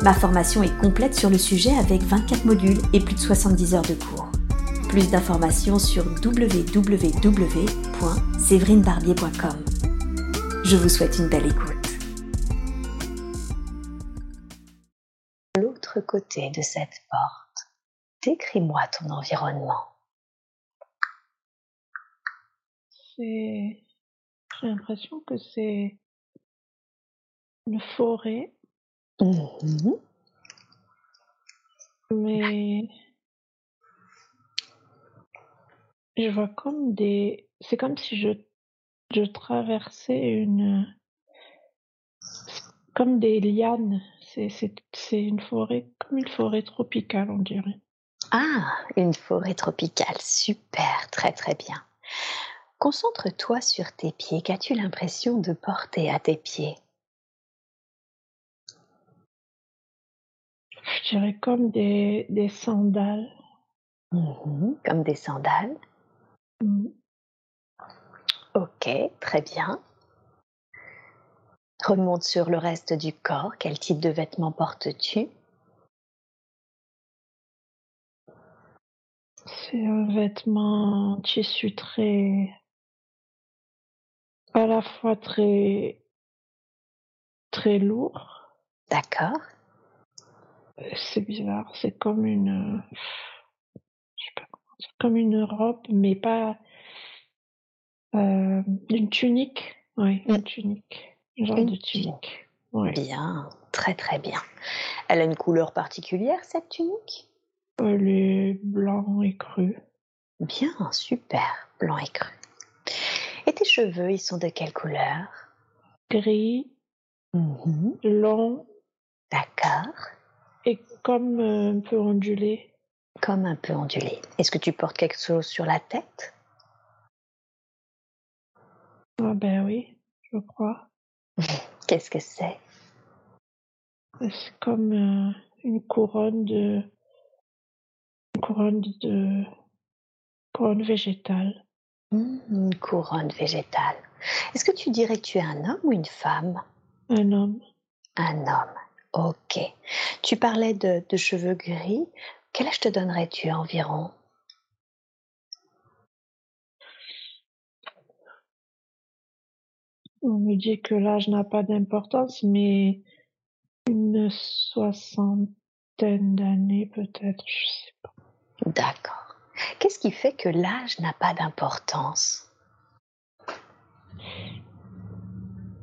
Ma formation est complète sur le sujet avec 24 modules et plus de 70 heures de cours. Plus d'informations sur www.séverinebarbier.com. Je vous souhaite une belle écoute. L'autre côté de cette porte, décris-moi ton environnement. C'est. J'ai l'impression que c'est une forêt Mhm. Mais je vois comme des. C'est comme si je, je traversais une. Comme des lianes. C'est, c'est, c'est une forêt, comme une forêt tropicale, on dirait. Ah, une forêt tropicale. Super, très très bien. Concentre-toi sur tes pieds. Qu'as-tu l'impression de porter à tes pieds? Je dirais comme des, des sandales. Mhm, Comme des sandales. Mm. Ok, très bien. Remonte sur le reste du corps. Quel type de vêtements portes-tu? C'est un vêtement en tissu très. à la fois très. très lourd. D'accord. C'est bizarre, c'est comme une. je sais pas comment comme une robe, mais pas. euh, une tunique. Oui, une tunique. Un genre Une de tunique. Bien, très très bien. Elle a une couleur particulière, cette tunique? Elle est blanc et cru. Bien, super, blanc et cru. Et tes cheveux, ils sont de quelle couleur? Gris, Mhm, long D'accord, et comme euh, un peu ondulé. comme un peu ondulé. Est-ce que tu portes quelque chose sur la tête? Ah ben oui, je crois. Qu'est-ce que c'est? C'est comme euh, une couronne de. Une couronne de. couronne végétale. Hmm, Une couronne végétale. Est-ce que tu dirais que tu es un homme ou une femme? Un homme. Un homme. Ok. Tu parlais de, de cheveux gris. Quel âge te donnerais-tu environ? On me dit que l'âge n'a pas d'importance, mais une soixantaine d'années peut-être, je sais pas. D'accord. Qu'est-ce qui fait que l'âge n'a pas d'importance?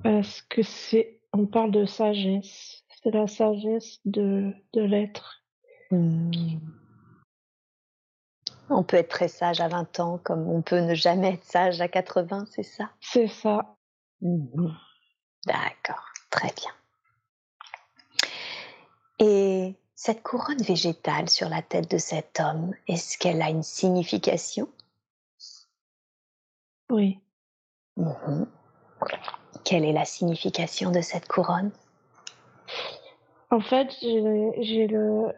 Parce que c'est, on parle de sagesse. C'est la sagesse de, de l'être. Hmm. On peut être très sage à 20 ans comme on peut ne jamais être sage à 80, c'est ça? C'est ça. Mhm. D'accord, très bien. Et cette couronne végétale sur la tête de cet homme, est-ce qu'elle a une signification? Oui. Mhm. Quelle est la signification de cette couronne? En fait, j'ai le,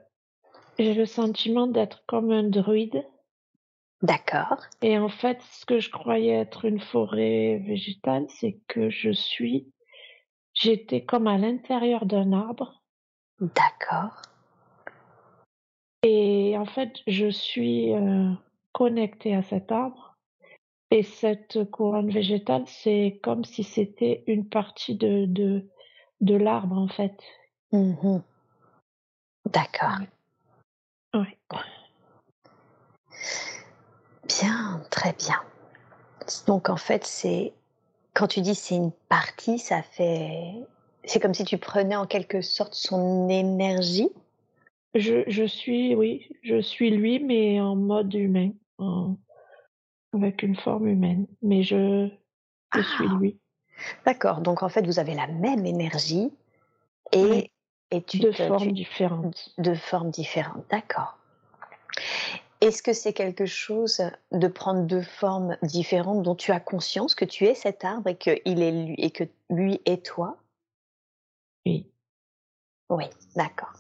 j'ai le sentiment d'être comme un druide. D'accord. Et en fait, ce que je croyais être une forêt végétale, c'est que je suis, j'étais comme à l'intérieur d'un arbre. D'accord. Et en fait, je suis euh, connectée à cet arbre. Et cette couronne végétale, c'est comme si c'était une partie de, de, de l'arbre, en fait. Mhm. D'accord. Ouais. Bien, très bien. Donc en fait, c'est quand tu dis c'est une partie, ça fait c'est comme si tu prenais en quelque sorte son énergie. Je, je suis, oui, je suis lui, mais en mode humain, en- avec une forme humaine. Mais je, je suis Ah, lui, d'accord. Donc en fait, vous avez la même énergie et Oui. et tu de formes différentes. de formes différentes. D'accord. Est-ce que c'est quelque chose de prendre deux formes différentes dont tu as conscience que tu es cet arbre et qu'il est lui et que lui est toi? Oui. Oui, d'accord.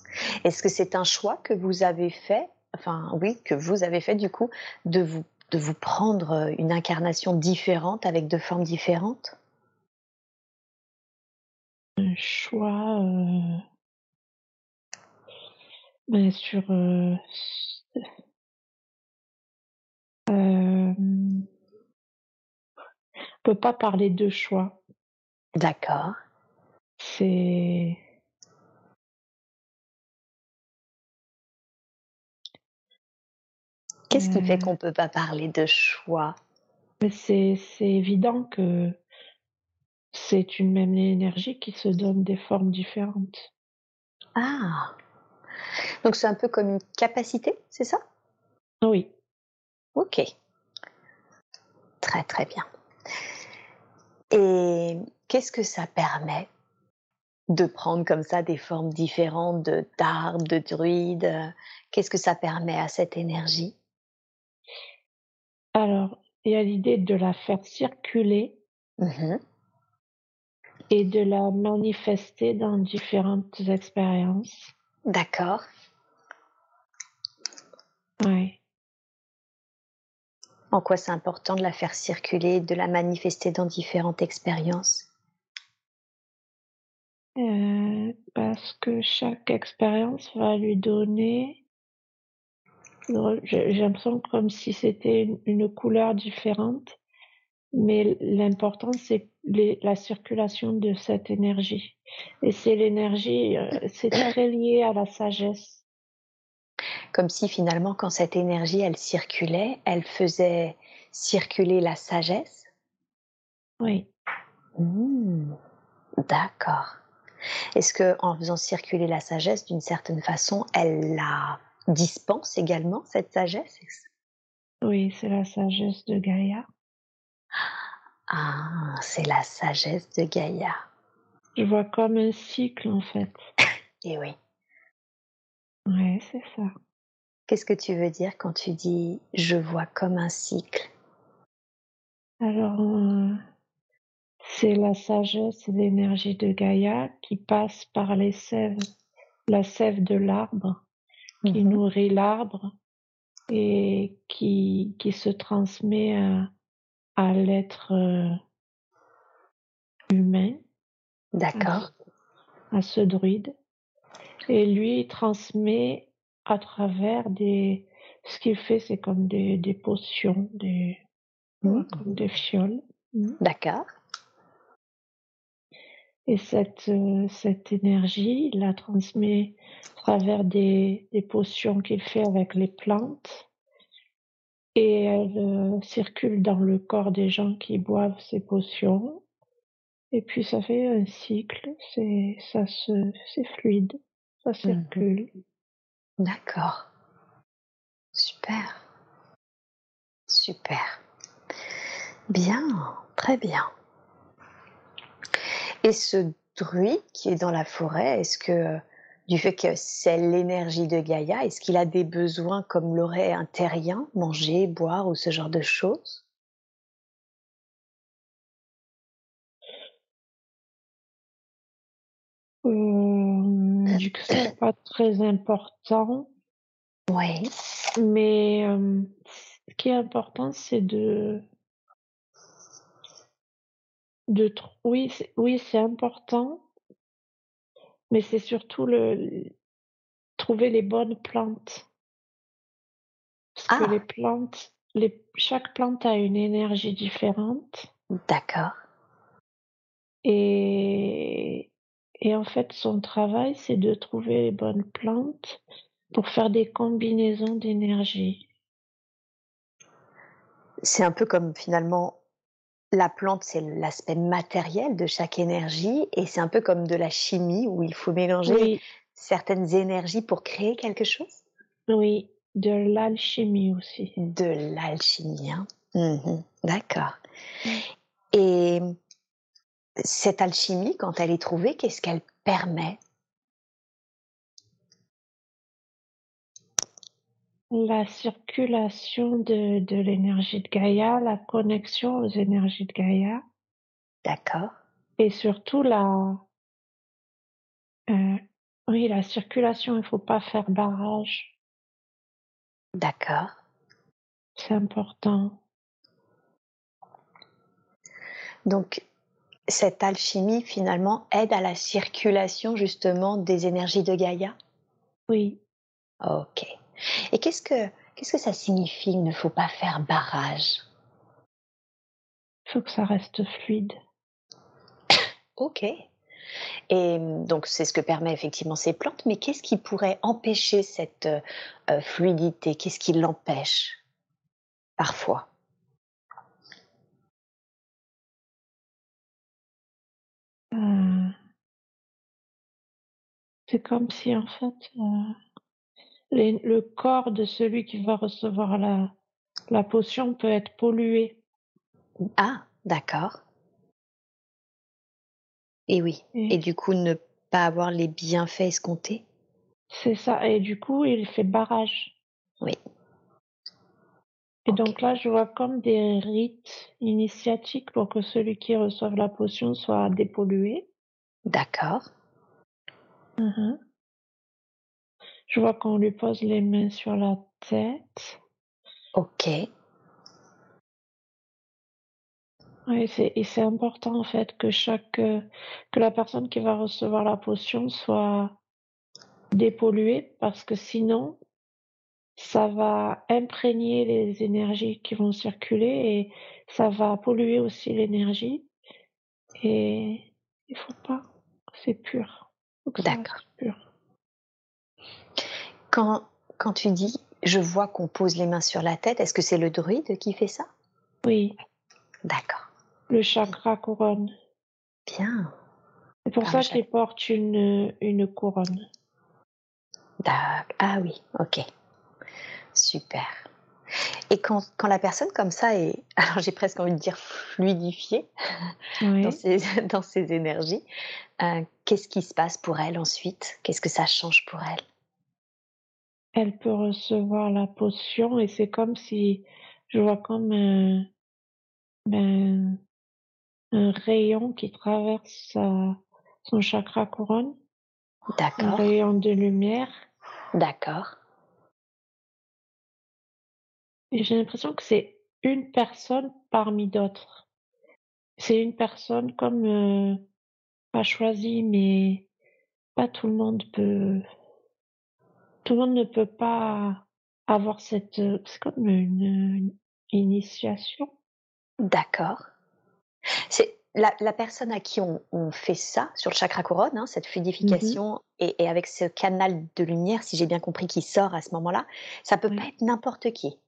Est-ce que c'est un choix que vous avez fait, enfin oui, que vous avez fait du coup, de vous de vous prendre, une incarnation différente avec deux formes différentes? Un choix, heu ben sur, s hem, on peut pas parler de choix. D'accord. C'est Qu'est-ce qui fait heu, qu'on peut pas parler de choix? c'est évident que c'est une même énergie qui se donne des formes différentes. Ah! Donc c'est un peu comme une capacité, c'est ça? Oui. OK, très, très bien. Et qu'est-ce que ça permet de prendre comme ça des formes différentes de d'arbres, de druides, heu? Qu'est-ce que ça permet à cette énergie? Alors, il y a l'idée de la faire circuler Mmh et de la manifester dans différentes expériences. D'accord. Ouais. En quoi c'est important de la faire circuler, de la manifester dans différentes expériences? Heu, parce que chaque expérience va lui donner j'ai l'impression comme si c'était une couleur différente, mais l'important c'est les la circulation de cette énergie et c'est l'énergie, heu, c'est très lié à la sagesse. Comme si finalement quand cette énergie, elle circulait, elle faisait circuler la sagesse? Oui, Mmh, d'accord. Est-ce qu'en faisant circuler la sagesse, d'une certaine façon, elle la dispense également, cette sagesse? oui, c'est la sagesse de Gaïa. Ah, c'est la sagesse de Gaïa. Je vois comme un cycle en fait. Et oui. Ouais, c'est ça. Qu'est-ce que tu veux dire quand tu dis: «Je vois comme un cycle»? Alors, heu, c'est la sagesse et l'énergie de Gaïa qui passe par les sèves la sève de l'arbre qui Mmh nourrit l'arbre et qui qui se transmet à à l'être, heu, humain, D'accord. à ce druide et lui, il transmet à travers des ce qu'il fait, c'est comme des des potions, des Mmh. comme des fioles. Mmh D'accord. et cette, heu, cette énergie, il la transmet à travers des des potions qu'il fait avec les plantes et elle, heu, circule dans le corps des gens qui boivent ces potions Et puis ça fait un cycle, c'est ça se c'est fluide, ça Mmh circule. D'accord. Super, super. Bien, très bien. Et ce druide qui est dans la forêt, est-ce que, du fait que c'est l'énergie de Gaïa, est-ce qu'il a des besoins comme l'aurait un terrien, manger, boire ou ce genre de choses? On dit que c'est pas très important, Oui. mais hem, ce qui est important, c'est de de oui, oui, c'est important, mais c'est surtout le trouver les bonnes plantes. Parce que les Ah! plantes les chaque plante a une énergie différente D'accord. et et en fait, son travail, c'est de trouver les bonnes plantes Pour faire des combinaisons d'énergie. C'est un peu comme finalement la plante, c'est l'aspect matériel de chaque énergie et c'est un peu comme de la chimie où il faut mélanger Oui, certaines énergies pour créer quelque chose? oui, de l'alchimie aussi. De l'alchimie, hein? Mmh D'accord. Mmh. Et cette alchimie, quand elle est trouvée, qu'est-ce qu'elle permet? La circulation de de l'énergie de Gaïa, la connexion aux énergies de Gaïa. D'accord. Et surtout la euh, oui, la circulation, il faut pas faire barrage. D'accord. C'est important. Donc, cette alchimie, finalement, aide à la circulation, justement, des énergies de Gaïa? Oui. OK. Et qu'est-ce que qu'est-ce que ça signifie, il ne faut pas faire barrage? Il faut que ça reste fluide. OK. Et donc c'est ce que permet effectivement ces plantes, mais qu'est-ce qui pourrait empêcher cette, heu heu, fluidité? Qu'est-ce qui l'empêche? Parfois? Heu c'est comme si en fait, les le corps de celui qui va recevoir la la potion peut être pollué. Ah! D'accord. Et oui. Et Et du coup, ne pas avoir les bienfaits escomptés? c'est ça et du coup, il fait barrage. Oui. Et donc là, je vois comme des rites initiatiques pour que celui qui reçoive la potion soit dépollué. D'accord. Mh. Je vois qu'on lui pose les mains sur la tête. OK. C'est et c'est important en fait que chaque, heu, que la personne qui va recevoir la potion soit dépolluée parce que sinon ça va imprégner les énergies qui vont circuler et ça va polluer aussi l'énergie et il faut pas. C'est pur. D'accord. pur. Quand quand tu dis: «Je vois qu'on pose les mains sur la tête», est-ce que c'est le druide qui fait ça? Oui. D'accord. Le chakra couronne. Bien. C'est pour Par ça chak qu'il porte une, une couronne. Ah oui, OK. Super. Et quand quand la personne comme ça est alors j'ai presque envie de dire fluidifiée dans ses dans ses énergies, heu, qu'est-ce qui se passe pour elle ensuite? Qu'est-ce que ça change pour elle? Elle peut recevoir la potion et c'est comme si je vois comme un ben, un rayon qui traverse sa son chakra couronne. Un D'accord. rayon de lumière. D'accord. Et j'ai l'impression que c'est une personne parmi d'autres. C'est une personne comme, heu, pas choisie, mais pas tout le monde peut tout le monde ne peut pas avoir cette, heu, c'est comme une, initiation. D'accord. C'est la la personne à qui on on fait ça, sur le chakra couronne, hein, cette fluidification et et avec ce canal de lumière, si j'ai bien compris, qui sort à ce moment-là, ça peut pas être n'importe qui?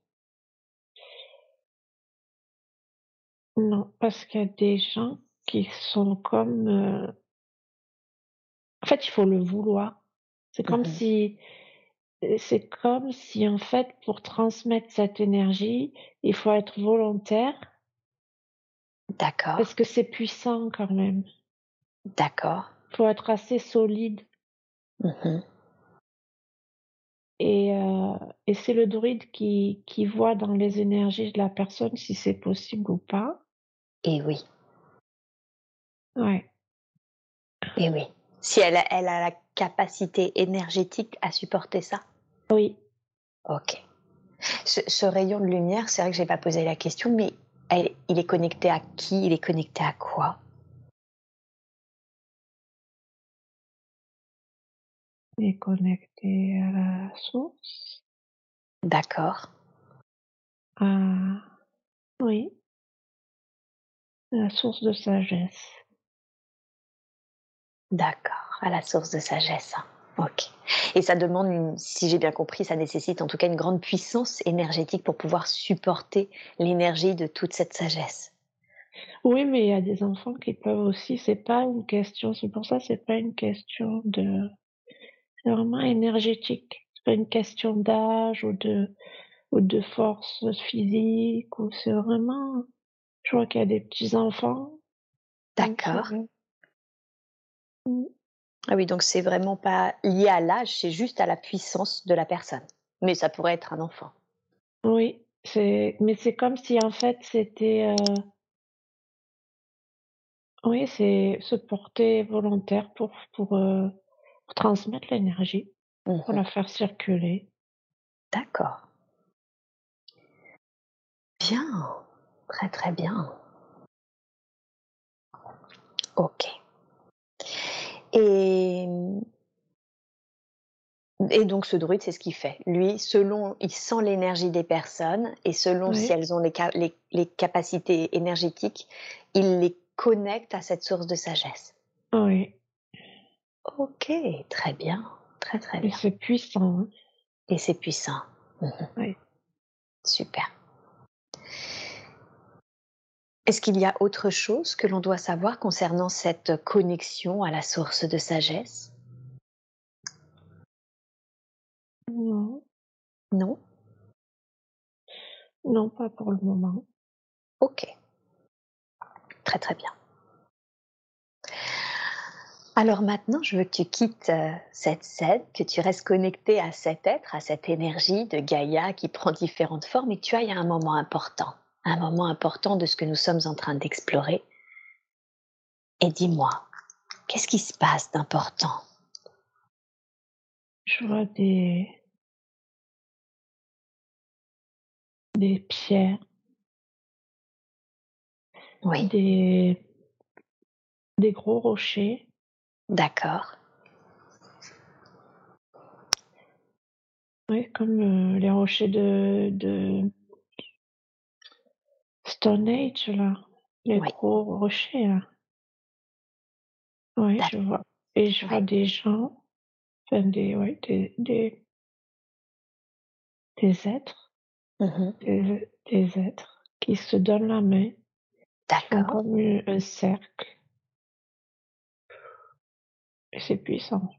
Non, parce qu'il y a des gens qui sont comme, heu en fait, il faut le vouloir. C'est comme mh. si, c'est comme si, en fait, pour transmettre cette énergie, il faut être volontaire D'accord. parce que c'est puissant quand même. D'accord. Faut être assez solide. Mmh mh. Et heu et c'est le druide qui qui voit dans les énergies de la personne si c'est possible ou pas. Et oui. Ouais. Et oui. Si elle a elle a la capacité énergétique à supporter ça? Oui. OK. Ce ce rayon de lumière, c'est vrai que j'ai pas posé la question, mais elle il est connecté à qui? Il est connecté à quoi? Il est connecté à la source. D'accord. À oui. La source de sagesse. D'accord, à la source de sagesse. OK. Et ça demande une si j'ai bien compris, ça nécessite en tout cas une grande puissance énergétique pour pouvoir supporter l'énergie de toute cette sagesse? Oui, mais il y a des enfants qui peuvent aussi, c'est pas une question c'est pour ça, c'est pas une question de c'est vraiment énergétique. C'est pas une question d'âge ou de ou de force physique ou c'est vraiment je vois qu'il y a des petits enfants, donc c'est D'accord. Mmh. Ah oui, donc c'est vraiment pas lié à l'âge, c'est juste à la puissance de la personne? mais ça pourrait être un enfant. Oui, c'est mais c'est comme si en fait c'était, heu oui, c'est se porter volontaire pour pour, pour transmettre l'énergie, pour Mmh la faire circuler. D'accord. Bien, très, très bien. OK et et donc ce druide, c'est ce qu'il fait. Lui, selon il sent l'énergie des personnes et selon si elles ont les ca les les capacités énergétiques, il les connecte à cette source de sagesse. oui OK, très bien, très, très et bien c'est puissant, hein. et c'est puissant. Mmh Oui. Super. Est-ce qu'il y a autre chose que l'on doit savoir concernant cette connexion à la source de sagesse? Non, Non? non, pas pour le moment. OK, très, très bien. Alors maintenant, je veux que tu quittes, heu, cette scène, que tu restes connecté à cet être, à cette énergie de Gaïa qui prend différentes formes et que tu ailles à un moment important, un moment important de ce que nous sommes en train d'explorer. Et dis-moi, qu'est-ce qui se passe d'important? Je vois des des pierres, Oui, des des gros rochers, d'accord, oui, comme, heu, les rochers de de Stone Age là, les gros rochers là. Oui, je vois. Et je vois des gens, enfin des ouais, des des des êtres, Mmh des des êtres qui se donnent la main, D'accord. comme un cercle. C'est puissant.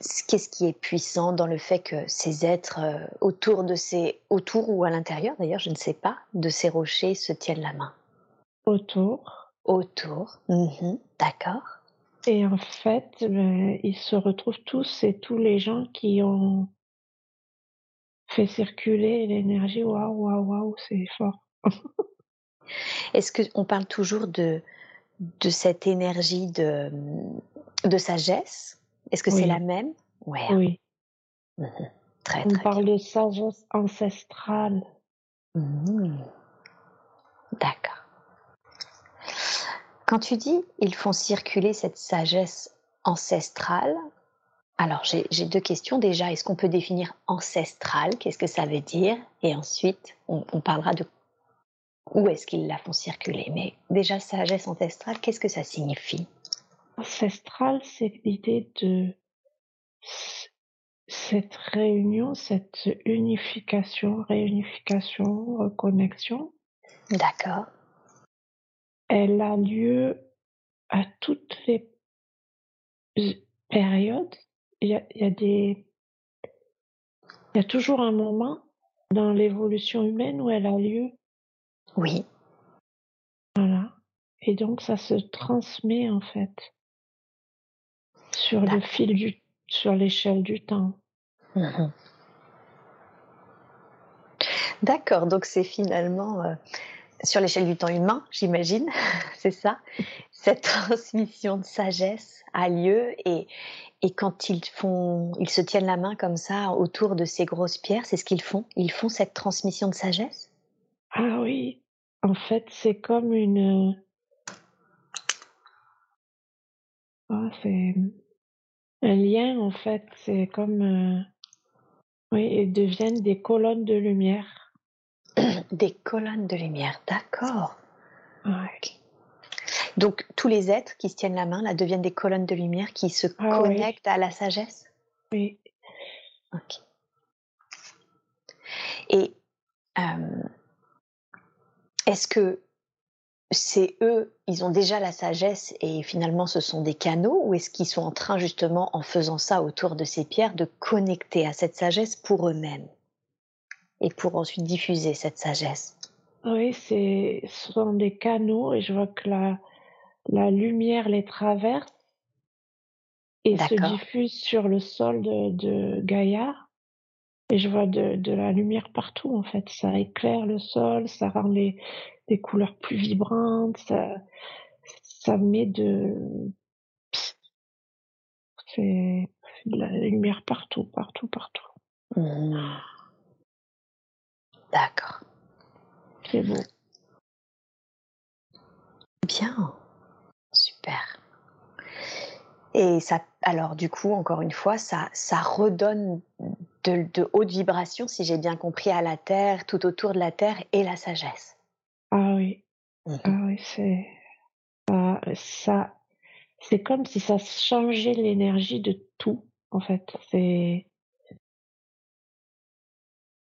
Et qu'est-ce qui est puissant dans le fait que ces êtres, heu, autour de ces autour ou à l'intérieur d'ailleurs, je ne sais pas, de ces rochers se tiennent la main? Autour Autour. Mmh D'accord. et en fait, beh, ils se retrouvent tous, c'est tous les gens qui ont fait circuler l'énergie. Waouh, waouh, waouh, c'est fort. Est-ce qu'on parle toujours de de cette énergie de, de sagesse? Est-ce que c'est la même? Ouais, hein. oui. Mmh Très, On très bien. parle de sagesse ancestrale. Mmh. D'accord. Quand tu dis: «Ils font circuler cette sagesse ancestrale», alors j'ai 2 questions. Déjà, est-ce qu'on peut définir ancestral? Qu'est-ce que ça veut dire? Et ensuite, on on parlera de où est-ce qu'ils la font circuler. Mais déjà, sagesse ancestrale, qu'est-ce que ça signifie? Ancestrale, c'est l'idée de cette réunion, cette unification, réunification, reconnexion, D'accord. elle a lieu à toutes les périodes. Il y a il y a des il y a toujours un moment dans l'évolution humaine où elle a lieu, Oui, voilà. Et donc ça se transmet, en fait, sur le fil du sur l'échelle du temps. Mmh D'accord, donc c'est finalement, heu, sur l'échelle du temps humain, j'imagine, c'est ça? Cette transmission de sagesse a lieu et et quand ils font ils se tiennent la main comme ça autour de ces grosses pierres, c'est ce qu'ils font? Ils font cette transmission de sagesse? Ah oui, en fait, c'est comme une, ah, c'est un lien, en fait, c'est comme, heu, oui, ils deviennent des colonnes de lumière. Des colonnes de lumière, d'accord. Ouais. Donc tous les êtres qui se tiennent la main là deviennent des colonnes de lumière qui se Ah oui, connectent à la sagesse? oui. OK et hem, est-ce que C'est eux, ils ont déjà la sagesse et finalement ce sont des canaux ou est-ce qu'ils sont en train justement, en faisant ça autour de ces pierres, de connecter à cette sagesse pour eux-mêmes et pour ensuite diffuser cette sagesse? Oui, c'est ce sont des canaux et je vois que la la lumière les traverse et se diffuse sur le sol de, de Gaïa. Et je vois de, de, la lumière partout, en fait. Ça éclaire le sol, ça rend les, couleurs plus vibrantes, ça, ça met de, c'est de la lumière partout, partout, partout. Mmh. D'accord. C'est beau. Bien. Super. Et ça, alors du coup, encore une fois, ça, ça redonne de, de hautes vibrations, si j'ai bien compris, à la Terre, tout autour de la Terre et la sagesse. Ah oui. Mmh. Ah oui, c'est ça, c'est comme si ça changeait l'énergie de tout, en fait. C'est.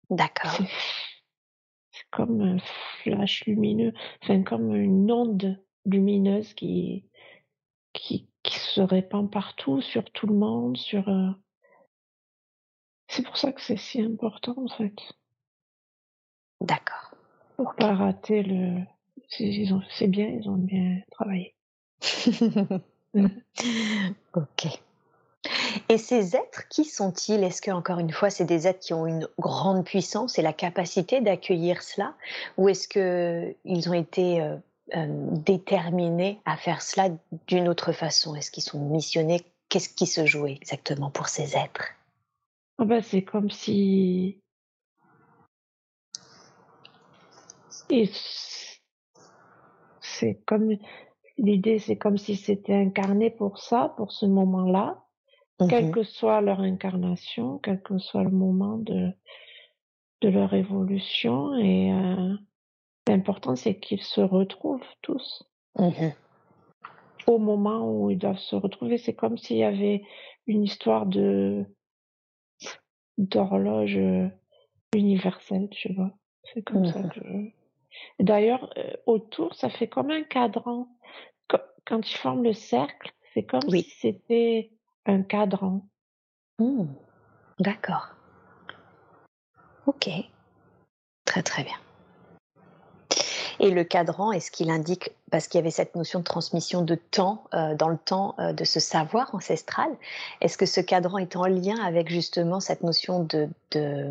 D'accord. C'est comme un flash lumineux, enfin comme une onde lumineuse qui, qui, qui se répand partout, sur tout le monde, sur. C'est pour ça que c'est si important, en fait. D'accord. Pour pas rater le. C'est bien, ils ont bien travaillé. ok. Et ces êtres, qui sont-ils? Est-ce que, encore une fois, c'est des êtres qui ont une grande puissance et la capacité d'accueillir cela? Ou est-ce qu'ils ont été euh, euh, déterminés à faire cela d'une autre façon? Est-ce qu'ils sont missionnés? Qu'est-ce qui se joue exactement pour ces êtres? Bah, C'est comme si. C'est comme L'idée, c'est comme si c'était incarné pour ça, pour ce moment-là, quelle mmh que soit leur incarnation, quel que soit le moment de, de leur évolution. Et euh, l'important, c'est qu'ils se retrouvent tous. Mmh Au moment où ils doivent se retrouver, c'est comme s'il y avait une histoire de d'horloge euh, universelle, tu vois. C'est comme ça que. D'ailleurs, euh, autour, ça fait comme un cadran quand tu formes le cercle, c'est comme si c'était un cadran. Mmh. D'accord. Ok. Très très bien. Et le cadran, est-ce qu'il indique, parce qu'il y avait cette notion de transmission de temps, euh, dans le temps euh, de ce savoir ancestral, est-ce que ce cadran est en lien avec justement cette notion de, de,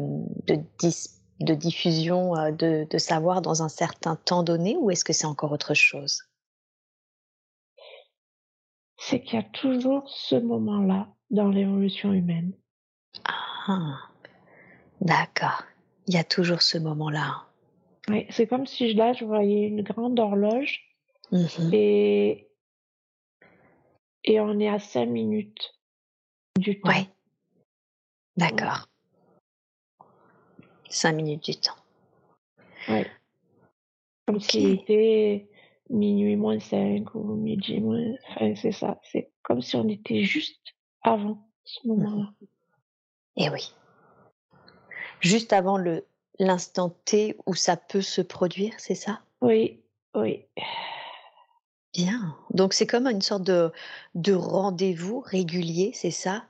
de diffusion euh, de, de, savoir dans un certain temps donné, ou est-ce que c'est encore autre chose? C'est qu'il y a toujours ce moment-là dans l'évolution humaine. Ah, d'accord. Il y a toujours ce moment-là. Oui, c'est comme si là, je voyais une grande horloge mmh et, et on est à cinq minutes du temps. Oui. D'accord. Cinq minutes du temps. Oui. Comme s'il était minuit moins 5 ou midi moins. Enfin, c'est ça. C'est comme si on était juste avant ce moment-là. Et eh oui. Juste avant le l'instant T où ça peut se produire, c'est ça? Oui, oui. Bien. Donc c'est comme une sorte de, de rendez-vous régulier, c'est ça?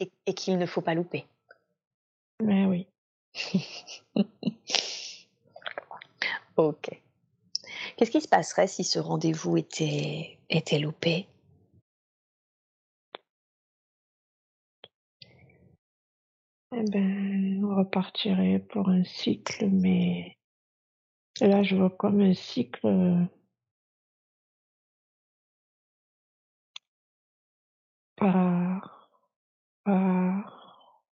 Et, et qu'il ne faut pas louper. Mais oui. ok. Qu'est-ce qui se passerait si ce rendez-vous était, était loupé? Eh ben, on repartirait pour un cycle, mais là, je vois comme un cycle. Par, par...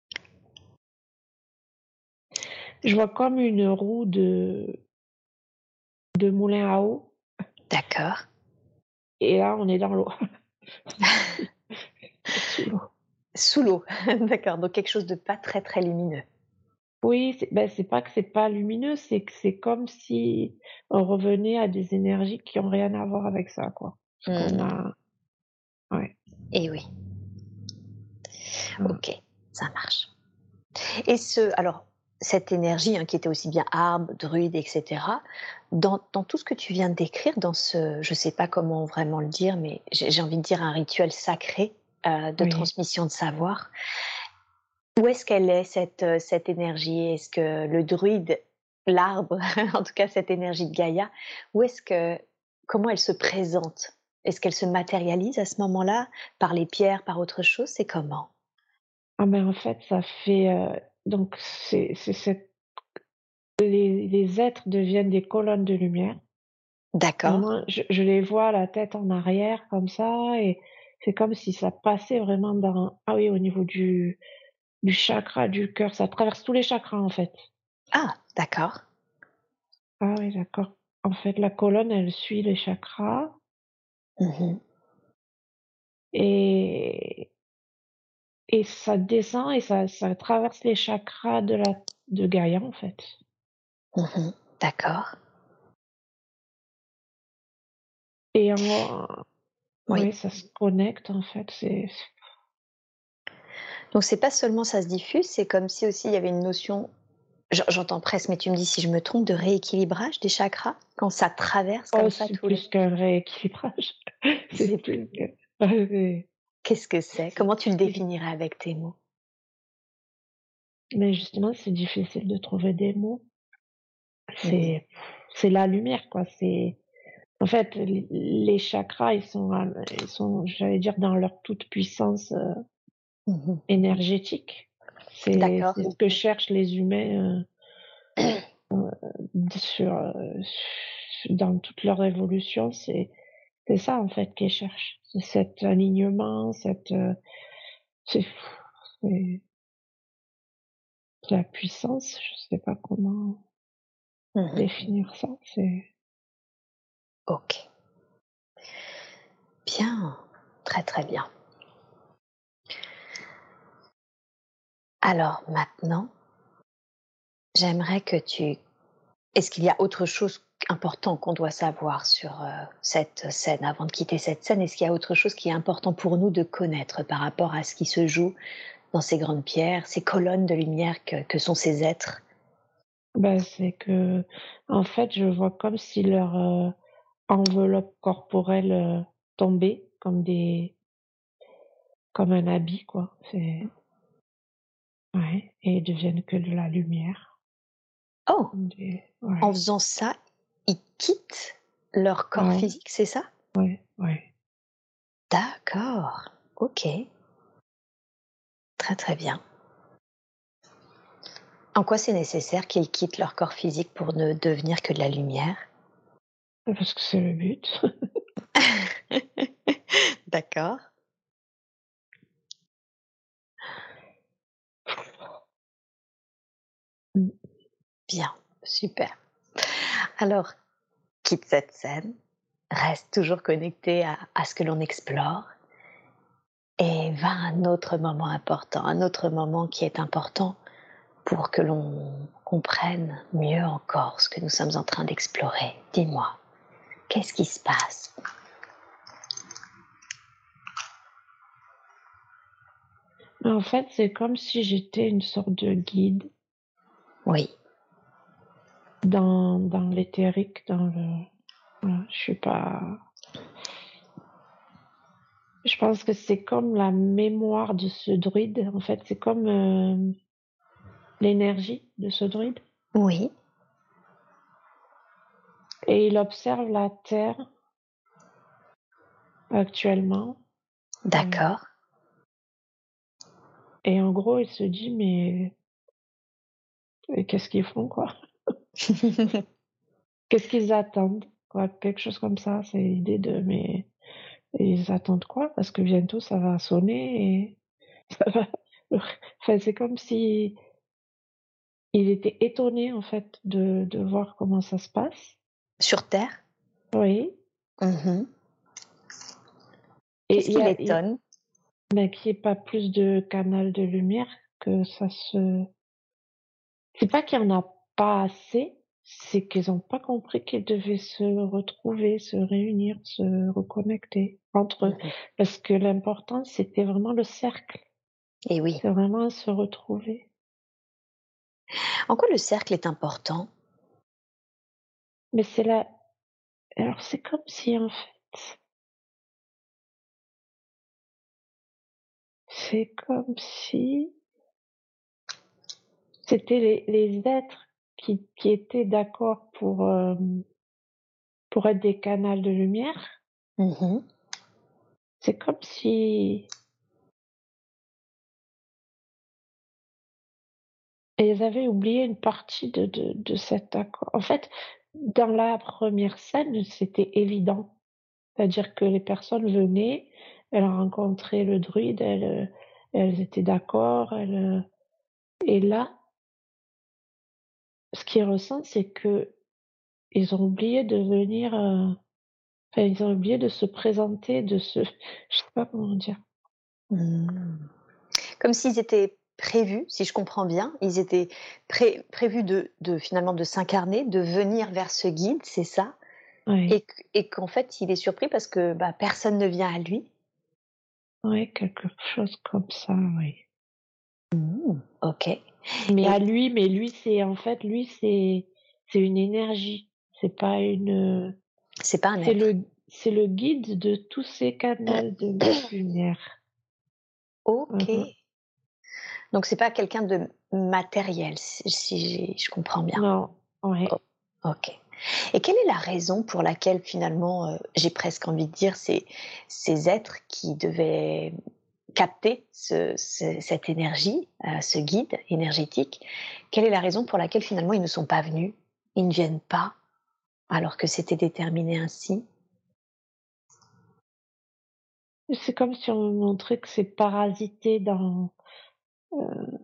Je vois comme une roue de de moulin à eau. D'accord. Et là, on est dans l'eau. Sous l'eau. Sous l'eau, d'accord. Donc quelque chose de pas très très lumineux. Oui, c'est ben, pas que c'est pas lumineux, c'est que c'est comme si on revenait à des énergies qui ont rien à voir avec ça, quoi. Mmh. a... Ouais. Et eh oui. Ok, ça marche. Et ce, alors, cette énergie hein, qui était aussi bien arbre, druide, etc. Dans, tout ce que tu viens de décrire, dans ce, je ne sais pas comment vraiment le dire, mais j'ai envie de dire un rituel sacré euh, de transmission de savoir. Où est-ce qu'elle est cette, euh, cette énergie? Est-ce que le druide, l'arbre, en tout cas cette énergie de Gaïa, où est-ce que comment elle se présente? Est-ce qu'elle se matérialise à ce moment-là par les pierres, par autre chose? C'est comment? Ah ben en fait, ça fait euh, donc c'est c'est les, les êtres deviennent des colonnes de lumière. D'accord. je, je, les vois la tête en arrière comme ça et c'est comme si ça passait vraiment dans ah oui au niveau du du chakra du cœur, ça traverse tous les chakras en fait. Ah d'accord. Ah oui d'accord. En fait la colonne elle suit les chakras. Mmh et et ça descend et ça ça traverse les chakras de la de Gaïa en fait. Mmh d'accord. Et en oui. ça se connecte en fait, c'est Donc c'est pas seulement ça se diffuse, c'est comme si aussi il y avait une notion j'entends presque, mais tu me dis si je me trompe, de rééquilibrage des chakras? Quand ça traverse comme oh, ça c'est tous plus qu'un rééquilibrage. C'est plus que Qu'est-ce que c'est? Comment tu le définirais avec tes mots? Mais justement, c'est difficile de trouver des mots. Mmh C'est c'est la lumière quoi, c'est en fait, les chakras, ils sont, ils sont, j'allais dire, dans leur toute puissance euh, mmh énergétique. C'est ce que cherchent les humains euh, euh, sur, dans toute leur évolution. C'est ça en fait qu'ils cherchent. C'est cet alignement, cette c'est la puissance. Je sais pas comment mmh définir ça. C'est Ok. Bien, très très bien. Alors maintenant, j'aimerais que tu... Est-ce qu'il y a autre chose important qu'on doit savoir sur euh, cette scène avant de quitter cette scène? Est-ce qu'il y a autre chose qui est important pour nous de connaître par rapport à ce qui se joue dans ces grandes pierres, ces colonnes de lumière que, sont ces êtres? Ben, C'est que, en fait, je vois comme si leur, euh, enveloppe corporelle euh, tombée comme des comme un habit quoi. C'est ouais et ils deviennent que de la lumière. Oh! En faisant ça ils quittent leur corps physique c'est ça? Ouais ouais. D'accord ok. Très très bien. En quoi c'est nécessaire qu'ils quittent leur corps physique pour ne devenir que de la lumière? Parce que c'est le but. D'accord. Bien, super. Alors, quitte cette scène, reste toujours connecté à, à ce que l'on explore et va à un autre moment important, un autre moment qui est important pour que l'on comprenne mieux encore ce que nous sommes en train d'explorer. Dis-moi. Qu'est-ce qui se passe? En fait, c'est comme si j'étais une sorte de guide. Oui. Dans, dans l'éthérique, dans le. Je suis pas. Je pense que c'est comme la mémoire de ce druide. En fait, c'est comme euh, l'énergie de ce druide. Oui et il observe la Terre actuellement. D'accord. Et en gros, il se dit, mais qu'est-ce qu'ils font, quoi Qu'est-ce qu'ils attendent quoi Quelque chose comme ça, c'est l'idée de, mais ils attendent quoi? Parce que bientôt, ça va sonner et ça va... Enfin, c'est comme si il était étonné, en fait, de, de voir comment ça se passe. Sur Terre? Oui. Mmh Qu'est-ce qui l'étonne? Mais qu'il n'y ait pas plus de canal de lumière, que ça se. C'est pas qu'il n'y en a pas assez, c'est qu'ils n'ont pas compris qu'ils devaient se retrouver, se réunir, se reconnecter entre eux. Mmh Parce que l'important, c'était vraiment le cercle. Et oui. C'est vraiment se retrouver. En quoi le cercle est important? Mais c'est la alors c'est comme si en fait c'est comme si c'était les, les êtres qui, qui étaient d'accord pour euh, pour être des canaux de lumière Mmh C'est comme si elles avaient oublié une partie de de de cet accord. En fait, dans la première scène, c'était évident. C'est-à-dire que les personnes venaient, elles rencontraient le druide, elles, elles étaient d'accord, elles, et là ce qu'ils ressentent, c'est qu'ils ont oublié de venir, heu, enfin, ils ont oublié de se présenter, de se je sais pas comment dire. Mmh. Comme s'ils étaient prévus, si je comprends bien, ils étaient pré prévus de de finalement de s'incarner, de venir vers ce guide, c'est ça? Ouais, Et qu'en fait, il est surpris parce que, bah, personne ne vient à lui? ouais, quelque chose comme ça, oui. Mmh, OK Mais à lui mais lui, c'est en fait, lui, c'est c'est une énergie, c'est pas une, c'est pas un c'est être? le c'est le guide de tous ces canals de lumière. Mmh. OK, donc c'est pas quelqu'un de matériel, si je comprends bien? Non, O ouais. OK et quelle est la raison pour laquelle finalement, heu, j'ai presque envie de dire ces ces êtres qui devaient capter ce ce cette énergie, heu, ce guide énergétique, quelle est la raison pour laquelle finalement ils ne sont pas venus? Ils ne viennent pas alors que c'était déterminé ainsi? C'est comme si on me montrait que c'est parasité dans, heu,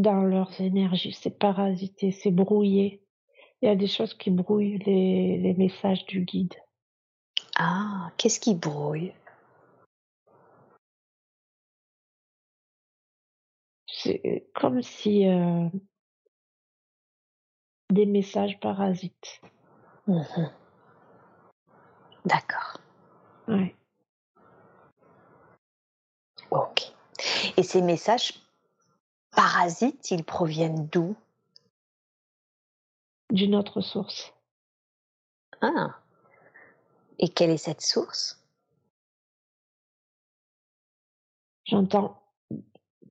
dans leurs énergies, c'est parasité, c'est brouillé. Il y a des choses qui brouillent les les messages du guide. Ah, qu'est-ce qui brouille? C'est comme si, heu, des messages parasites. Mmh D'accord, Ouais, OK et ces messages parasites, ils proviennent d'où? d'une autre source. Ah et quelle est cette source? J'entends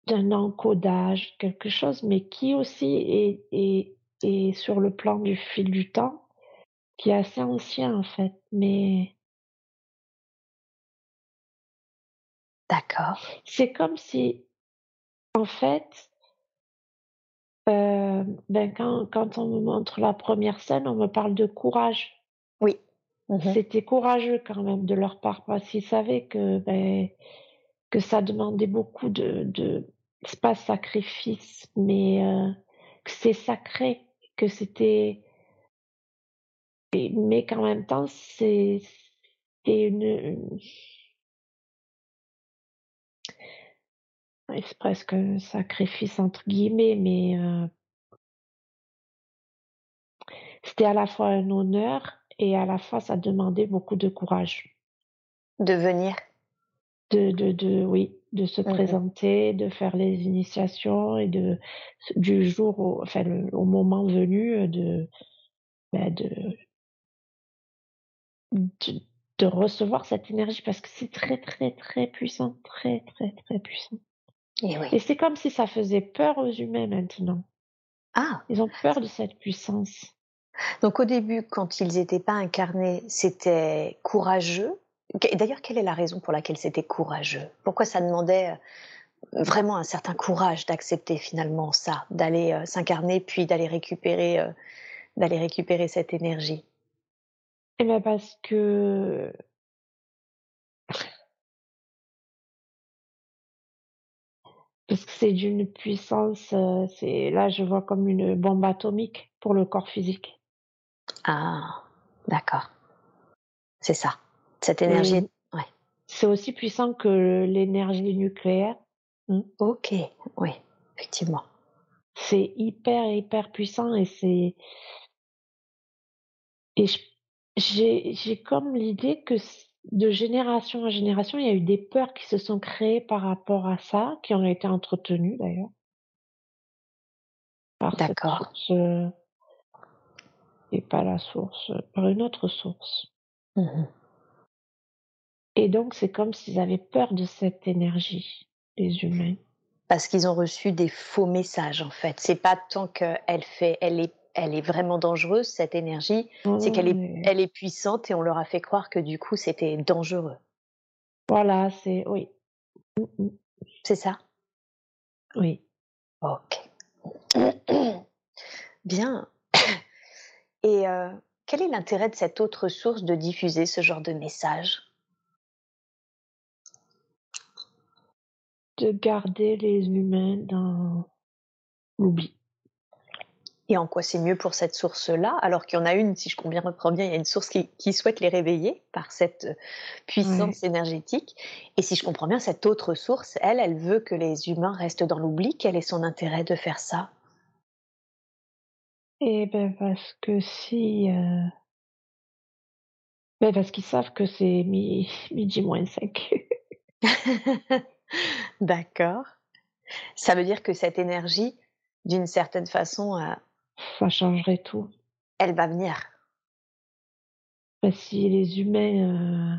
d'un encodage, quelque chose, mais qui aussi est est est sur le plan du fil du temps, qui est assez ancien en fait, mais D'accord. c'est comme si, en fait, heu, ben, quand quand on me montre la première scène, on me parle de courage. Oui. Mmh C'était courageux quand même de leur part, parce qu'ils savaient que, beh, que ça demandait beaucoup de de c'est pas sacrifice, mais, que c'est sacré, que c'était mais qu'en même temps, c'est une, c'est presque un «sacrifice» entre guillemets, mais, heu, c'était à la fois un honneur et à la fois ça demandait beaucoup de courage. De venir? De de de oui, de se Mmh présenter, de faire les initiations et de du jour au enfin le au moment venu, de, bah, de de de recevoir cette énergie parce que c'est très, très, très puissant, très, très, très puissant et oui. et c'est comme si ça faisait peur aux humains maintenant. Ah! Ils ont peur de cette puissance. Donc au début, quand ils étaient pas incarnés, c'était courageux? D'ailleurs, quelle est la raison pour laquelle c'était courageux? Pourquoi ça demandait, heu, vraiment un certain courage d'accepter finalement ça, d'aller, heu, s'incarner puis d'aller récupérer, d'aller récupérer cette énergie? Et bah, parce que parce que c'est d'une puissance, c'est là, je vois comme une bombe atomique pour le corps physique Ah! D'accord, c'est ça. Cette énergie et est ouais. c'est aussi puissant que l'énergie nucléaire. Mmh. OK, oui, effectivement. C'est hyper, hyper puissant et c'est et j'ai comme l'idée que de génération en génération, il y a eu des peurs qui se sont créées par rapport à ça, qui ont été entretenues d'ailleurs D'accord. source, heu et pas la source, par une autre source Mmh et donc c'est comme s'ils avaient peur de cette énergie, les humains. Parce qu'ils ont reçu des faux messages, en fait. C'est pas tant qu'elle fait elle est elle est vraiment dangereuse, cette énergie. c'est qu'elle est, elle est puissante et on leur a fait croire que du coup, c'était dangereux. Voilà, c'est oui. Mmh. C'est ça? Oui. Ok. Bien. Et euh, quel est l'intérêt de cette autre source de diffuser ce genre de message De garder les humains dans l'oubli. Et en quoi c'est mieux pour cette source-là, alors qu'il y en a une, si je comprends bien, il y a une source qui, souhaite les réveiller par cette euh, puissance énergétique. Et si je comprends bien, cette autre source, elle, elle veut que les humains restent dans l'oubli. Quel est son intérêt de faire ça? Eh ben parce que si... Euh... Ben parce qu'ils savent que c'est midi moins 5. D'accord. Ça veut dire que cette énergie, d'une certaine façon, euh, ça changerait tout. Elle va venir. Bah, si les humains, euh,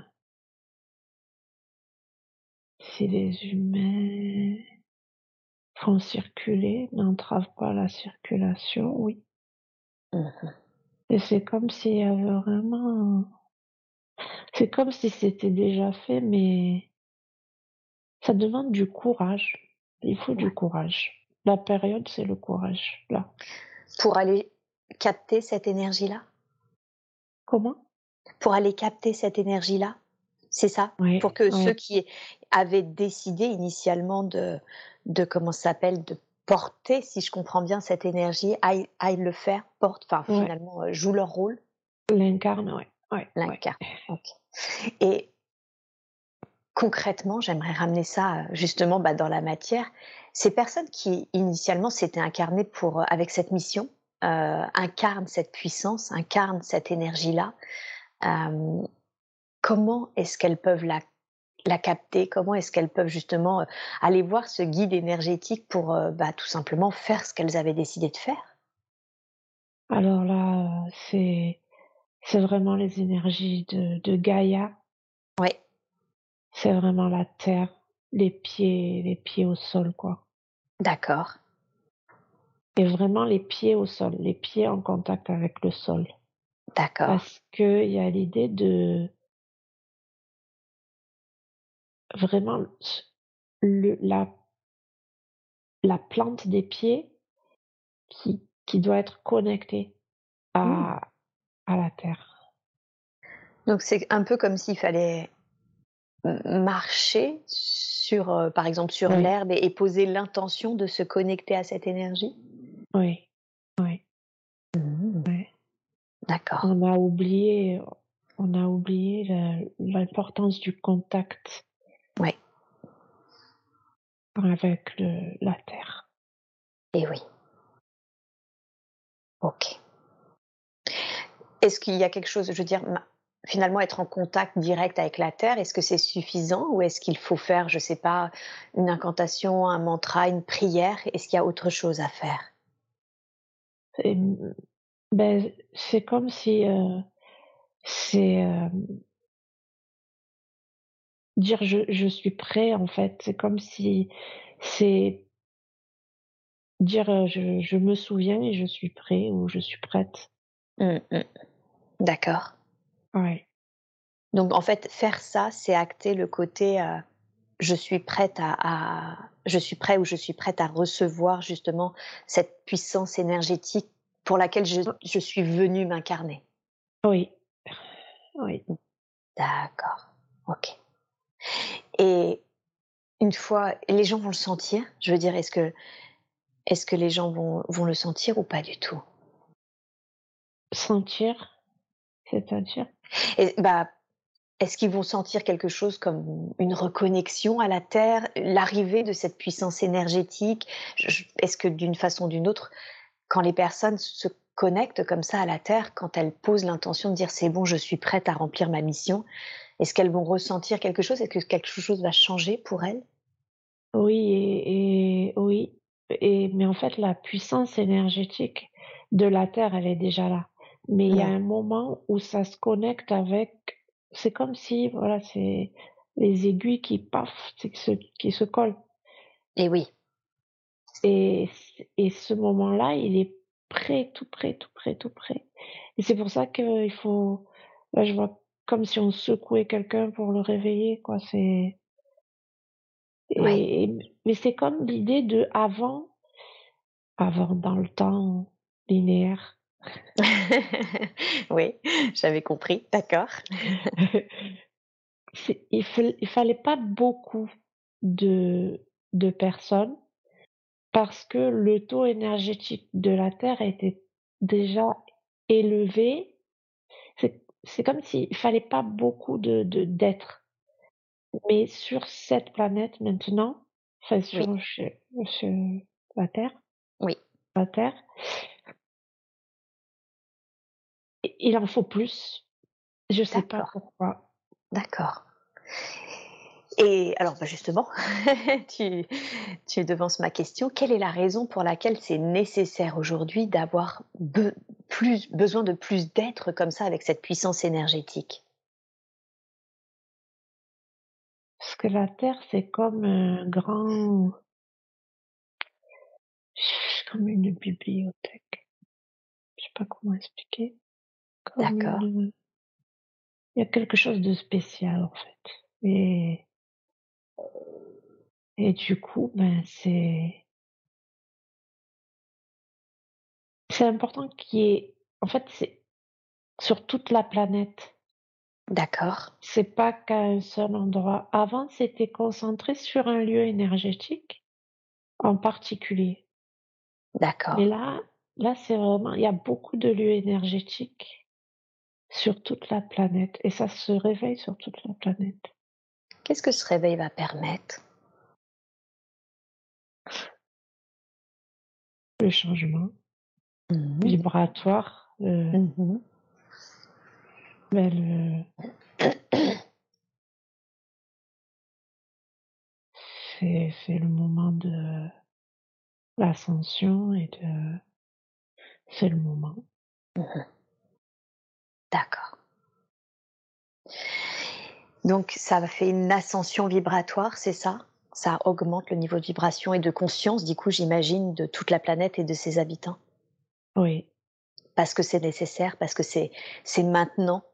si les humains font circuler, n'entravent pas la circulation, oui. Mmh Et c'est comme s'il y avait vraiment, c'est comme si c'était déjà fait, mais ça demande du courage. Il faut du courage. La période, c'est le courage, là. Pour aller capter cette énergie-là. Comment? Pour aller capter cette énergie-là. C'est ça? Pour que ceux qui avaient décidé initialement de, de comment s'appelle, de porter, si je comprends bien, cette énergie, aillent, le faire, portent, enfin finalement, euh, jouent leur rôle. L'incarne, oui. Ouais, L'incarne, Et concrètement, j'aimerais ramener ça justement bah, dans la matière. Ces personnes qui initialement s'étaient incarnées pour, euh, avec cette mission, euh, incarnent cette puissance, incarnent cette énergie-là. Euh, comment est-ce qu'elles peuvent la, la capter? Comment est-ce qu'elles peuvent justement aller voir ce guide énergétique pour bah, tout simplement faire ce qu'elles avaient décidé de faire? Alors là, c'est c'est vraiment les énergies de, de Gaïa. Oui. C'est vraiment la terre, les pieds, les pieds au sol, quoi. D'accord. Et vraiment les pieds au sol, les pieds en contact avec le sol. D'accord. Parce qu'il y a l'idée de vraiment le, la, la plante des pieds qui, qui doit être connectée à, mmh. à la terre. Donc c'est un peu comme s'il fallait marcher sur, euh, par exemple, sur l'herbe et, poser l'intention de se connecter à cette énergie? Oui, oui. Mmh. D'accord. On a oublié, on a oublié l'importance du contact. Oui. Avec le, la terre. Et eh oui. Ok. Est-ce qu'il y a quelque chose, je veux dire, finalement être en contact direct avec la terre, est-ce que c'est suffisant ou est-ce qu'il faut faire, je ne sais pas, une incantation, un mantra, une prière? Est-ce qu'il y a autre chose à faire? Ben, C'est comme si euh, c'est euh, dire je, je, suis prêt en fait. C'est comme si c'est dire euh, je, je, me souviens et je suis prêt ou je suis prête. Mmh, mmh. D'accord. Donc en fait, faire ça, c'est acter le côté euh, je suis prête à, je suis prêt ou je suis prête à recevoir justement cette puissance énergétique pour laquelle je, je suis venue m'incarner. Oui. Oui. D'accord. Ok. Et une fois, les gens vont le sentir? Je veux dire, est-ce que, est-ce que les gens vont, vont le sentir ou pas du tout? Sentir, c'est-à-dire? Et, bah, Est-ce qu'ils vont sentir quelque chose comme une reconnexion à la Terre, l'arrivée de cette puissance énergétique? Est-ce que d'une façon ou d'une autre, quand les personnes se connectent comme ça à la Terre, quand elles posent l'intention de dire c'est bon, je suis prête à remplir ma mission, est-ce qu'elles vont ressentir quelque chose? Est-ce que quelque chose va changer pour elles? Oui, et, oui. Et, mais en fait, la puissance énergétique de la Terre, elle est déjà là mais il y a un moment où ça se connecte avec. C'est comme si, voilà, c'est les aiguilles qui paf, qui se, qui se collent. Et oui. Et, et ce moment-là, il est près, tout près, tout près, tout près. Et c'est pour ça qu'il faut, là, je vois comme si on secouait quelqu'un pour le réveiller, quoi. C'est, et, mais c'est comme l'idée de avant, avant dans le temps linéaire. oui, j'avais compris, d'accord. il, il fallait pas beaucoup de, de personnes parce que le taux énergétique de la Terre était déjà élevé. C'est comme s'il fallait pas beaucoup de d'êtres. Mais sur cette planète maintenant, enfin sur, la Terre, oui. la Terre, il en faut plus. Je sais pas pourquoi. D'accord. Et alors, bah, justement, tu, tu devances ma question. Quelle est la raison pour laquelle c'est nécessaire aujourd'hui d'avoir plus, besoin de plus d'êtres comme ça avec cette puissance énergétique? Parce que la Terre, c'est comme un grand. comme une bibliothèque. Je sais pas comment expliquer. D'accord. Il y a quelque chose de spécial en fait. Et et du coup, ben, c'est c'est important qu'il y ait en fait, c'est sur toute la planète. D'accord. C'est pas qu'à un seul endroit. Avant, c'était concentré sur un lieu énergétique en particulier. D'accord. Et là, là, c'est vraiment, il y a beaucoup de lieux énergétiques sur toute la planète et ça se réveille sur toute la planète. Qu'est-ce que ce réveil va permettre? Le changement mmh vibratoire. Euh, mmh ben, c'est, c'est le moment de l'ascension et de. C'est le moment. Mmh D'accord. Donc ça fait une ascension vibratoire, c'est ça? Ça augmente le niveau de vibration et de conscience, du coup, j'imagine, de toute la planète et de ses habitants? Oui. Parce que c'est nécessaire, parce que c'est c'est maintenant?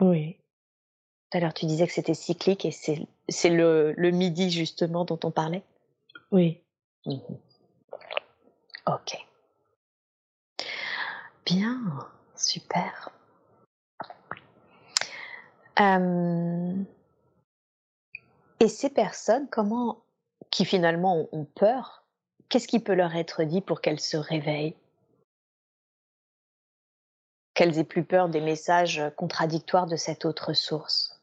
Oui. Tout à l'heure, tu disais que c'était cyclique et c'est c'est le, le midi justement dont on parlait? Oui. Mmh ok. Bien, super. Euh, et ces personnes, comment, qui finalement ont peur, qu'est-ce qui peut leur être dit pour qu'elles se réveillent? Qu'elles aient plus peur des messages contradictoires de cette autre source?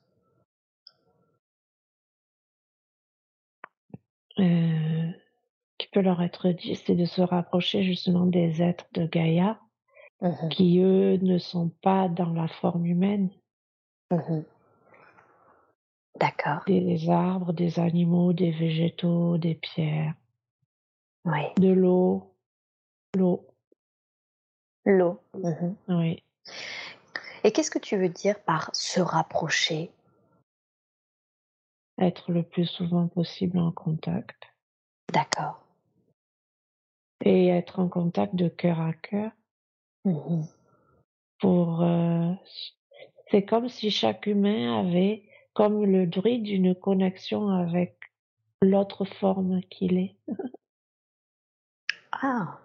Euh, qui peut leur être dit, c'est de se rapprocher justement des êtres de Gaïa, mmh qui eux ne sont pas dans la forme humaine, Mmh D'accord. Des arbres, des animaux, des végétaux, des pierres. Oui. De l'eau. L'eau. L'eau. Mmh oui. Et qu'est-ce que tu veux dire par se rapprocher? Être le plus souvent possible en contact. D'accord. Et être en contact de cœur à cœur. Mmh pour euh, c'est comme si chaque humain avait, comme le druide, une connexion avec l'autre forme qu'il est. ah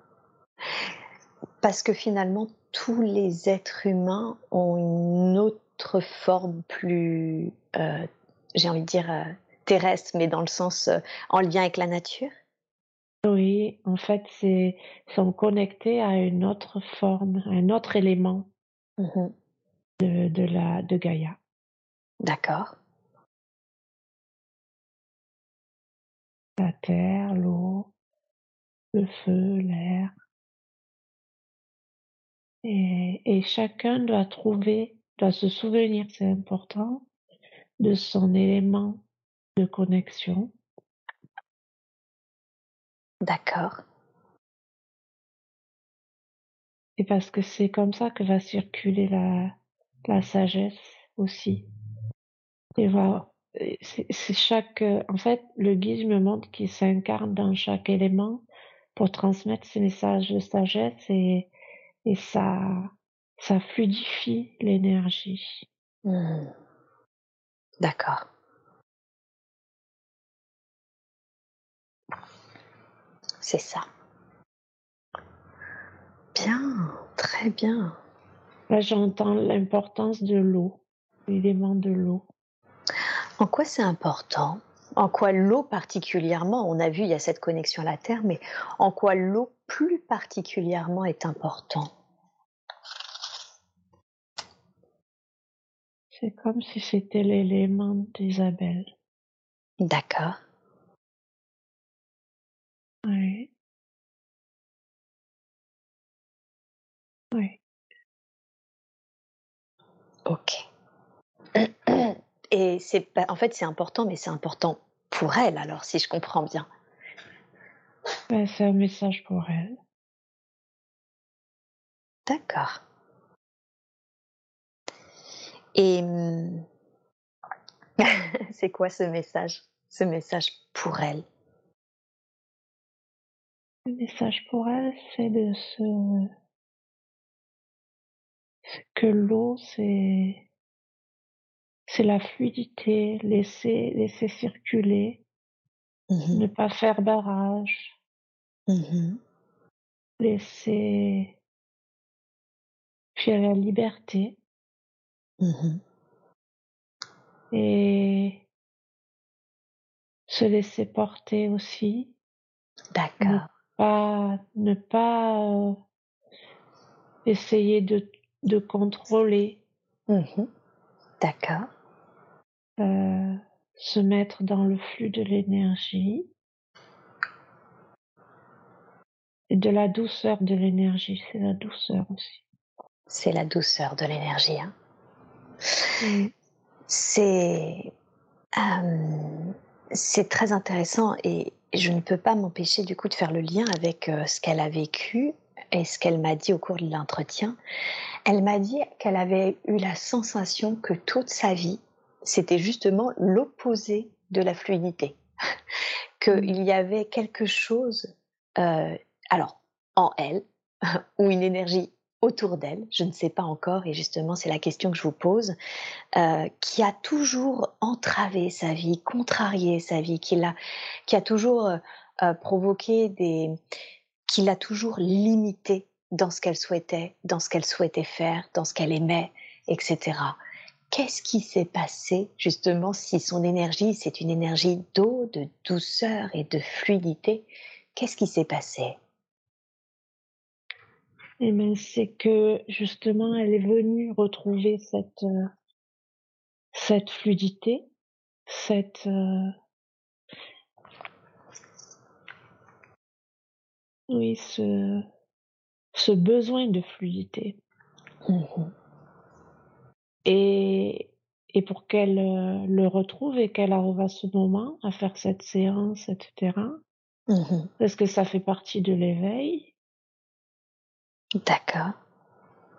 Parce que finalement, tous les êtres humains ont une autre forme plus, euh, j'ai envie de dire, euh, terrestre, mais dans le sens euh, en lien avec la nature Oui, en fait, c'est sont connectés à une autre forme, un autre élément. Mmh de, de, la, de Gaïa. D'accord. La terre, l'eau, le feu, l'air. Et, et, chacun doit trouver, doit se souvenir, c'est important, de son élément de connexion. D'accord. Et parce que c'est comme ça que va circuler la, la sagesse aussi. Et voilà, c'est chaque, en fait, le guide me montre qu'il s'incarne dans chaque élément pour transmettre ces messages de sagesse et, et ça, ça fluidifie l'énergie. Mmh. D'accord. C'est ça. Bien, très bien. Là, j'entends l'importance de l'eau, l'élément de l'eau. En quoi c'est important? En quoi l'eau particulièrement? On a vu, il y a cette connexion à la Terre, mais en quoi l'eau plus particulièrement est important? C'est comme si c'était l'élément d'Isabelle. D'accord. Oui. Oui. Ok. Et c'est en fait, c'est important, mais c'est important pour elle, alors, si je comprends bien. C'est un message pour elle. D'accord. Et mmh, c'est quoi ce message Ce message pour elle? Le message pour elle, c'est de se que l'eau, c'est c'est la fluidité, laisser laisser circuler, mmh ne pas faire barrage, mmh laisser puis la liberté. Mmh et se laisser porter aussi, ne D'accord. pas ne pas, heu, essayer de de contrôler, Mmh D'accord. heu, se mettre dans le flux de l'énergie et de la douceur de l'énergie, c'est la douceur aussi. C'est la douceur de l'énergie, hein. Mmh. C'est, hem, c'est très intéressant et je ne peux pas m'empêcher du coup de faire le lien avec, heu, ce qu'elle a vécu et ce qu'elle m'a dit au cours de l'entretien. Elle m'a dit qu'elle avait eu la sensation que toute sa vie, c'était justement l'opposé de la fluidité. Qu'il y avait quelque chose, heu, alors en elle ou une énergie autour d'elle, je ne sais pas encore et justement c'est la question que je vous pose, heu, qui a toujours entravé sa vie, contrarié sa vie, qui l'a qui a toujours, heu heu, provoqué des qui l'a toujours limitée dans ce qu'elle souhaitait, dans ce qu'elle souhaitait faire, dans ce qu'elle aimait et cetera. Qu'est-ce qui s'est passé justement si son énergie, c'est une énergie d'eau, de douceur et de fluidité? Qu'est-ce qui s'est passé? Et ben, c'est que justement elle est venue retrouver cette, heu, cette fluidité, cette, heu oui, ce ce besoin de fluidité Mmh et et pour qu'elle, heu, le retrouve et qu'elle arrive à ce moment, à faire cette séance et cetera, Mmh parce que ça fait partie de l'éveil, D'accord.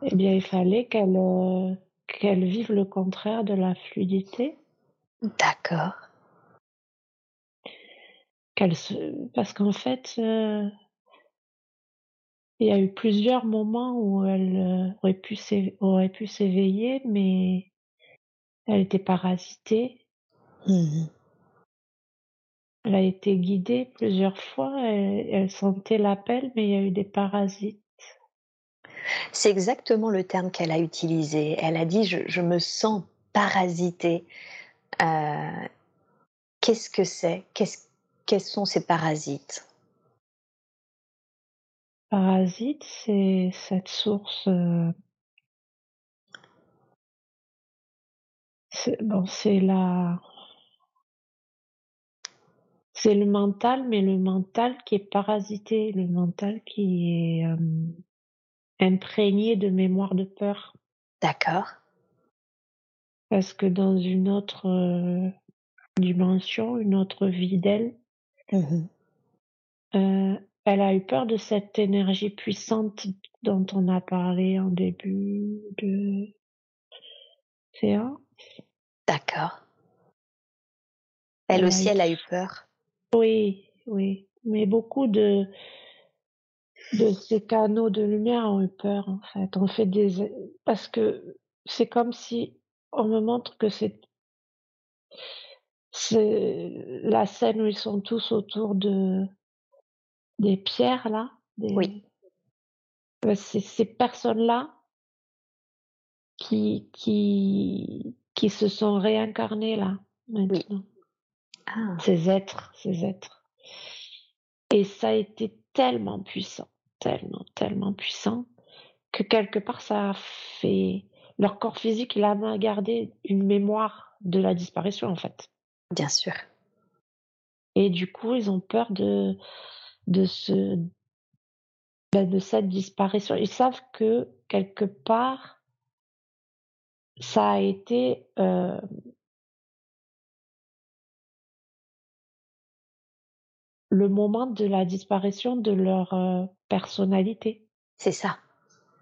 eh bien, il fallait qu'elle, heu, qu'elle vive le contraire de la fluidité, D'accord. qu'elle se parce qu'en fait, heu, il y a eu plusieurs moments où elle, heu, aurait pu s'éveiller, mais elle était parasitée. Mmh Elle a été guidée plusieurs fois, elle elle sentait l'appel, mais il y a eu des parasites. C'est exactement le terme qu'elle a utilisé. Elle a dit: «Je je me sens parasitée». Heu, qu'est-ce que c'est? Qu'est-ce quels sont ces parasites? Parasite, c'est cette source, c'est bon, c'est la c'est le mental, mais le mental qui est parasité, le mental qui est, hem, imprégné de mémoire de peur. D'accord. Parce que dans une autre, heu, dimension, une autre vie d'elle, Mmh elle a eu peur de cette énergie puissante dont on a parlé en début de séance. D'accord. Elle Elle a aussi, eu elle a eu peur? oui, oui, mais beaucoup de de ces canaux de lumière ont eu peur, en fait. On fait des, parce que c'est comme si on me montre que c'est, c'est la scène où ils sont tous autour de, des pierres, là. Des, Oui. C'est ces personnes-là qui, qui, qui se sont réincarnées, là, maintenant. Ah, Ces êtres, ces êtres. Et ça a été tellement puissant, tellement, tellement puissant, que quelque part ça a fait. Leur corps physique, il a gardé une mémoire de la disparition, en fait. bien sûr. Et du coup, ils ont peur de, de ce, ben, de cette disparition. Ils savent que quelque part, ça a été euh, le moment de la disparition de leur euh, personnalité. C'est ça.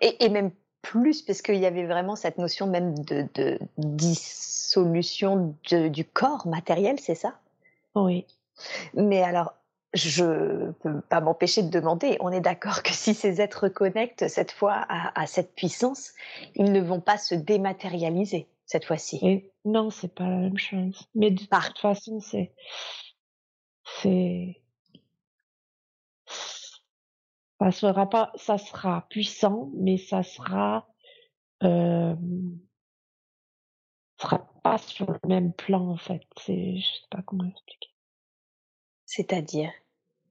Et, et même plus, parce qu'il y avait vraiment cette notion même de, de dissolution de- du corps matériel, c'est ça? Oui. Mais alors, je peux pas m'empêcher de demander, on est d'accord que si ces êtres connectent cette fois à, à cette puissance, ils ne vont pas se dématérialiser cette fois-ci. Non, c'est pas la même chose. Mais de Par- toute façon, c'est, c'est, ça sera pas, ça sera puissant, mais ça sera, euh, sera pas sur le même plan en fait. C'est, je sais pas comment expliquer. C'est-à-dire?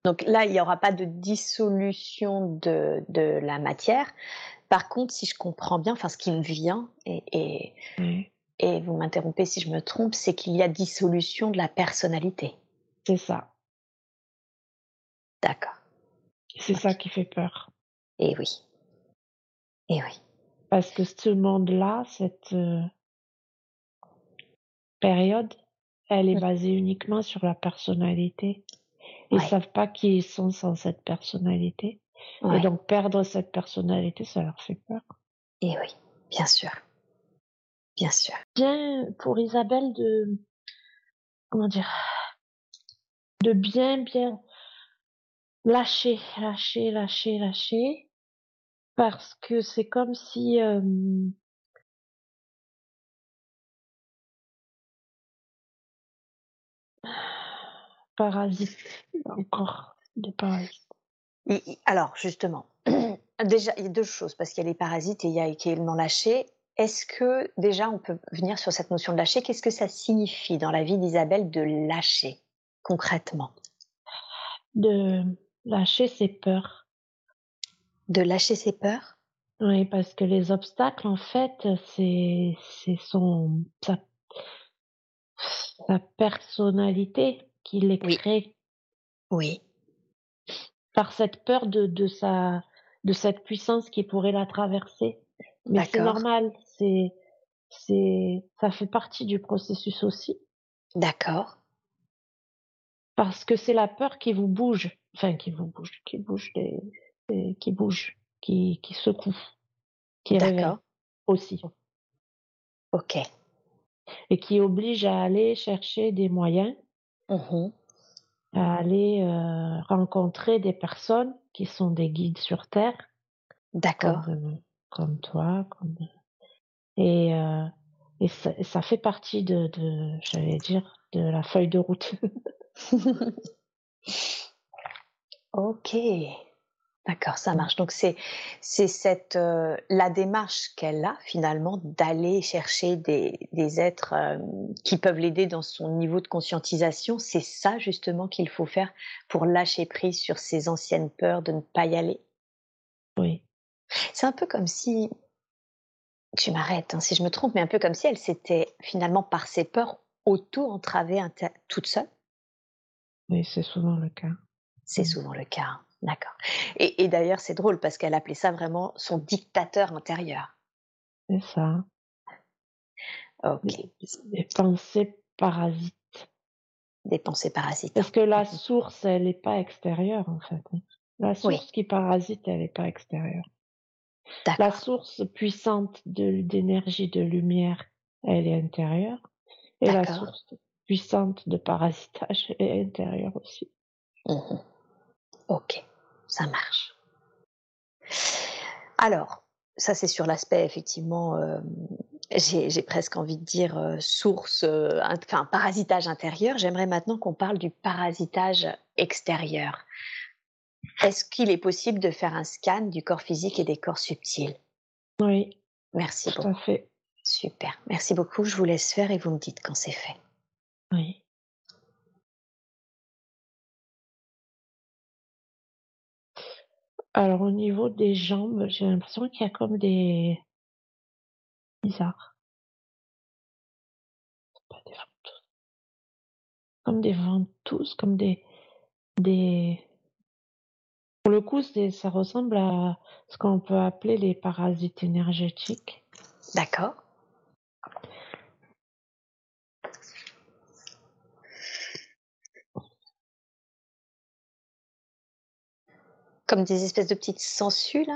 Donc là, il n'y aura pas de dissolution de, de la matière. Par contre, si je comprends bien, enfin ce qui me vient, et, et, et vous m'interrompez si je me trompe, c'est qu'il y a dissolution de la personnalité. C'est ça. D'accord. C'est ça qui fait peur. Et oui. Et oui. Parce que ce monde-là, cette euh, période, elle est Mm. basée uniquement sur la personnalité. Ils Ouais. savent pas qui ils sont sans cette personnalité. Ouais. Et donc perdre cette personnalité, ça leur fait peur. Et oui. Bien sûr. Bien sûr. Bien pour Isabelle de comment dire de bien bien lâcher, lâcher, lâcher, lâcher, parce que c'est comme si euh, parasite encore des parasites. Alors, justement, déjà, il y a deux choses, parce qu'il y a les parasites et il y a également lâcher. Est-ce que, déjà, on peut venir sur cette notion de lâcher? Qu'est-ce que ça signifie dans la vie d'Isabelle de lâcher, concrètement? De lâcher ses peurs. De lâcher ses peurs? Oui, parce que les obstacles, en fait, c'est c'est son sa, sa personnalité qui les Oui. crée Oui. par cette peur de, de sa de cette puissance qui pourrait la traverser. Mais c'est normal, c'est c'est ça fait partie du processus aussi D'accord. parce que c'est la peur qui vous bouge, enfin qui vous bouge, qui bouge les, les- qui bouge, qui qui secoue, qui D'accord. aussi Ok. et qui oblige à aller chercher des moyens, Mhm. à aller euh, rencontrer des personnes qui sont des guides sur terre D'accord. comme euh, comme toi, comme et euh, et ça, ça fait partie de, de j'allais dire de la feuille de route. ok. D'accord, ça marche. Donc c'est c'est cette euh, la démarche qu'elle a finalement d'aller chercher des, des êtres euh, qui peuvent l'aider dans son niveau de conscientisation. C'est ça justement qu'il faut faire pour lâcher prise sur ses anciennes peurs de ne pas y aller? Oui, C'est un peu comme si tu m'arrêtes hein, si je me trompe, mais un peu comme si elle s'était finalement par ses peurs auto-entravée inter- toute seule? oui, c'est souvent le cas. C'est Mm. souvent le cas. D'accord. Et, et d'ailleurs, c'est drôle parce qu'elle appelait ça vraiment son dictateur intérieur. C'est ça. Ok. Des, des pensées parasites. Des pensées parasites. Parce que la source, elle n'est pas extérieure en fait. hein. La Oui. source qui parasite, elle n'est pas extérieure. La source puissante d'énergie de lumière, elle est intérieure. Et la source puissante de parasitage est intérieure aussi. Mhm. Ok. Ça marche. Alors, ça c'est sur l'aspect effectivement, euh, j'ai presque envie de dire euh, source, euh, enfin parasitage intérieur. J'aimerais maintenant qu'on parle du parasitage extérieur. Est-ce qu'il est possible de faire un scan du corps physique et des corps subtils? Oui. Merci beaucoup. Tout à fait. Super. Merci beaucoup. Je vous laisse faire et vous me dites quand c'est fait. Oui. Alors au niveau des jambes, j'ai l'impression qu'il y a comme des bizarre. Pas des ventouses. Comme des ventouses, comme des des pour le coup, ça ressemble à ce qu'on peut appeler les parasites énergétiques. D'accord. Comme des espèces de petites sangsues, là?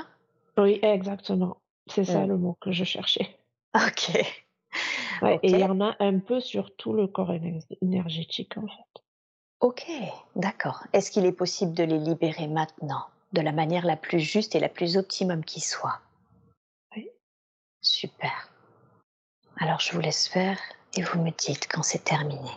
Oui, exactement. C'est ça mmh. le mot que je cherchais. OK. et il y en a un peu sur tout le corps énergétique, en fait. OK, d'accord. Est-ce qu'il est possible de les libérer maintenant, de la manière la plus juste et la plus optimum qui soit? Oui. Super. Alors je vous laisse faire et vous me dites quand c'est terminé.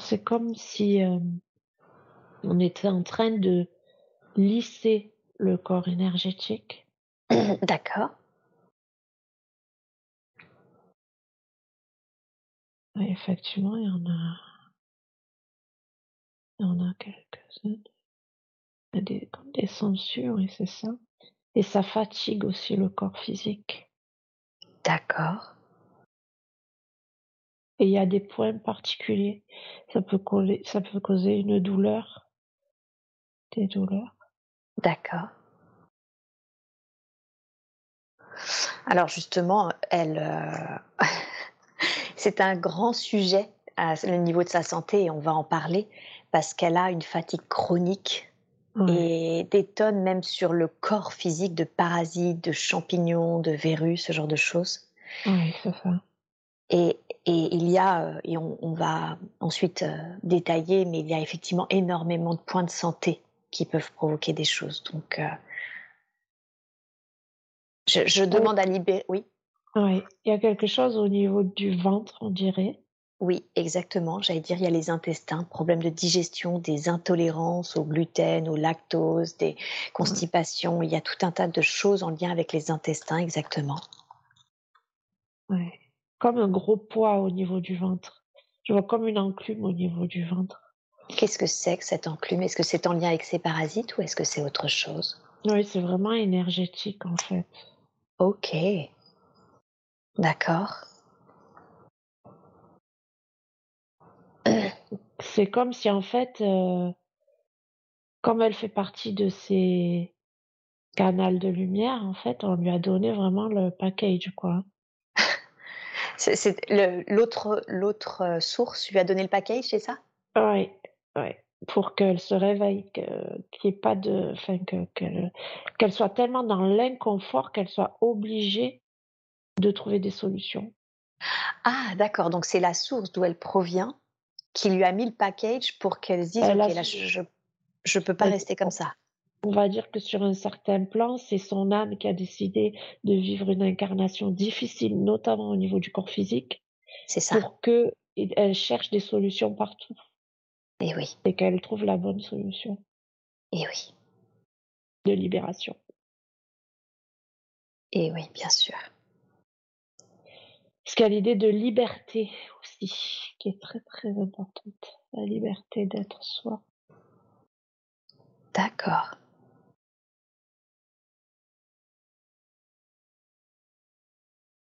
C'est comme si euh, on était en train de lisser le corps énergétique. D'accord. effectivement, il y en a, il y en a quelques-unes. Il y a des, comme des censures, et c'est ça. Et ça fatigue aussi le corps physique. D'accord. Et il y a des points particuliers. Ça peut, ça peut causer une douleur. Des douleurs. D'accord. Alors justement, elle, euh, c'est un grand sujet à le niveau de sa santé et on va en parler parce qu'elle a une fatigue chronique et des tonnes même sur le corps physique de parasites, de champignons, de verrues, ce genre de choses. Oui, c'est ça. Et, et il y a, euh, et on, va ensuite euh, détailler, mais il y a effectivement énormément de points de santé qui peuvent provoquer des choses. Donc, euh, je, demande à libérer. Oui. Oui, il y a quelque chose au niveau du ventre, on dirait. Oui, exactement. J'allais dire, il y a les intestins, problèmes de digestion, des intolérances au gluten, au lactose, des constipations. Il y a tout un tas de choses en lien avec les intestins, exactement. Oui comme un gros poids au niveau du ventre. Je vois comme une enclume au niveau du ventre. Qu'est-ce que c'est que cette enclume? Est-ce que c'est en lien avec ces parasites ou est-ce que c'est autre chose? Oui, c'est vraiment énergétique en fait. Ok. D'accord. C'est comme si en fait, euh, comme elle fait partie de ces canals de lumière, en fait, on lui a donné vraiment le package, quoi. C'est l'autre l'autre euh, source lui a donné le package, c'est ça? Oui, pour qu'elle se réveille, qu'il ait pas de que qu'elle soit tellement dans l'inconfort qu'elle soit obligée de trouver des solutions. Ah d'accord, donc c'est la source d'où elle provient qui lui a mis le package pour qu'elle se dise: «OK, là je je peux pas rester comme ça». On va dire que sur un certain plan, c'est son âme qui a décidé de vivre une incarnation difficile, notamment au niveau du corps physique. C'est ça. Pour qu'elle cherche des solutions partout. Et oui. Et qu'elle trouve la bonne solution. Et oui. De libération. Et oui, bien sûr. Parce qu'il y a l'idée de liberté aussi, qui est très très importante. La liberté d'être soi. D'accord.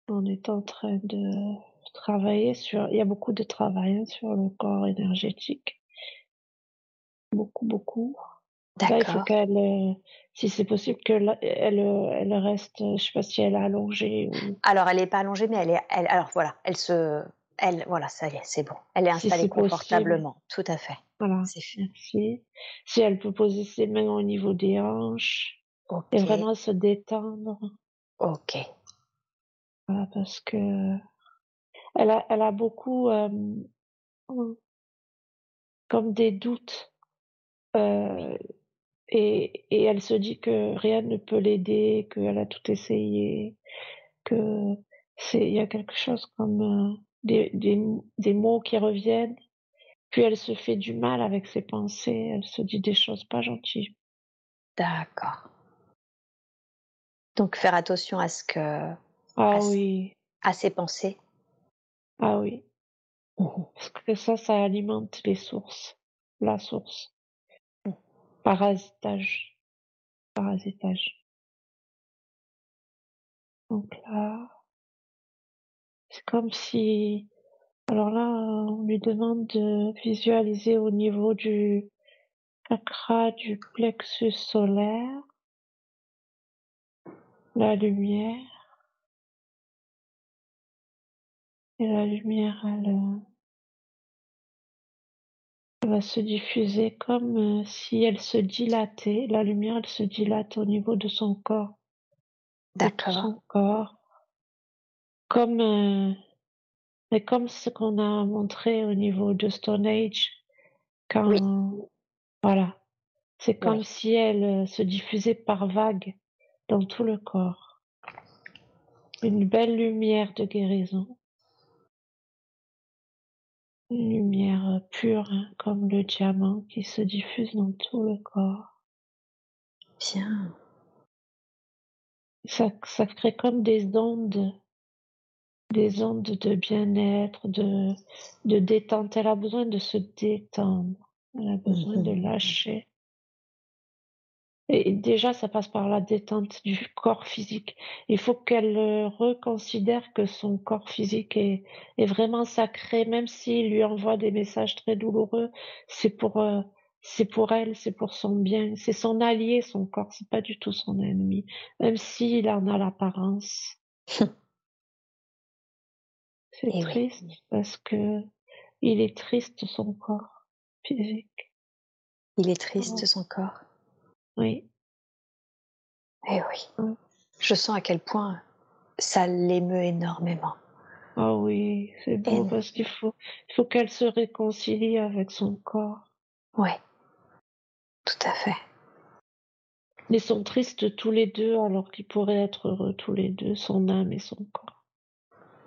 On est en train de travailler sur il y a beaucoup de travail, hein, sur le corps énergétique. Beaucoup, beaucoup. Là, il faut qu'elle, euh, si c'est possible que elle, elle reste, je sais pas si elle est allongée ou Alors elle est pas allongée, mais elle est alors voilà, elle se elle voilà, ça y est, c'est bon. Elle est installée confortablement, tout à fait. Voilà, c'est merci. Si elle peut poser ses mains au niveau des hanches et vraiment se détendre. OK. Voilà, parce que elle a elle a beaucoup, mmh, comme des doutes, heu et et elle se dit que rien ne peut l'aider, qu'elle a tout essayé, que c'est il y a quelque chose comme, des des des mots qui reviennent, puis elle se fait du mal avec ses pensées, elle se dit des choses pas gentilles. D'accord. Donc faire attention à ce que Ah oui, à ses pensées. ah oui, Mmh parce que ça, ça alimente les sources, la source. Mmh. Parasitage, parasitage. Donc là, c'est comme si alors là, on lui demande de visualiser au niveau du chakra du plexus solaire, la lumière et la lumière elle, elle va se diffuser comme, heu, si elle se dilatait. La lumière, elle se dilate au niveau de son corps, D'accord. son corps, comme, mais comme ce qu'on a montré au niveau de Stone Age Oui, quand voilà, c'est oui. comme si elle, se diffusait par vagues dans tout le corps. Une belle lumière de guérison, une lumière, heu, pure, hein, comme le diamant qui se diffuse dans tout le corps. Bien. Ça ça crée comme des ondes des ondes de bien-être, de de détente. Elle a besoin de se détendre, elle a besoin de Mmh lâcher et déjà ça passe par la détente du corps physique. Il faut qu'elle, heu, reconsidère que son corps physique est est vraiment sacré, même s'il lui envoie des messages très douloureux, c'est pour, c'est pour elle, c'est pour son bien, c'est son allié son corps, c'est pas du tout son ennemi, même s'il en a l'apparence. C'est Et oui, triste parce que il est triste son corps physique. il est triste Oh, son corps. Oui, Eh oui. mmh. Je sens à quel point ça l'émeut énormément. Ah oui, c'est beau Éno parce qu'il faut il faut qu'elle se réconcilie avec son corps. ouais, tout à fait. Ils sont tristes tous les 2 alors qu'ils pourraient être heureux tous les 2, son âme et son corps.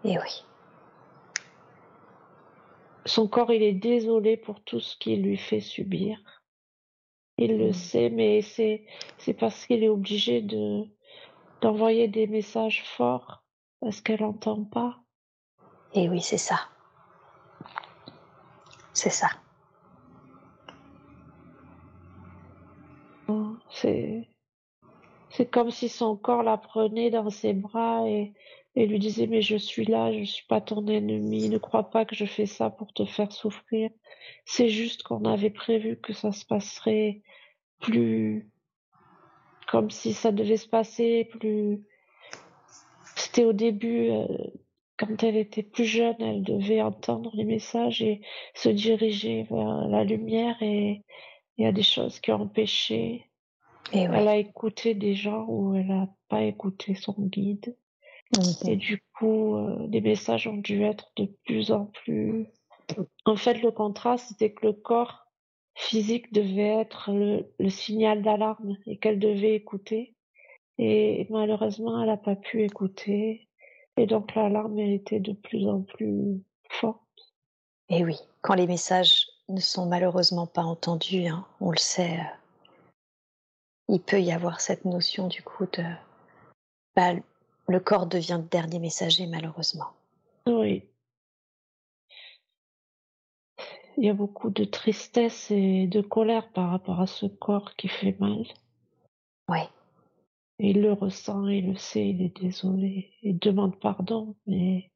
Et oui. Son corps, il est désolé pour tout ce qu'il lui fait subir. Il le Mmh. sait, mais c'est c'est parce qu'il est obligé de d'envoyer des messages forts parce qu'elle entend pas. Et oui, c'est ça. C'est ça. Mmh, c'est C'est comme si son corps la prenait dans ses bras et et lui disait: «Mais je suis là, je suis pas ton ennemi, ne crois pas que je fais ça pour te faire souffrir. C'est juste qu'on avait prévu que ça se passerait plus comme si ça devait se passer plus» c'était au début, heu, quand elle était plus jeune, elle devait entendre les messages et se diriger vers la lumière et il y a des choses qui ont empêché. Et. Elle a écouté des gens ou elle a pas écouté son guide. Et du coup, heu, les messages ont dû être de plus en plus en fait, le contraste, c'était que le corps physique devait être le le signal d'alarme et qu'elle devait écouter. Et malheureusement, elle a pas pu écouter. Et donc l'alarme, était de plus en plus forte. Et oui, quand les messages ne sont malheureusement pas entendus, hein, on le sait, heu, il peut y avoir cette notion du coup de bah, le corps devient le dernier messager malheureusement. Oui, il y a beaucoup de tristesse et de colère par rapport à ce corps qui fait mal et il le ressent, il le sait, il est désolé, il demande pardon mais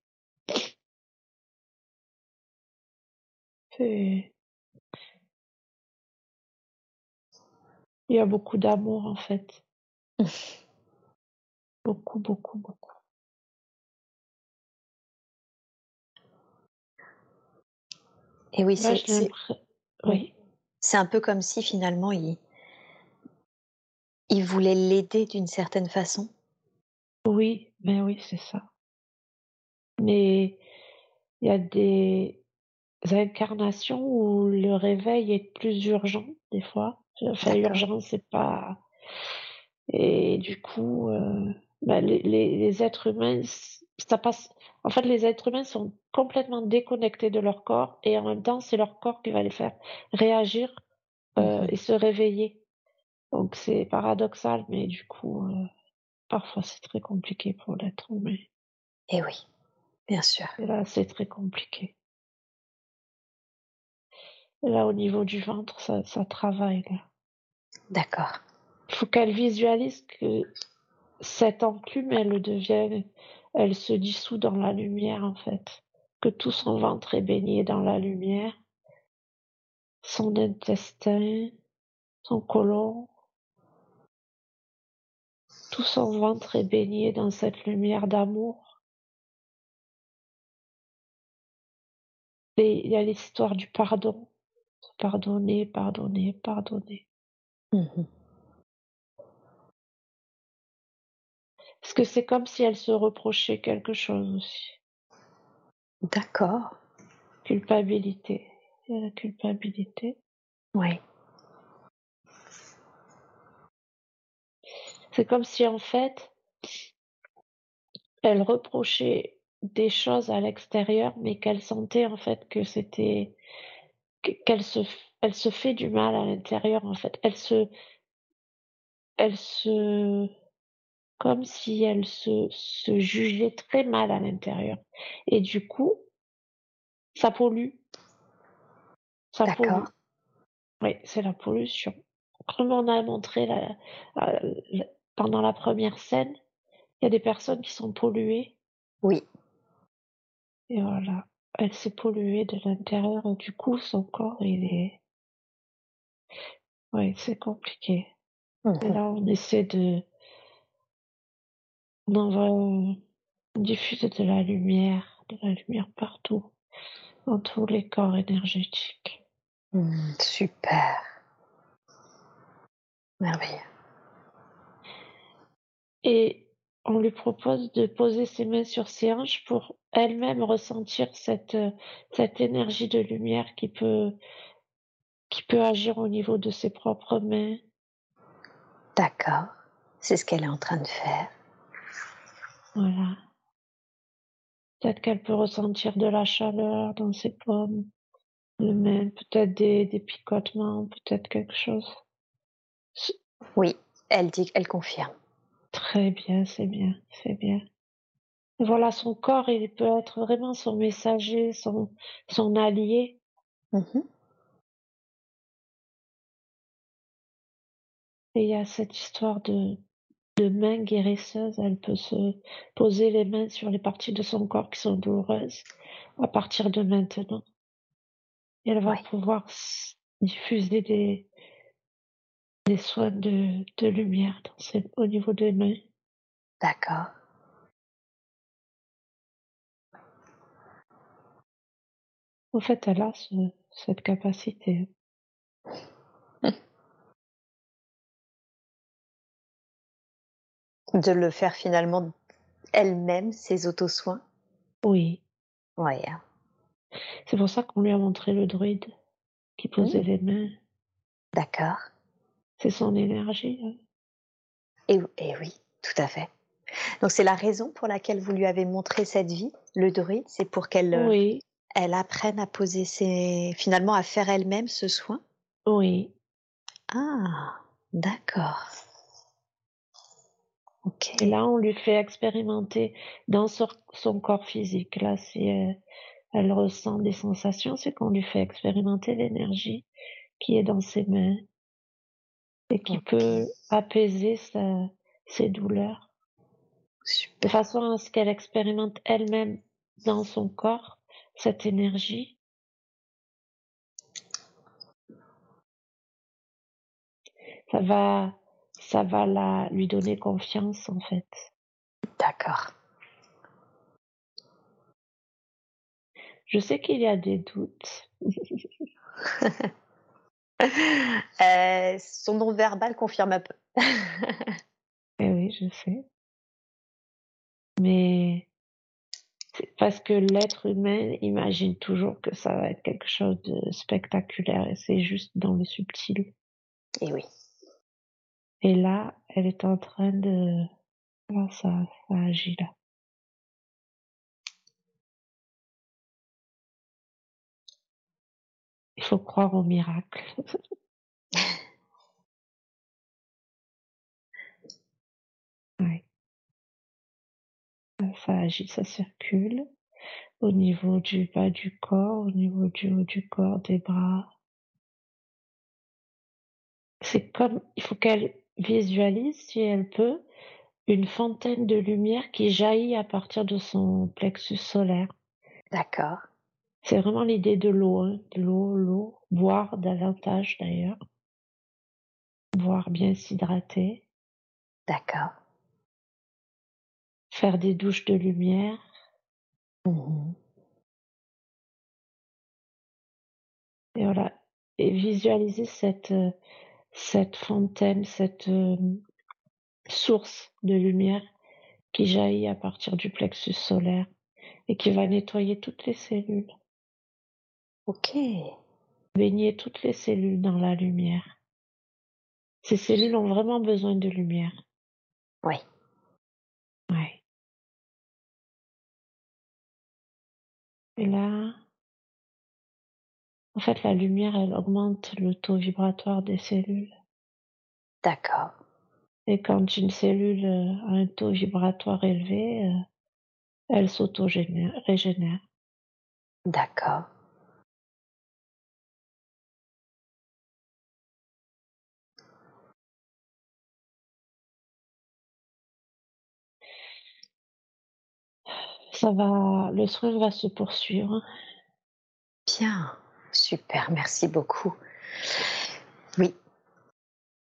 Il y a beaucoup d'amour, en fait. Beaucoup, beaucoup, beaucoup. et oui, c'est oui, un peu comme si finalement il, il voulait l'aider d'une certaine façon. Oui, mais oui, c'est ça. Mais il y a des incarnations où le réveil est plus urgent, des fois. Enfin, urgent, c'est pas. Et du coup, euh, bah, les, les, les êtres humains, ça passe. En fait, les êtres humains sont complètement déconnectés de leur corps et en même temps, c'est leur corps qui va les faire réagir euh, Mhm. et se réveiller. Donc, c'est paradoxal, mais du coup, euh, parfois, c'est très compliqué pour l'être humain. Et oui, bien sûr. Et là, c'est très compliqué. Et là, au niveau du ventre, ça, ça travaille. D'accord. Il faut qu'elle visualise que cette enclume, elle devient, elle se dissout dans la lumière, en fait. Que tout son ventre est baigné dans la lumière. Son intestin, son côlon, tout son ventre est baigné dans cette lumière d'amour. Et il y a l'histoire du pardon. Pardonner, pardonner, pardonner. Mhm. Parce que c'est comme si elle se reprochait quelque chose aussi. D'accord. Culpabilité. La culpabilité. Oui. C'est comme si en fait, elle reprochait des choses à l'extérieur, mais qu'elle sentait en fait que c'était que- qu'elle se elle se fait du mal à l'intérieur en fait. Elle se elle se comme si elle se se jugeait très mal à l'intérieur. Et du coup, ça pollue. Ça pollue. Oui, c'est la pollution. Comme on a montré la- la- la- pendant la première scène, il y a des personnes qui sont polluées Oui. et voilà. Elle s'est polluée de l'intérieur et du coup son corps il est. Oui, c'est compliqué. Et Mhm. là on essaie de. On envoie diffuser de la lumière, de la lumière partout, dans tous les corps énergétiques. Mm, super. Merveilleux. Et on lui propose de poser ses mains sur ses hanches pour elle-même ressentir cette, cette énergie de lumière qui peut, qui peut agir au niveau de ses propres mains. D'accord. C'est ce qu'elle est en train de faire. Voilà. Peut-être qu'elle peut ressentir de la chaleur dans ses paumes, les mains, peut-être des, des picotements, peut-être quelque chose. Oui, elle dit qu'elle confirme. Très bien, c'est bien, c'est bien. Voilà, son corps, il peut être vraiment son messager, son, son allié. Mhm. Et il y a cette histoire de, de main guérisseuse. Elle peut se poser les mains sur les parties de son corps qui sont douloureuses à partir de maintenant. Et elle va pouvoir diffuser des, des soins de, de lumière dans ses, au niveau des mains. D'accord. En fait, elle a ce, cette capacité. De le faire finalement elle-même, ses auto-soins? Oui. Oui. hein. C'est pour ça qu'on lui a montré le druide qui posait Mm. les mains. D'accord. C'est son énergie. hein. Et, et oui, tout à fait. Donc c'est la raison pour laquelle vous lui avez montré cette vie, le druide, c'est pour qu'elle euh, elle apprenne à poser ses... finalement à faire elle-même ce soin? oui. Ah, d'accord. Et là, on lui fait expérimenter dans son, son corps physique. Là, si elle, elle ressent des sensations, c'est qu'on lui fait expérimenter l'énergie qui est dans ses mains et qui peut apaiser sa- ses douleurs de façon à ce qu'elle expérimente elle-même dans son corps cette énergie. Ça va, ça va la, lui donner confiance en fait. D'accord. Je sais qu'il y a des doutes. Euh, son nom verbal confirme un peu. Eh oui, je sais. Mais c'est parce que l'être humain imagine toujours que ça va être quelque chose de spectaculaire et c'est juste dans le subtil. Et oui. Et là, elle est en train de... Là, ça, ça agit là? Il faut croire au miracle. ouais. Ça agit, ça circule au niveau du bas du corps, au niveau du haut du corps, des bras. C'est comme, il faut qu'elle visualise, si elle peut, une fontaine de lumière qui jaillit à partir de son plexus solaire. D'accord. C'est vraiment l'idée de l'eau, hein. de l'eau, l'eau, boire davantage d'ailleurs, boire bien s'hydrater, D'accord. faire des douches de lumière, Mhm. et voilà, et visualiser cette euh, cette fontaine, cette euh, source de lumière qui jaillit à partir du plexus solaire et qui va nettoyer toutes les cellules, Ok. baigner toutes les cellules dans la lumière. Ces cellules ont vraiment besoin de lumière. Oui. Ouais. Et là, en fait, la lumière, elle augmente le taux vibratoire des cellules. D'accord. Et quand une cellule euh, a un taux vibratoire élevé, euh, elle s'auto-régénère. D'accord. Ça va, le soin va se poursuivre. Bien. Super. Merci beaucoup. Oui.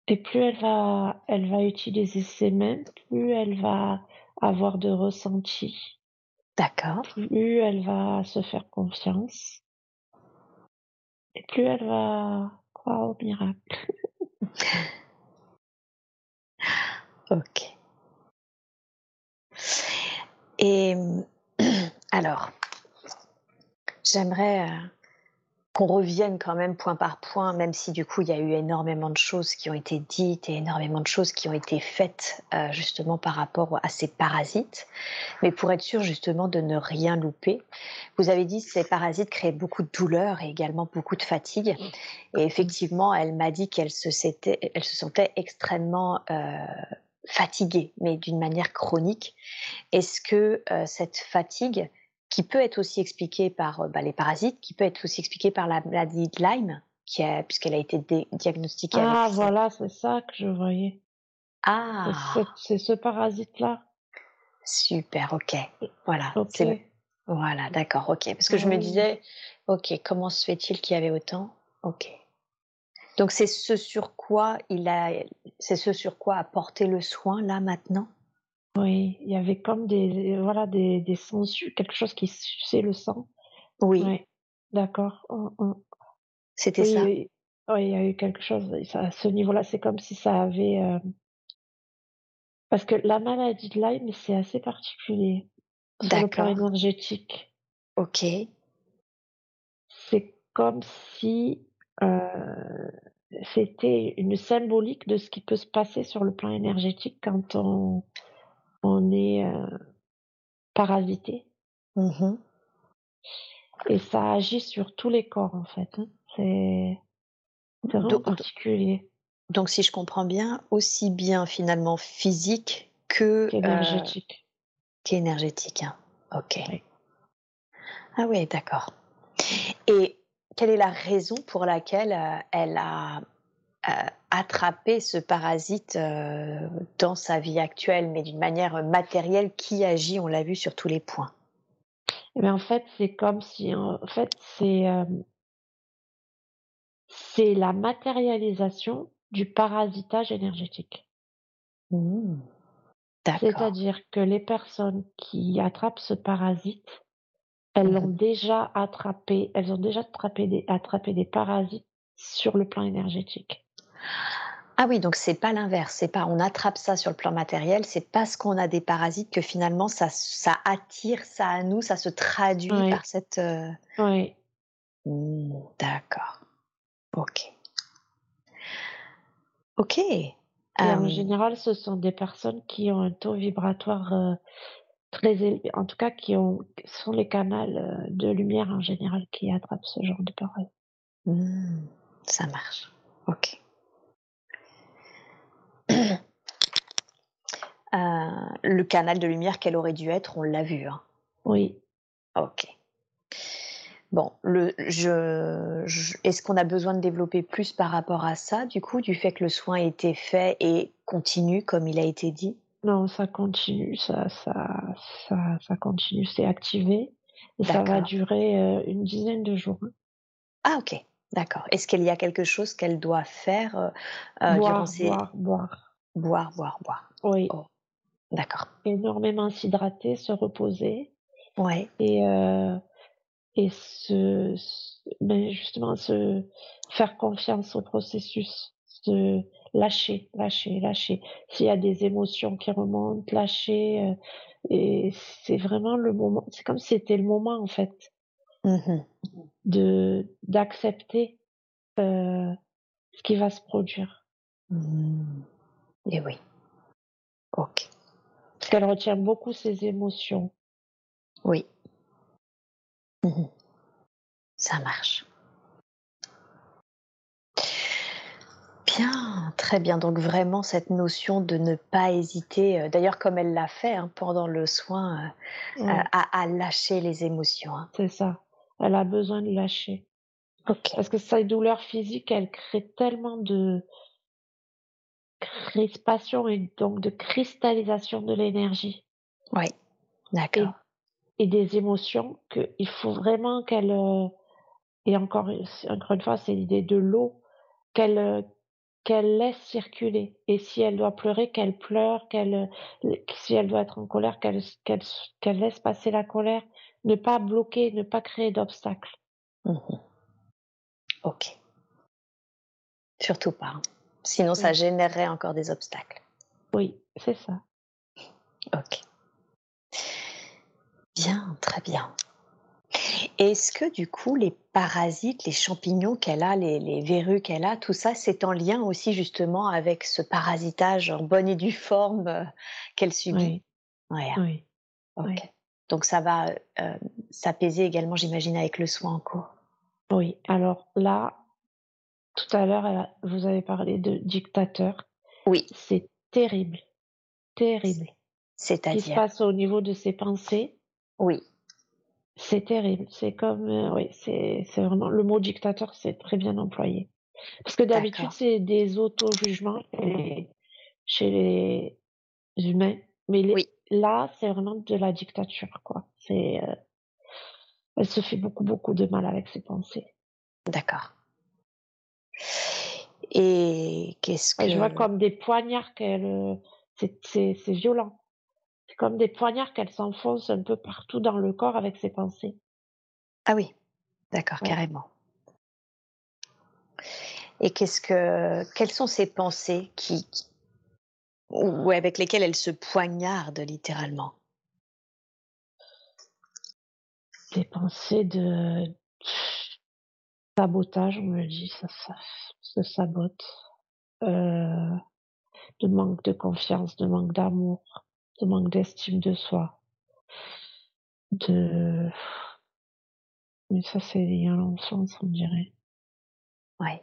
Et plus elle va, elle va utiliser ses mains, plus elle va avoir de ressenti, D'accord. plus elle va se faire confiance, et plus elle va croire au miracle. Ok. Et alors, j'aimerais euh, qu'on revienne quand même point par point, même si du coup il y a eu énormément de choses qui ont été dites et énormément de choses qui ont été faites euh, justement par rapport à ces parasites. Mais pour être sûr justement de ne rien louper, vous avez dit que ces parasites créaient beaucoup de douleur et également beaucoup de fatigue. Et effectivement, elle m'a dit qu'elle se, sentait extrêmement euh, fatiguée, mais d'une manière chronique. Est-ce que euh, cette fatigue, qui peut être aussi expliquée par euh, bah, les parasites, qui peut être aussi expliquée par la maladie de Lyme, qui a- puisqu'elle a été diagnostiquée Ah, avec voilà, c'est ça que je voyais. Ah, ce, c'est ce parasite-là. super, ok. Voilà, Ok. c'est voilà, d'accord, ok. Parce que je me disais, ok, comment se fait-il qu'il y avait autant? Ok. Donc c'est ce sur quoi il a, c'est ce sur quoi a porté le soin là maintenant? Oui, il y avait comme des, voilà, des, des sangsues, quelque chose qui suçait le sang. Oui, d'accord. Oh, oh. c'était Oui, ça. oui, oui, il y a eu quelque chose. ça- à ce niveau-là, c'est comme si ça avait. euh, Parce que la maladie de Lyme, c'est assez particulier sur le plan D'accord. énergétique. Ok. C'est comme si euh, c'était une symbolique de ce qui peut se passer sur le plan énergétique quand on, on est euh, parasité. Mhm. Et ça agit sur tous les corps, en fait. hein. C'est vraiment Donc, particulier donc, si je comprends bien, aussi bien finalement physique que euh, qu'énergétique. qu'énergétique. hein. Ok. Oui. Ah oui, d'accord. Et quelle est la raison pour laquelle euh, elle a euh, attrapé ce parasite euh, dans sa vie actuelle, mais d'une manière matérielle qui agit, on l'a vu, sur tous les points Mais Eh en fait, c'est comme si, en fait, c'est euh, c'est la matérialisation du parasitage énergétique. Mmh. C'est-à-dire que les personnes qui attrapent ce parasite, elles l'ont Mhm. déjà attrapé, elles ont déjà attrapé des, attrapé des parasites sur le plan énergétique. Ah oui, donc c'est pas l'inverse, c'est pas on attrape ça sur le plan matériel, c'est parce qu'on a des parasites que finalement ça, ça attire ça à nous, ça se traduit par cette. Euh, oui. Mmh, d'accord. Ok. Ok. Et en général, ce sont des personnes qui ont un taux vibratoire euh, très élevé, en tout cas qui ont, sont les canaux euh, de lumière en général qui attrapent ce genre de parasites. Mmh, ça marche. Ok. Euh, le canal de lumière qu'elle aurait dû être, on l'a vu. Hein. Oui. Ok. Bon, le, je, est-ce qu'on a besoin de développer plus par rapport à ça, du coup, du fait que le soin a été fait et continue comme il a été dit? Non, ça continue, ça, ça, ça, ça continue, c'est activé et ça va durer euh, une dizaine de jours. Ah, ok, d'accord. Est-ce qu'il y a quelque chose qu'elle doit faire euh, euh boire, boire, boire. Boire, boire, boire. Oui. Oh, d'accord. Énormément s'hydrater, se reposer. Ouais. Et euh, et se, ben justement se faire confiance au processus, se lâcher, lâcher, lâcher. S'il y a des émotions qui remontent, lâcher. Euh, et c'est vraiment le moment. C'est comme si c'était le moment en fait mmh de d'accepter euh, ce qui va se produire. Mmh. Et oui. Ok. Parce qu'elle retient beaucoup ses émotions. Oui. Mmh Ça marche. Bien, très bien. Donc vraiment cette notion de ne pas hésiter, euh, d'ailleurs comme elle l'a fait hein, pendant le soin, euh, à, lâcher les émotions. Hein. C'est ça. Elle a besoin de lâcher. Parce que sa douleur physique, elle crée tellement de crispation et donc de cristallisation de l'énergie. Oui, d'accord. et des émotions qu'il faut vraiment qu'elle euh, et encore encore une fois c'est l'idée de l'eau qu'elle euh, qu'elle laisse circuler. Et si elle doit pleurer qu'elle pleure qu'elle si elle doit être en colère qu'elle qu'elle qu'elle laisse passer la colère ne pas bloquer ne pas créer d'obstacles mmh ok surtout pas hein. sinon ça générerait encore des obstacles oui c'est ça ok Bien, très bien. Est-ce que du coup, les parasites, les champignons qu'elle a, les, verrues qu'elle a, tout ça, c'est en lien aussi justement avec ce parasitage en bonne et due forme euh, qu'elle subit? Oui. oui. Ok. Donc ça va euh, s'apaiser également, j'imagine, avec le soin en cours. Oui. Alors là, tout à l'heure, vous avez parlé de dictateur. Oui. C'est terrible. Terrible. C'est-à-dire. Ce qui se passe au niveau de ses pensées oui. C'est terrible. C'est comme, euh, oui, c'est, vraiment le mot dictateur, c'est très bien employé. Parce que d'habitude, c'est des auto-jugements chez les humains, mais là, c'est vraiment de la dictature, quoi. C'est, euh, elle se fait beaucoup, beaucoup de mal avec ses pensées. D'accord. Et qu'est-ce que je vois comme des poignards qu'elle, euh, c'est, c'est, c'est violent comme des poignards qu'elle s'enfonce un peu partout dans le corps avec ses pensées. Ah oui, d'accord, carrément. Et qu'est-ce que, quelles sont ces pensées qui, ou avec lesquelles elle se poignarde littéralement Des pensées de sabotage, on me dit, ça, ça se sabote, euh, de manque de confiance, de manque d'amour, de manque d'estime de soi, de... Mais ça, c'est lié à l'enfance, on dirait. Oui,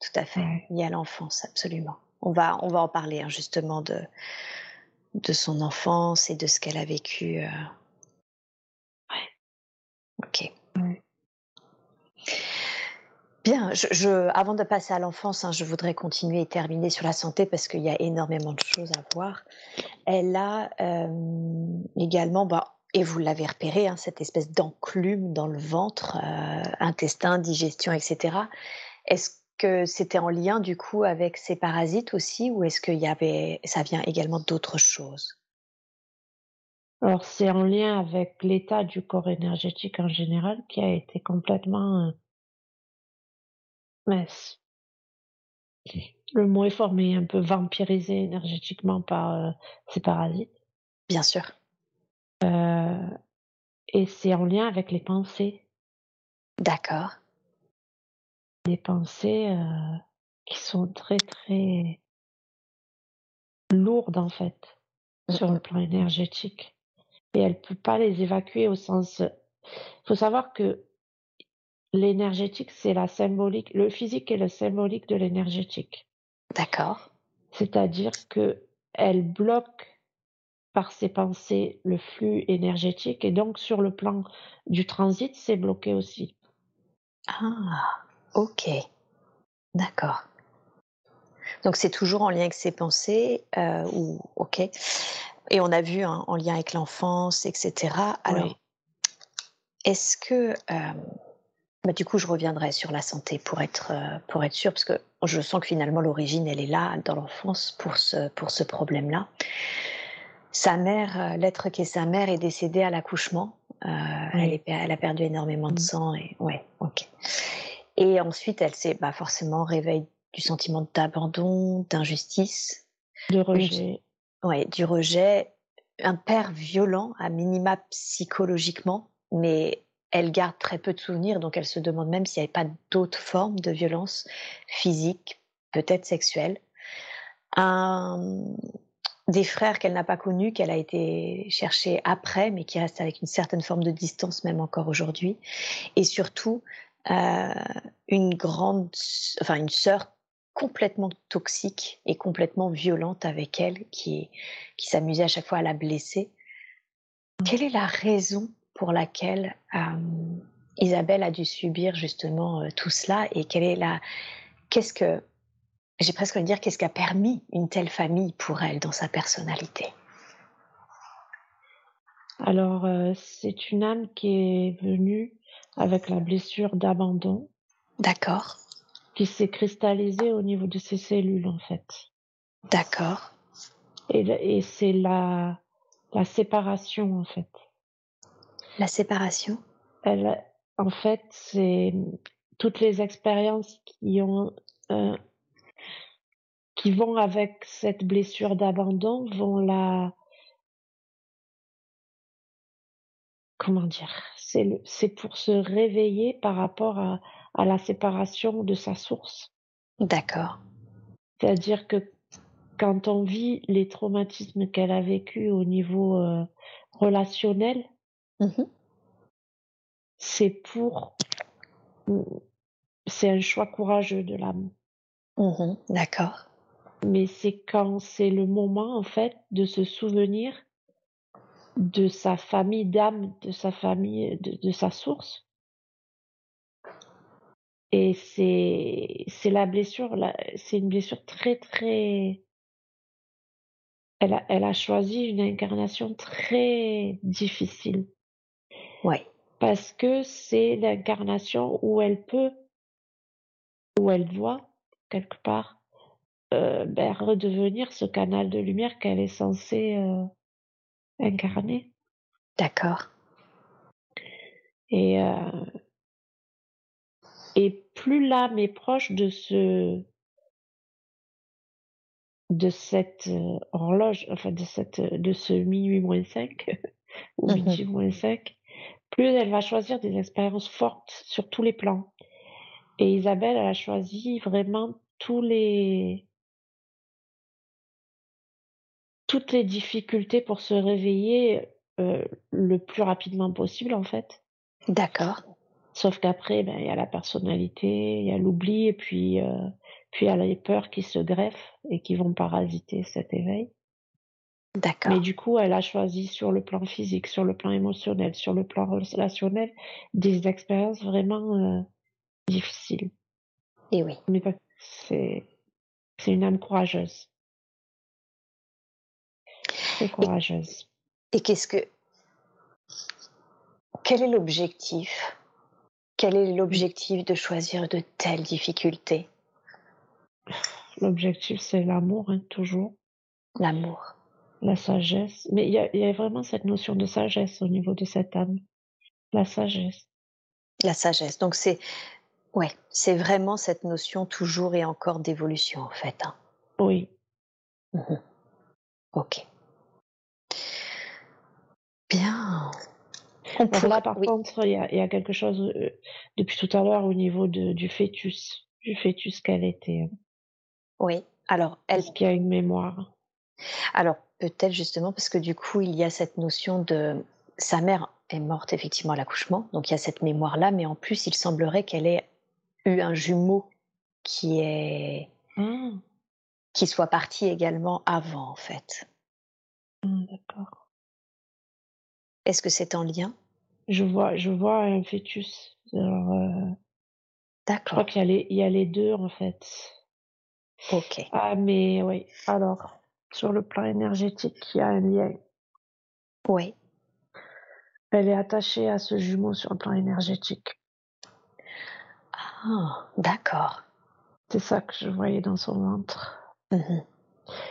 tout à fait. Il y a l'enfance, absolument. On va, on va en parler, hein, justement, de, de son enfance et de ce qu'elle a vécu. Euh... Ouais. Ok. Bien, je, avant de passer à l'enfance, hein, je voudrais continuer et terminer sur la santé parce qu'il y a énormément de choses à voir. Elle a euh, également, bah, et vous l'avez repéré, hein, cette espèce d'enclume dans le ventre, euh, intestin, digestion, etc. Est-ce que c'était en lien du coup avec ces parasites aussi, ou est-ce qu'il y avait, ça vient également d'autres choses? Alors c'est en lien avec l'état du corps énergétique en général qui a été complètement euh, le mot est formé un peu vampirisé énergétiquement par euh, ces parasites. Bien sûr. Euh, et c'est en lien avec les pensées. D'accord. Des pensées euh, qui sont très très lourdes en fait sur le plan énergétique. Et elle peut pas les évacuer au sens. Il faut savoir que l'énergétique, c'est la symbolique, le physique est le symbolique de l'énergétique. D'accord. C'est-à-dire que elle bloque par ses pensées le flux énergétique et donc sur le plan du transit, c'est bloqué aussi. Ah, ok. D'accord. Donc c'est toujours en lien avec ses pensées, euh, ou ok. Et on a vu hein, en lien avec l'enfance, etc. Alors, est-ce que euh, bah, du coup, je reviendrai sur la santé pour être, euh, pour être sûre, parce que je sens que finalement l'origine, elle est là dans l'enfance pour ce, pour ce problème-là. Sa mère, l'être qui est sa mère, est décédée à l'accouchement. Elle, elle, a perdu énormément de mmh. sang. Et, ouais, ok. Et ensuite, elle s'est bah, forcément réveille du sentiment d'abandon, d'injustice. De rejet. Ouais, du rejet. Un père violent, à minima psychologiquement, mais elle garde très peu de souvenirs, donc elle se demande même s'il n'y avait pas d'autres formes de violence physique, peut-être sexuelle. Un, des frères qu'elle n'a pas connus, qu'elle a été chercher après, mais qui restent avec une certaine forme de distance même encore aujourd'hui. Et surtout, une grande, enfin une sœur complètement toxique et complètement violente avec elle, qui, qui s'amusait à chaque fois à la blesser. Quelle est la raison pour laquelle euh, Isabelle a dû subir justement euh, tout cela et quelle est la qu'est-ce que j'ai presque envie de dire qu'est-ce qui a permis une telle famille pour elle dans sa personnalité? Alors euh, c'est une âme qui est venue avec la blessure d'abandon. D'accord. Qui s'est cristallisée au niveau de ses cellules en fait. D'accord. Et, et c'est la la séparation en fait. La séparation? Elle, En fait, c'est toutes les expériences qui ont euh, qui vont avec cette blessure d'abandon vont la comment dire c'est c'est pour se réveiller par rapport à, à la séparation de sa source. D'accord. C'est-à-dire que quand on vit les traumatismes qu'elle a vécu au niveau euh, relationnel, Mmh c'est pour c'est un choix courageux de l'âme. Mmh D'accord. Mais c'est quand c'est le moment, en fait, de se souvenir de sa famille d'âme, de sa famille, de, sa source. Et c'est, c'est la blessure, c'est une blessure très, très, elle a, elle a choisi une incarnation très difficile. Ouais. Parce que c'est l'incarnation où elle peut, où elle doit, quelque part, euh, ben, redevenir ce canal de lumière qu'elle est censée euh, incarner. D'accord. Et, euh, et plus l'âme est proche de ce de cette euh, horloge, enfin de cette de ce minuit moins 5 ou mmh midi moins 5, plus elle va choisir des expériences fortes sur tous les plans. Et Isabelle, elle a choisi vraiment tous les toutes les difficultés pour se réveiller euh, le plus rapidement possible en fait. D'accord. Sauf qu'après, ben, il y a la personnalité, il y a l'oubli, et puis, euh, puis il y a les peurs qui se greffent et qui vont parasiter cet éveil. D'accord. Mais du coup, elle a choisi sur le plan physique, sur le plan émotionnel, sur le plan relationnel, des expériences vraiment euh, difficiles. Et oui. Mais c'est c'est une âme courageuse. Très courageuse. Et, et qu'est-ce que quel est l'objectif? Quel est l'objectif de choisir de telles difficultés? L'objectif, c'est l'amour, hein, toujours. L'amour la sagesse. Mais il y a, y a, vraiment cette notion de sagesse au niveau de cette âme. La sagesse. La sagesse. Donc c'est Ouais, c'est vraiment cette notion toujours et encore d'évolution en fait. Hein. Oui. Mhm. Ok. Bien. On pourrait- là, par oui. contre, il y a, il y a quelque chose euh, depuis tout à l'heure au niveau de, du fœtus, du fœtus qu'elle était. hein. Oui. Alors, elle, Est-ce qu'il y a une mémoire? Alors peut-être justement parce que du coup, il y a cette notion de sa mère est morte effectivement à l'accouchement, donc il y a cette mémoire-là, mais en plus, il semblerait qu'elle ait eu un jumeau qui est Ah, qui soit parti également avant, en fait. ah, d'accord. Est-ce que c'est en lien? Je vois, je vois un fœtus. Alors, euh, je crois D'accord. qu'il y, a les- il y a les deux en fait. Ok. Ah, mais oui. Alors, sur le plan énergétique, il y a un lien. Oui. Elle est attachée à ce jumeau sur le plan énergétique. Ah, d'accord. C'est ça que je voyais dans son ventre. Mhm.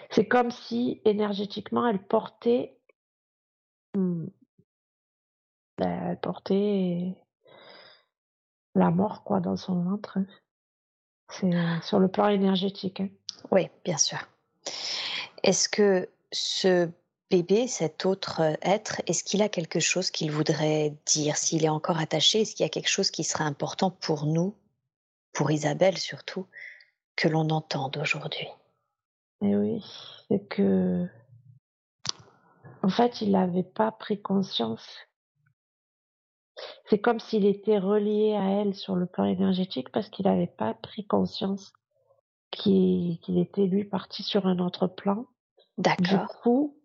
C'est comme si énergétiquement elle portait, hmm, ben, elle portait la mort quoi dans son ventre. hein. C'est sur le plan énergétique. hein. Oui, bien sûr. Est-ce que ce bébé, cet autre euh, être, est-ce qu'il a quelque chose qu'il voudrait dire? S'il est encore attaché, est-ce qu'il y a quelque chose qui serait important pour nous, pour Isabelle surtout, que l'on entende aujourd'hui? Et oui, c'est que en fait il n'avait pas pris conscience. C'est comme s'il était relié à elle sur le plan énergétique parce qu'il n'avait pas pris conscience qu'il était lui parti sur un autre plan. Du D'accord, coup,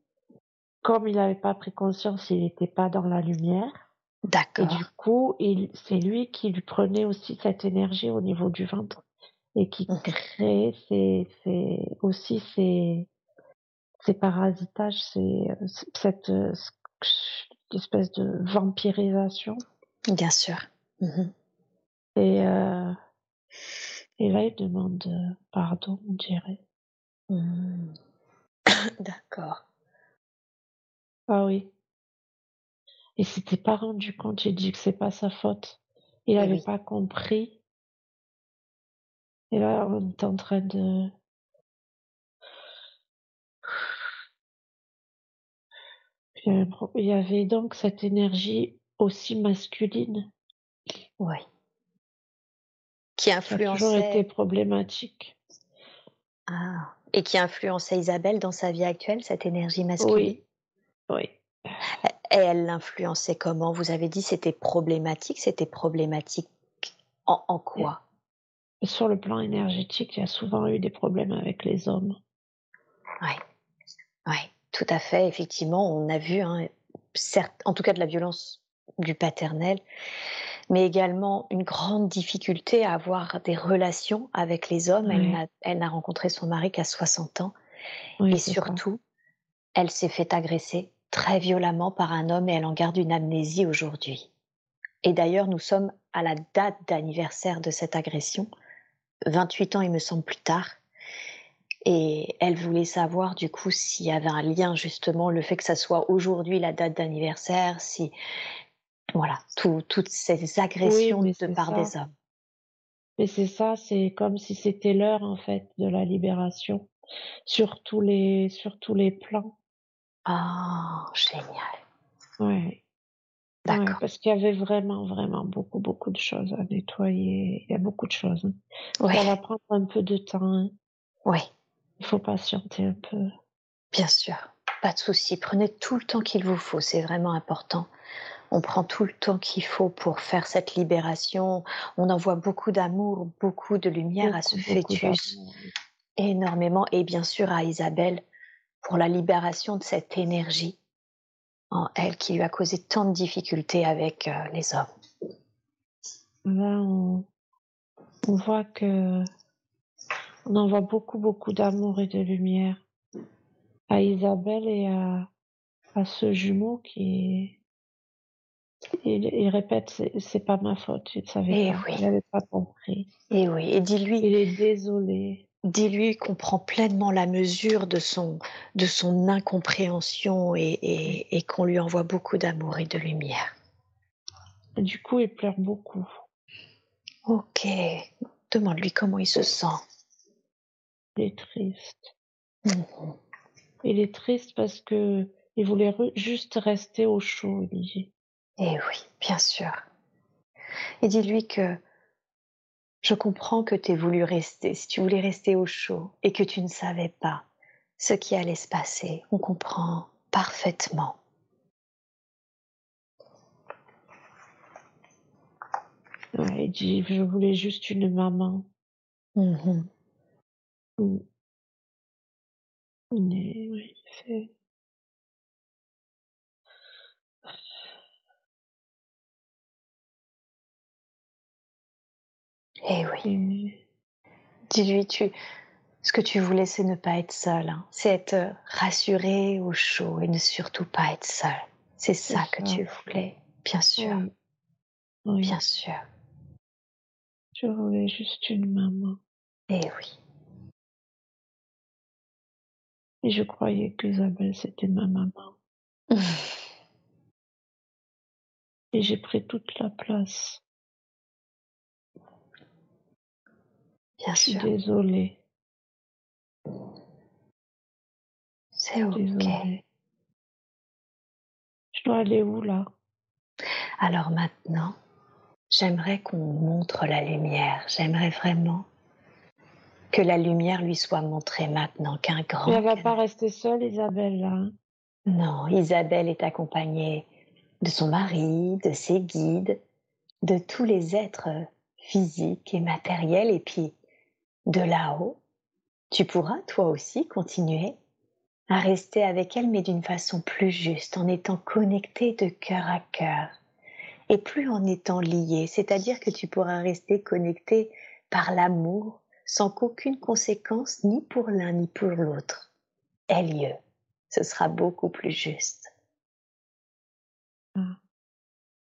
comme il n'avait pas pris conscience, il n'était pas dans la lumière. Et du d'accord. coup, c'est lui qui lui prenait aussi cette énergie au niveau du ventre et qui Mhm. créait ces, ces, aussi ces, parasitages, ces, cette euh, espèce de vampirisation. Bien sûr. Mhm. Et, euh, et là, il demande euh, pardon, on dirait. Mhm. D'accord. Ah oui. Il s'était pas rendu compte, il dit que c'est pas sa faute. Il n'avait oui. pas compris. Et là, on est en train de... Il y avait un pro- il y avait donc cette énergie aussi masculine Oui. Qui qui a toujours été influençait problématique. ah. et qui influençait Isabelle dans sa vie actuelle, cette énergie masculine? Oui, oui. Et elle l'influençait comment? Vous avez dit c'était problématique. C'était problématique en, en quoi? Sur le plan énergétique, il y a souvent eu des problèmes avec les hommes. Oui, oui, tout à fait. Effectivement, on a vu, hein, certes, en tout cas de la violence du paternel, mais également une grande difficulté à avoir des relations avec les hommes. Elle n'a- Elle n'a rencontré son mari qu'à 60 ans. Oui, et ça. surtout, elle s'est fait agresser très violemment par un homme et elle en garde une amnésie aujourd'hui. Et d'ailleurs, nous sommes à la date d'anniversaire de cette agression, 28 ans il me semble plus tard. Et elle voulait savoir du coup s'il y avait un lien justement, le fait que ça soit aujourd'hui la date d'anniversaire, si voilà, tout- toutes ces agressions de ça. des hommes. Mais c'est ça, c'est comme si c'était l'heure, en fait, de la libération. Sur tous les, sur tous les plans. Ah, génial. Ouais. Ouais, D'accord. parce qu'il y avait vraiment, vraiment beaucoup, beaucoup de choses à nettoyer. Il y a beaucoup de choses. hein. Ça va prendre un peu de temps. hein. oui, Il faut patienter un peu. bien sûr. Pas de souci. Prenez tout le temps qu'il vous faut. C'est vraiment important. On prend tout le temps qu'il faut pour faire cette libération. On envoie beaucoup d'amour, beaucoup de lumière à ce fœtus. énormément et bien sûr à Isabelle pour la libération de cette énergie en elle qui lui a causé tant de difficultés avec euh, les hommes. Là, on, on voit que on envoie beaucoup, beaucoup d'amour et de lumière à Isabelle et à, à ce jumeau qui il, il répète c'est, pas ma faute, il savait Eh pas, oui. il n'avait pas compris. Et oui, et dis-lui, Il est désolé. dis-lui qu'on prend pleinement la mesure de son, de son incompréhension et, et, et qu'on lui envoie beaucoup d'amour et de lumière. Et du coup, il pleure beaucoup. Ok. Demande-lui comment il se sent. Il est triste. Mhm. Il est triste parce que il voulait re- juste rester au chaud, dit. Eh oui, bien sûr. Et dis-lui que je comprends que tu aies voulu rester, si tu voulais rester au chaud et que tu ne savais pas ce qui allait se passer. On comprend parfaitement. Ouais, il dit, je voulais juste une maman. Mhm. Mm. Mais oui, c'est... Eh oui. Dis-lui, tu, ce que tu voulais, c'est ne pas être seul. hein. C'est être rassuré au chaud et ne surtout pas être seul. C'est ça que ça. tu voulais. Bien sûr, Oui. Oui, bien sûr. je voulais juste une maman. Eh oui. Et je croyais qu'Isabelle, c'était ma maman. Et j'ai pris toute la place. Bien Je suis sûr. désolée. C'est ok. Désolée. Je dois aller où, là? Alors maintenant, j'aimerais qu'on montre la lumière. J'aimerais vraiment que la lumière lui soit montrée maintenant qu'un grand. Elle va canal- pas rester seule, Isabelle, là. Non, Isabelle est accompagnée de son mari, de ses guides, de tous les êtres physiques et matériels. Et puis, de là-haut, tu pourras toi aussi continuer à rester avec elle, mais d'une façon plus juste, en étant connecté de cœur à cœur et plus en étant lié. C'est-à-dire que tu pourras rester connecté par l'amour sans qu'aucune conséquence ni pour l'un ni pour l'autre ait lieu. Ce sera beaucoup plus juste. Ah.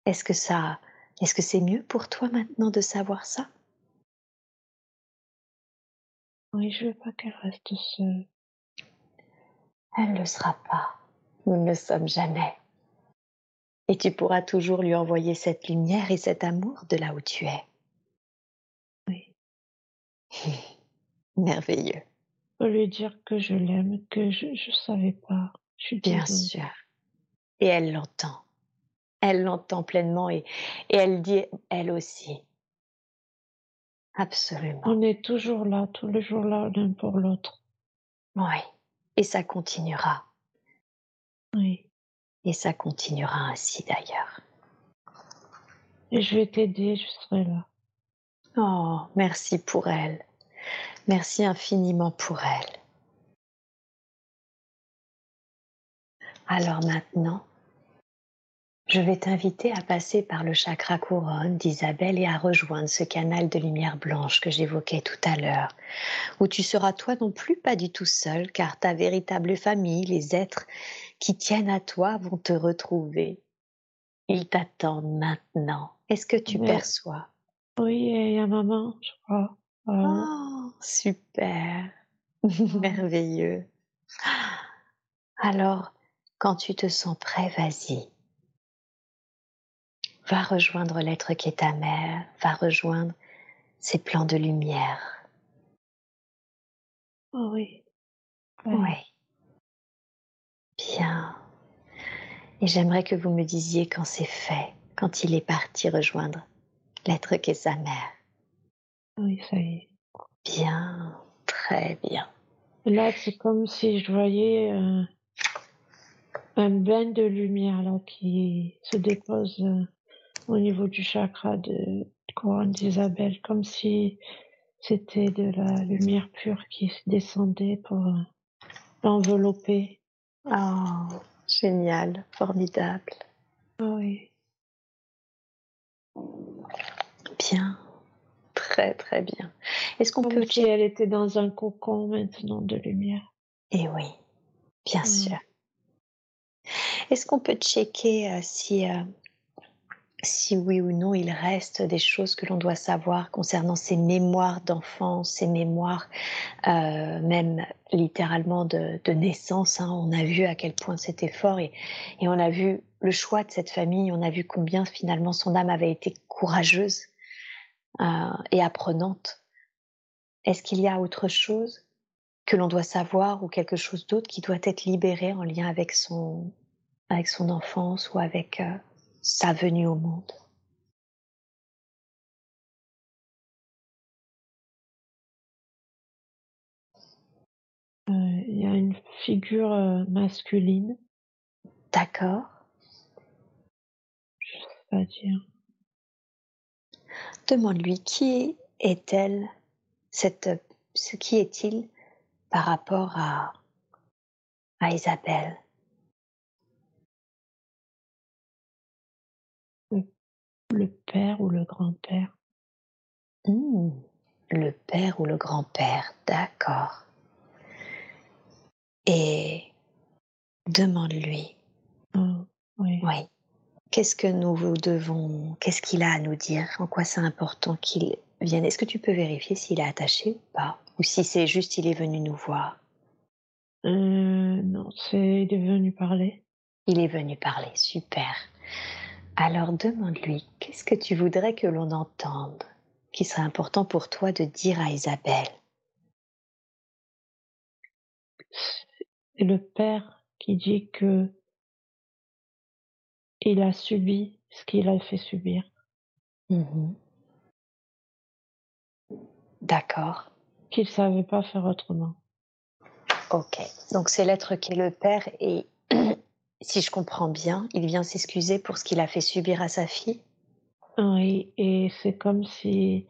Est-ce que ça, est-ce que c'est mieux pour toi maintenant de savoir ça? Oui, je veux pas qu'elle reste seule. Elle ne le sera pas. Nous ne le sommes jamais. Et tu pourras toujours lui envoyer cette lumière et cet amour de là où tu es. Merveilleux. Je peux lui dire que je l'aime, que je, je savais pas. Je suis Bien désolée. sûr. Et elle l'entend. Elle l'entend pleinement et, et elle dit elle aussi. Absolument. On est toujours là, tous les jours là, l'un pour l'autre. Oui. Et ça continuera. Oui. Et ça continuera ainsi d'ailleurs. Et je vais t'aider, je serai là. Oh, merci pour elle. Merci infiniment pour elle. Alors maintenant, je vais t'inviter à passer par le chakra couronne d'Isabelle et à rejoindre ce canal de lumière blanche que j'évoquais tout à l'heure, où tu seras toi non plus pas du tout seul, car ta véritable famille, les êtres qui tiennent à toi, vont te retrouver. Ils t'attendent maintenant. Est-ce que tu perçois Oui, il y a maman, je crois. Voilà. Oh, super. Merveilleux. Alors, quand tu te sens prêt, vas-y. Va rejoindre l'être qui est ta mère, va rejoindre ces plans de lumière. Oh oui. Oui. Bien. Et j'aimerais que vous me disiez quand c'est fait, quand il est parti rejoindre l'être qui est sa mère. Oui, ça y est. Bien, très bien. Là, c'est comme si je voyais euh, un bain de lumière là qui se dépose euh, au niveau du chakra de couronne d'Isabelle, comme si c'était de la lumière pure qui descendait pour euh, l'envelopper. Oh, génial, formidable. Ah oui. Bien, très très bien. Est-ce qu'on peut si elle était dans un cocon maintenant de lumière. Eh oui, bien Mm. sûr. Est-ce qu'on peut checker euh, si, euh, si oui ou non il reste des choses que l'on doit savoir concernant ces mémoires d'enfance, ces mémoires euh, même littéralement de, de naissance hein. On a vu à quel point c'était fort et, et on a vu le choix de cette famille, on a vu combien finalement son âme avait été courageuse euh, et apprenante. Est-ce qu'il y a autre chose que l'on doit savoir ou quelque chose d'autre qui doit être libéré en lien avec son, avec son enfance ou avec euh, sa venue au monde? Euh, il y a une figure masculine, D'accord. je sais pas dire. Demande-lui qui est-elle, cette, ce qui est-il par rapport à, à Isabelle Le père ou le grand-père. Hmm, Le père ou le grand-père, d'accord. Et demande-lui, oui. oui, qu'est-ce que nous vous devons, qu'est-ce qu'il a à nous dire, en quoi c'est important qu'il vienne? Est-ce que tu peux vérifier s'il est attaché ou pas? Ou si c'est juste il est venu nous voir? Euh, non, c'est il est venu parler. Il est venu parler, super. Alors demande-lui, qu'est-ce que tu voudrais que l'on entende qui serait important pour toi de dire à Isabelle? C'est le père qui dit que il a subi ce qu'il a fait subir. Mhm. D'accord. Qu'il savait pas faire autrement. Ok. Donc c'est l'être qui est le père et si je comprends bien, il vient s'excuser pour ce qu'il a fait subir à sa fille? Oui, et c'est comme si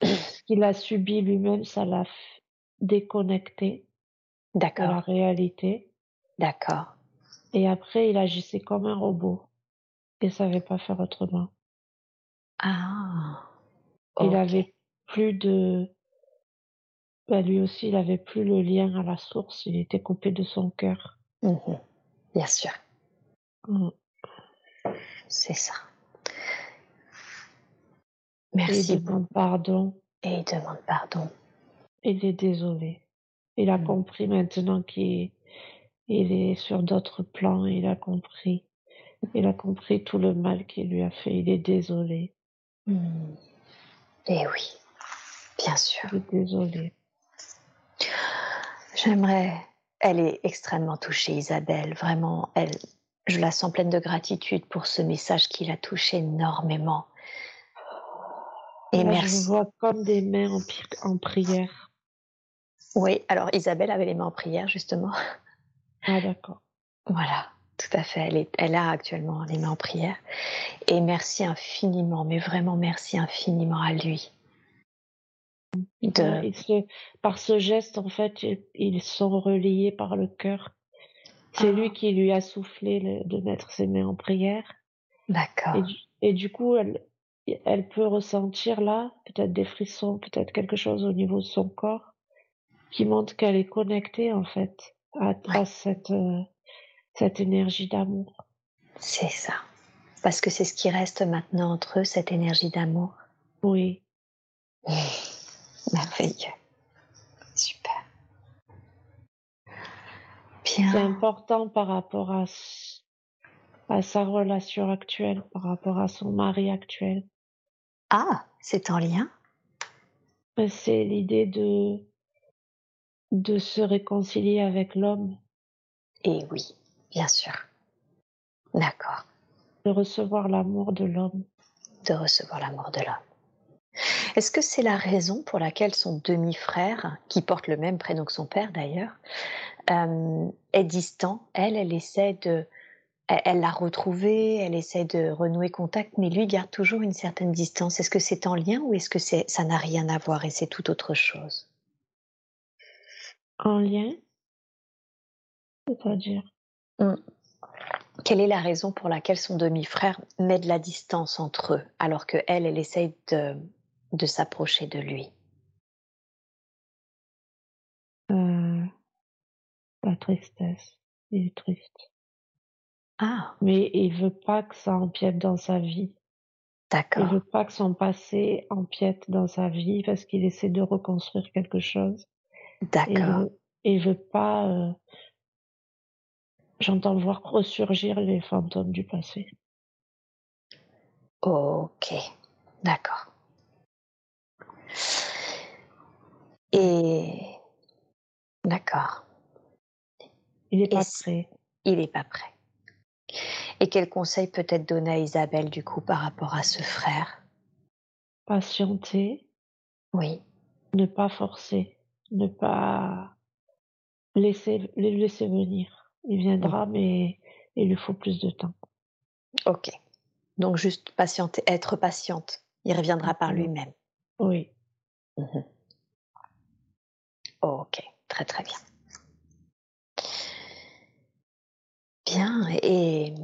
ce qu'il a subi lui-même, ça l'a déconnecté de la réalité. D'accord. Et après, il agissait comme un robot. Il savait pas faire autrement. Ah. Il avait plus de, bah, lui aussi, il avait plus le lien à la source. Il était coupé de son cœur. Mhm. Bien sûr, Mm. c'est ça. Il Merci demande beaucoup. pardon. Et il demande pardon. Il est désolé. Il a Mm. compris maintenant qu'il il est sur d'autres plans. Il a compris. Il a compris tout le mal qu'il lui a fait. Il est désolé. Hmm. Et oui, bien sûr. Il est désolé. J'aimerais. Elle est extrêmement touchée, Isabelle. Vraiment, elle. Je la sens pleine de gratitude pour ce message qui l'a touchée énormément. Et je merci. le vois comme des mains en prière. Oui, alors Isabelle avait les mains en prière, justement. Ah, d'accord. Voilà, tout à fait. Elle, est, elle a actuellement les mains en prière. Et merci infiniment, mais vraiment merci infiniment à lui. De... il se- par ce geste, en fait, ils, sont reliés par le cœur. C'est lui Ah. qui lui a soufflé le- de mettre ses mains en prière. Et D'accord. du, et du coup, elle, elle peut ressentir là, peut-être des frissons, peut-être quelque chose au niveau de son corps, qui montre qu'elle est connectée, en fait, à, à cette, euh, cette énergie d'amour. C'est ça. Parce que c'est ce qui reste maintenant entre eux, cette énergie d'amour. Oui. Merveilleux. Super. C'est Bien. important par rapport à, sa relation actuelle, par rapport à son mari actuel. Ah, c'est en lien? Mais C'est l'idée de, de se réconcilier avec l'homme, Et oui, bien sûr. D'accord. de recevoir l'amour de l'homme. De recevoir l'amour de l'homme. Est-ce que c'est la raison pour laquelle son demi-frère, qui porte le même prénom que son père d'ailleurs, euh, est distant? Elle, elle essaie de... Elle l'a retrouvé, elle essaie de renouer contact, mais lui garde toujours une certaine distance. Est-ce que c'est en lien ou est-ce que ça n'a rien à voir et c'est tout autre chose? En lien C'est-à-dire Quelle est la raison pour laquelle son demi-frère met de la distance entre eux, alors que elle, elle essaye de, de s'approcher de lui? Euh, la tristesse. Il est triste. Ah, Mais il veut pas que ça empiète dans sa vie. Il d'accord, veut pas que son passé empiète dans sa vie parce qu'il essaie de reconstruire quelque chose. Et il d'accord, veut, il veut pas, euh, j'entends voir ressurgir les fantômes du passé. Ok, d'accord. Et d'accord. Il n'est Et pas prêt. il n'est pas prêt. Et quel conseil peut-être donner à Isabelle du coup par rapport à ce frère? Patienter, Oui, ne pas forcer, ne pas laisser, le laisser venir. Il viendra, mais il lui faut plus de temps. ok. Donc juste patienter, être patiente. Il reviendra par lui-même. Oui. Mhm. Ok, très très bien. Bien, et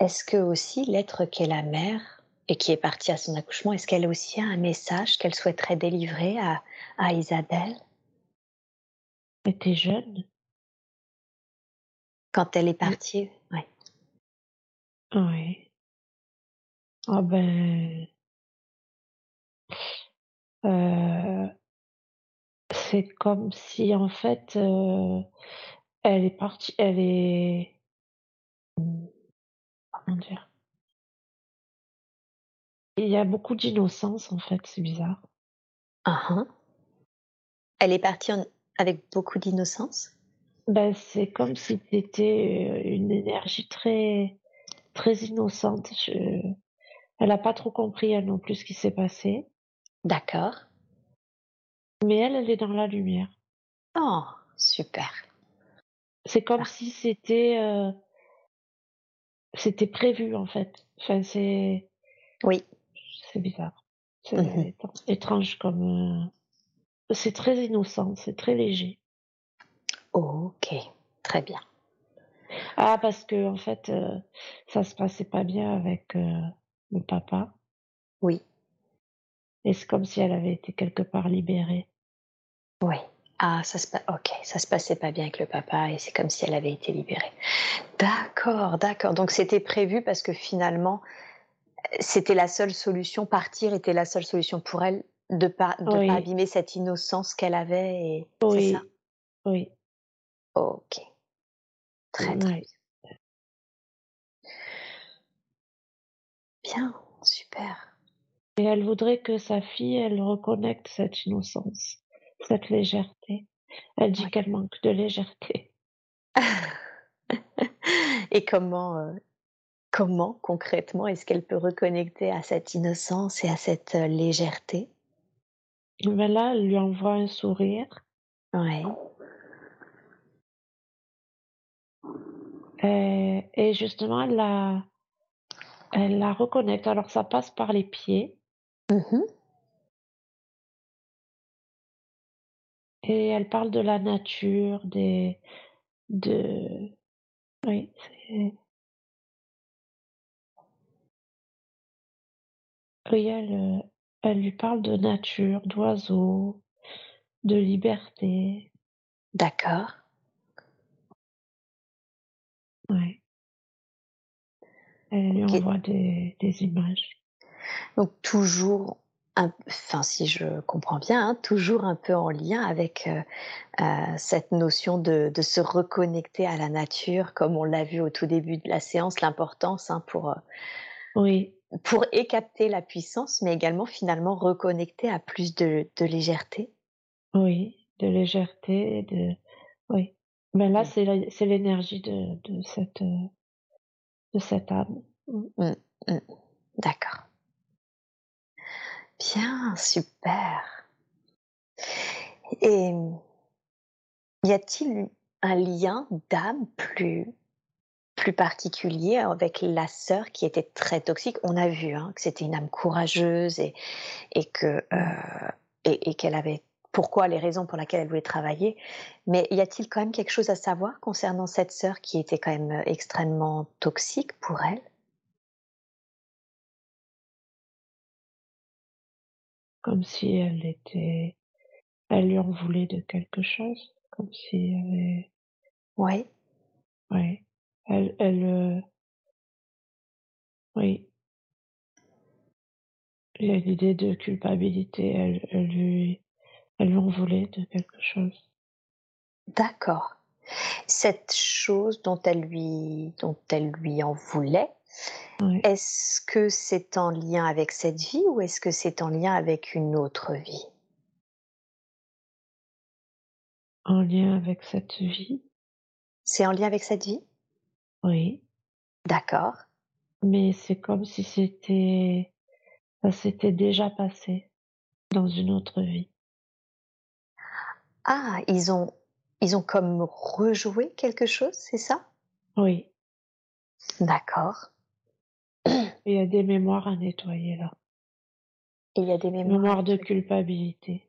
est-ce que aussi l'être qu'est la mère et qui est partie à son accouchement, est-ce qu'elle aussi a un message qu'elle souhaiterait délivrer à, à Isabelle? Elle était jeune. quand elle est partie Ouais. Oui. Ah ben, euh, c'est comme si en fait, euh, elle est partie, elle est, comment dire, il y a beaucoup d'innocence en fait, c'est bizarre. Uhum. Elle est partie en- avec beaucoup d'innocence? Ben, c'est comme si c'était euh, une énergie très, très innocente. Je- Elle n'a pas trop compris elle non plus ce qui s'est passé, D'accord. mais elle, elle est dans la lumière. Oh, super. C'est comme Ah. si c'était, euh, c'était prévu en fait. Enfin, c'est, Oui. C'est bizarre. C'est étran- étrange comme. euh, C'est très innocent, c'est très léger. Ok, très bien. Ah, parce que en fait, euh, ça se passait pas bien avec euh, le papa, Oui, et c'est comme si elle avait été quelque part libérée. oui. Ah, ça se ok, ça se passait pas bien avec le papa et c'est comme si elle avait été libérée. D'accord, d'accord. Donc c'était prévu parce que finalement, c'était la seule solution, partir était la seule solution pour elle de pas de pas Oui, abîmer cette innocence qu'elle avait et c'est ça? oui, oui, Ok, très très oui. bien, super. Et elle voudrait que sa fille, elle reconnecte cette innocence, cette légèreté. Elle dit Oui. qu'elle manque de légèreté. Et comment, euh, comment concrètement est-ce qu'elle peut reconnecter à cette innocence et à cette euh, légèreté? Mais là, elle lui envoie un sourire, Ouais, et, et justement, elle la, elle la reconnecte. Alors, ça passe par les pieds, Mhm. et elle parle de la nature, des, de, oui, c'est, elle, euh, elle lui parle de nature, d'oiseaux, de liberté, d'accord. ouais. Elle lui Ok. envoie des, des images. Donc toujours, un, enfin si je comprends bien, hein, toujours un peu en lien avec euh, euh, cette notion de, de se reconnecter à la nature, comme on l'a vu au tout début de la séance, l'importance hein, pour euh, Oui, pour et capter la puissance, mais également finalement reconnecter à plus de, de légèreté. oui, de légèreté, de, oui. Mais là, Mm. c'est l'énergie de, de cette, de cette âme. Mm, mm. D'accord. Bien, super. Et y a-t-il un lien d'âme plus plus particulier avec la sœur qui était très toxique? On a vu, hein, que c'était une âme courageuse et et que, heu et et qu'elle avait pourquoi les raisons pour lesquelles elle voulait travailler. Mais y a-t-il quand même quelque chose à savoir concernant cette sœur qui était quand même, extrêmement toxique pour elle? Comme si elle était, elle lui en voulait de quelque chose. Comme si elle avait, Ouais, ouais. Elle, elle, euh, oui. Il y a l'idée de culpabilité. Elle, elle lui, elle lui en voulait de quelque chose. d'accord. Cette chose dont elle lui dont elle lui en voulait. Est-ce que c'est en lien avec cette vie ou est-ce que c'est en lien avec une autre vie? En lien avec cette vie, C'est en lien avec cette vie? Oui, D'accord. mais c'est comme si c'était ça s'était déjà passé dans une autre vie. Ah, ils ont ils ont comme rejoué quelque chose, c'est ça? Oui, D'accord. il y a des mémoires à nettoyer là. Il y a des mémoires Mémoires de culpabilité.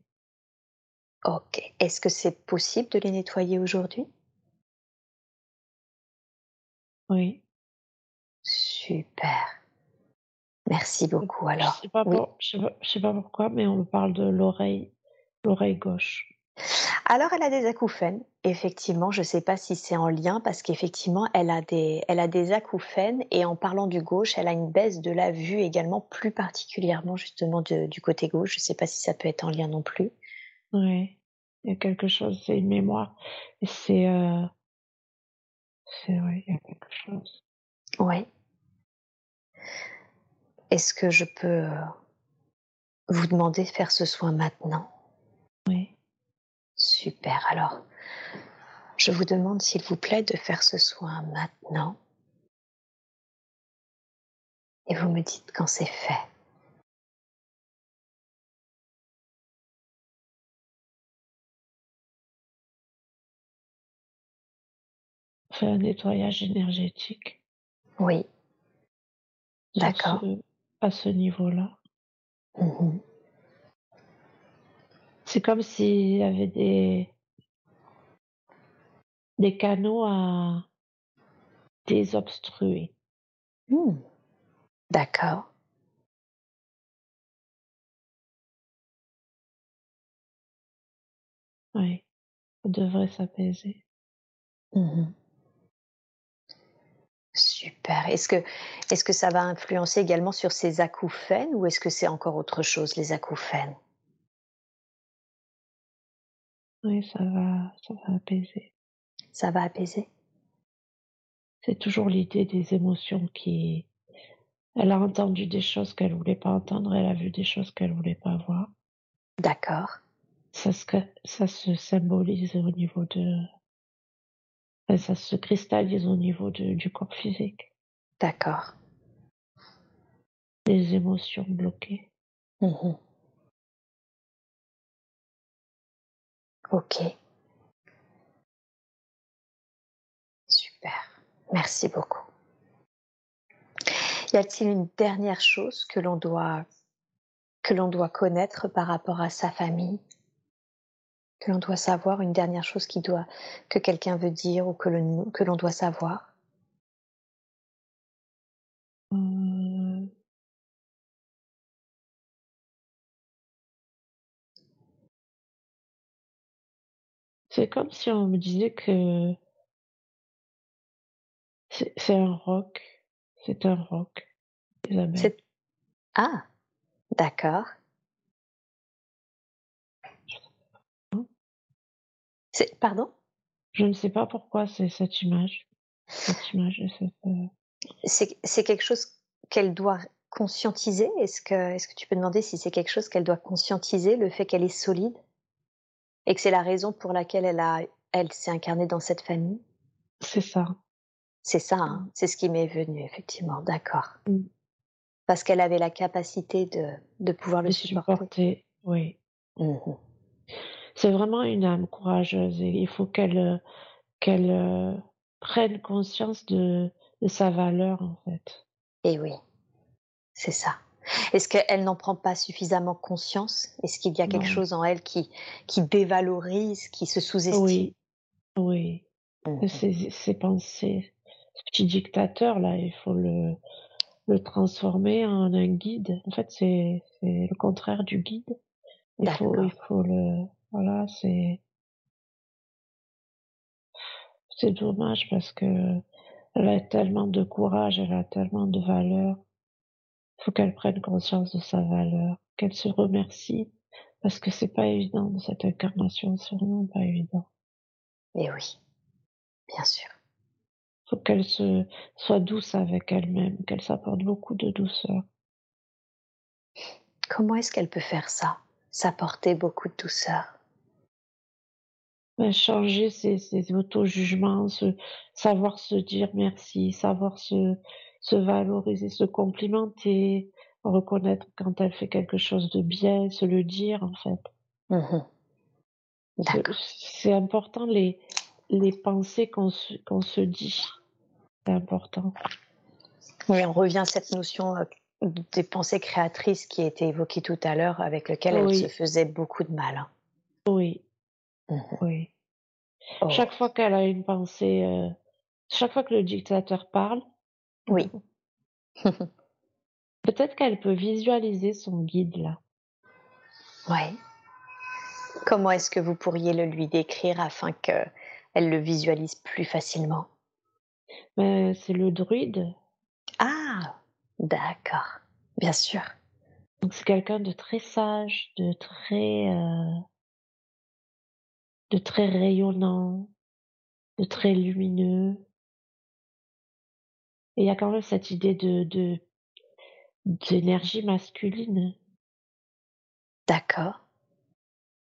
OK. Est-ce que c'est possible de les nettoyer aujourd'hui? Oui. Super. Merci beaucoup Je alors. sais pas Oui. pour je sais pas je sais pas pourquoi, mais on me parle de l'oreille l'oreille gauche. Alors elle a des acouphènes, effectivement, je sais pas si c'est en lien parce qu'effectivement elle a des elle a des acouphènes et en parlant du gauche, elle a une baisse de la vue également, plus particulièrement justement de du côté gauche. Je sais pas si ça peut être en lien non plus. Ouais, il y a quelque chose, c'est une mémoire et c'est, heu c'est ouais, il y a quelque chose. Ouais. Est-ce que je peux, heu, vous demander de faire ce soin maintenant? Oui. Super, alors je vous demande s'il vous plaît de faire ce soin maintenant. Et vous me dites quand c'est fait. Un nettoyage énergétique Oui. D'accord. ce à ce niveau-là. Mmh C'est comme s'il y avait des des canaux à désobstruer. Mmh. D'accord. Oui, ça devrait s'apaiser. Mmh Super. Est-ce que est-ce que ça va influencer également sur ces acouphènes ou est-ce que c'est encore autre chose, les acouphènes? Oui, ça va ça va apaiser. Ça va apaiser? C'est toujours l'idée des émotions qui elle a entendu des choses qu'elle voulait pas entendre, elle a vu des choses qu'elle voulait pas voir. D'accord. Ça se ça se symbolise au niveau de enfin, ça se cristallise au niveau de du corps physique, D'accord. des émotions bloquées. Mmh OK. Super. Merci beaucoup. Y a-t-il une dernière chose que l'on doit que l'on doit connaître par rapport à sa famille? Que l'on doit savoir, une dernière chose qui doit que quelqu'un veut dire ou que le que l'on doit savoir? Heu, c'est comme si on me disait que c'est c'est un roc, c'est un roc. C'est ah! D'accord. C'est pardon? Je ne sais pas pourquoi c'est cette image cette image et cette, heu C'est c'est quelque chose qu'elle doit conscientiser? Est-ce que est-ce que tu peux demander si c'est quelque chose qu'elle doit conscientiser, le fait qu'elle est solide? Et que c'est la raison pour laquelle elle a elle s'est incarnée dans cette famille? c'est ça. C'est ça, hein? C'est ce qui m'est venu effectivement, d'accord. Mmh. Parce qu'elle avait la capacité de de pouvoir le supporter, oui. Mmh C'est vraiment une âme courageuse et il faut qu'elle, heu, qu'elle, heu, prenne conscience de de sa valeur, en fait. Et oui, c'est ça. Est-ce qu'elle n'en prend pas suffisamment conscience? Est-ce qu'il y a quelque Non. chose en elle qui qui dévalorise, qui se sous-estime? Oui, oui. Mmh Ces ces pensées, ce petit dictateur là, il faut le le transformer en un guide. En fait, c'est le contraire du guide. Il faut il faut le voilà, c'est c'est dommage parce qu'elle a tellement de courage, elle a tellement de valeur. Faut qu'elle prenne conscience de sa valeur, qu'elle se remercie parce que c'est pas évident dans cette incarnation, c'est vraiment pas évident. Et oui, bien sûr. faut qu'elle se soit douce avec elle-même, qu'elle s'apporte beaucoup de douceur. Comment est-ce qu'elle peut faire ça? S'apporter beaucoup de douceur? Bah, changer ses ses auto-jugements, se savoir se dire merci, savoir se se valoriser, se complimenter, reconnaître quand elle fait quelque chose de bien, se le dire en fait. Mmh C'est D'accord. c'est important les les pensées qu'on se qu'on se dit, c'est important. Oui, on revient à cette notion, heu, des pensées créatrices qui a été évoquée tout à l'heure, avec lequel elle se faisait beaucoup de mal, hein. oui, Mmh oui. Oh, Chaque fois qu'elle a une pensée, heu, chaque fois que le dictateur parle, oui. peut-être qu'elle peut visualiser son guide là. Ouais. Comment est-ce que vous pourriez le lui décrire afin qu'elle le visualise plus facilement? Heu, c'est le druide, Ah! D'accord, bien sûr. donc c'est quelqu'un de très sage, de très, heu, de très rayonnant, de très lumineux et il y a quand même cette idée de de d'énergie masculine D'accord,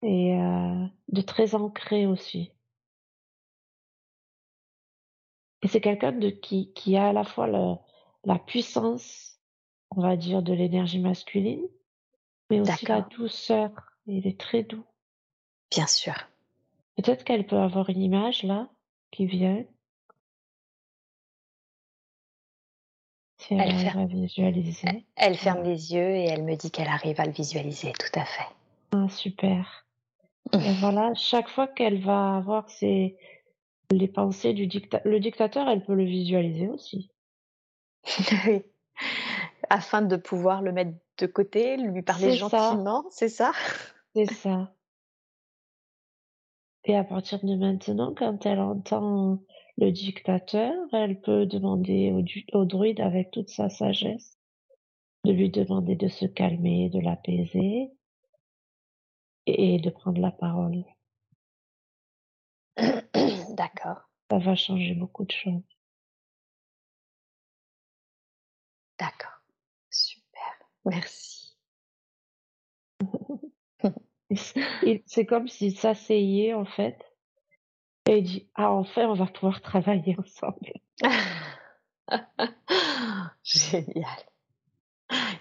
et heu, de très ancré aussi et c'est quelqu'un de qui qui a à la fois le la puissance, on va dire, de l'énergie masculine, mais aussi la douceur. Il est très doux. bien sûr. Peut-être qu'elle peut avoir une image là, qui vient, si elle Elle arrive ferme à visualiser. elle ferme les yeux et elle me dit qu'elle arrive à le visualiser, tout à fait. Ah super et voilà, chaque fois qu'elle va avoir ses les pensées du dicta le dictateur, elle peut le visualiser aussi. Oui, afin de pouvoir le mettre de côté, lui parler gentiment, c'est ça? c'est ça et à partir de maintenant, quand elle entend le dictateur, elle peut demander au druide avec toute sa sagesse, de lui demander de se calmer, de l'apaiser et de prendre la parole. D'accord, Ça va changer beaucoup de choses. d'accord, super, merci. C'est comme s'il s'asseyait en fait et il dit: «Ah enfin on va pouvoir travailler ensemble». Génial.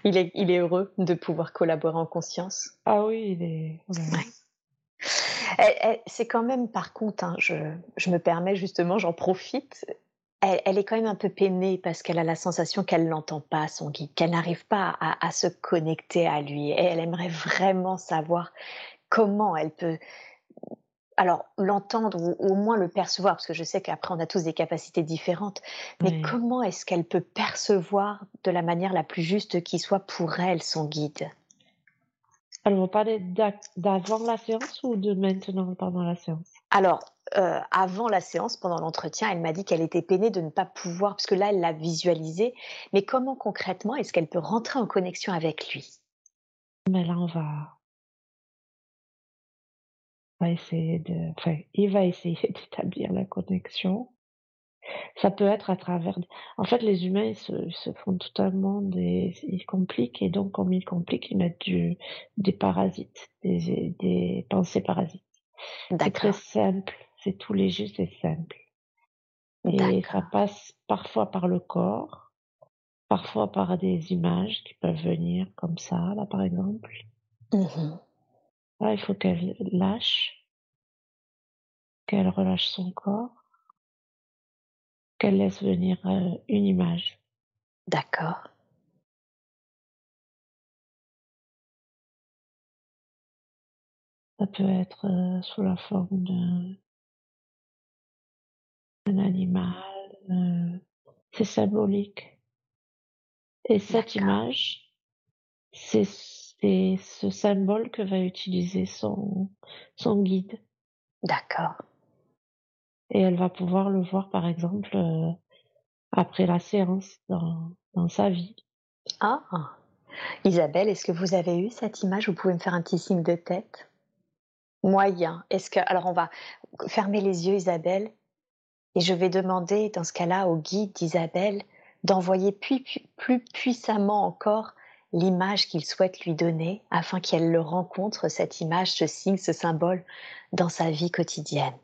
Il est il est heureux de pouvoir collaborer en conscience? Ah oui, il est ouais. Elle elle c'est quand même par contre, hein, je je me permets justement, j'en profite, elle elle est quand même un peu peinée parce qu'elle a la sensation qu'elle l'entend pas son guide, qu'elle n'arrive pas à à se connecter à lui et elle aimerait vraiment savoir comment elle peut alors l'entendre ou ou au moins le percevoir, parce que je sais qu'après on a tous des capacités différentes, mais comment est-ce qu'elle peut percevoir de la manière la plus juste qui soit pour elle son guide? Alors vous parlez d'avant la séance ou de maintenant pendant la séance? Alors, heu, avant la séance, pendant l'entretien, elle m'a dit qu'elle était peinée de ne pas pouvoir parce que là, elle l'a visualisé, mais comment concrètement est-ce qu'elle peut rentrer en connexion avec lui? Mais là on va on va essayer de enfin il va essayer d'établir la connexion. Ça peut être à travers en fait les humains ils se font totalement des ils compliquent et donc comme ils compliquent, ils mettent du des parasites, des pensées parasites. C'est très simple, c'est tout léger, c'est simple et ça passe parfois par le corps, parfois par des images qui peuvent venir comme ça, là, par exemple. Mmh Là, il faut qu'elle lâche, qu'elle relâche son corps, qu'elle laisse venir, heu, une image. D'accord, Ça peut être, heu, sous la forme d'un animal, heu, c'est symbolique et cette image, c'est ce symbole que va utiliser son son guide. d'accord. Et elle va pouvoir le voir, par exemple, heu, après la séance dans dans sa vie. Ah! Isabelle, est-ce que vous avez eu cette image? Vous pouvez me faire un petit signe de tête? Moyen. Est-ce que alors on va fermer les yeux Isabelle Et je vais demander, dans ce cas-là, au guide d'Isabelle d'envoyer plus, plus puissamment encore l'image qu'il souhaite lui donner afin qu'elle le rencontre, cette image, ce signe, ce symbole, dans sa vie quotidienne.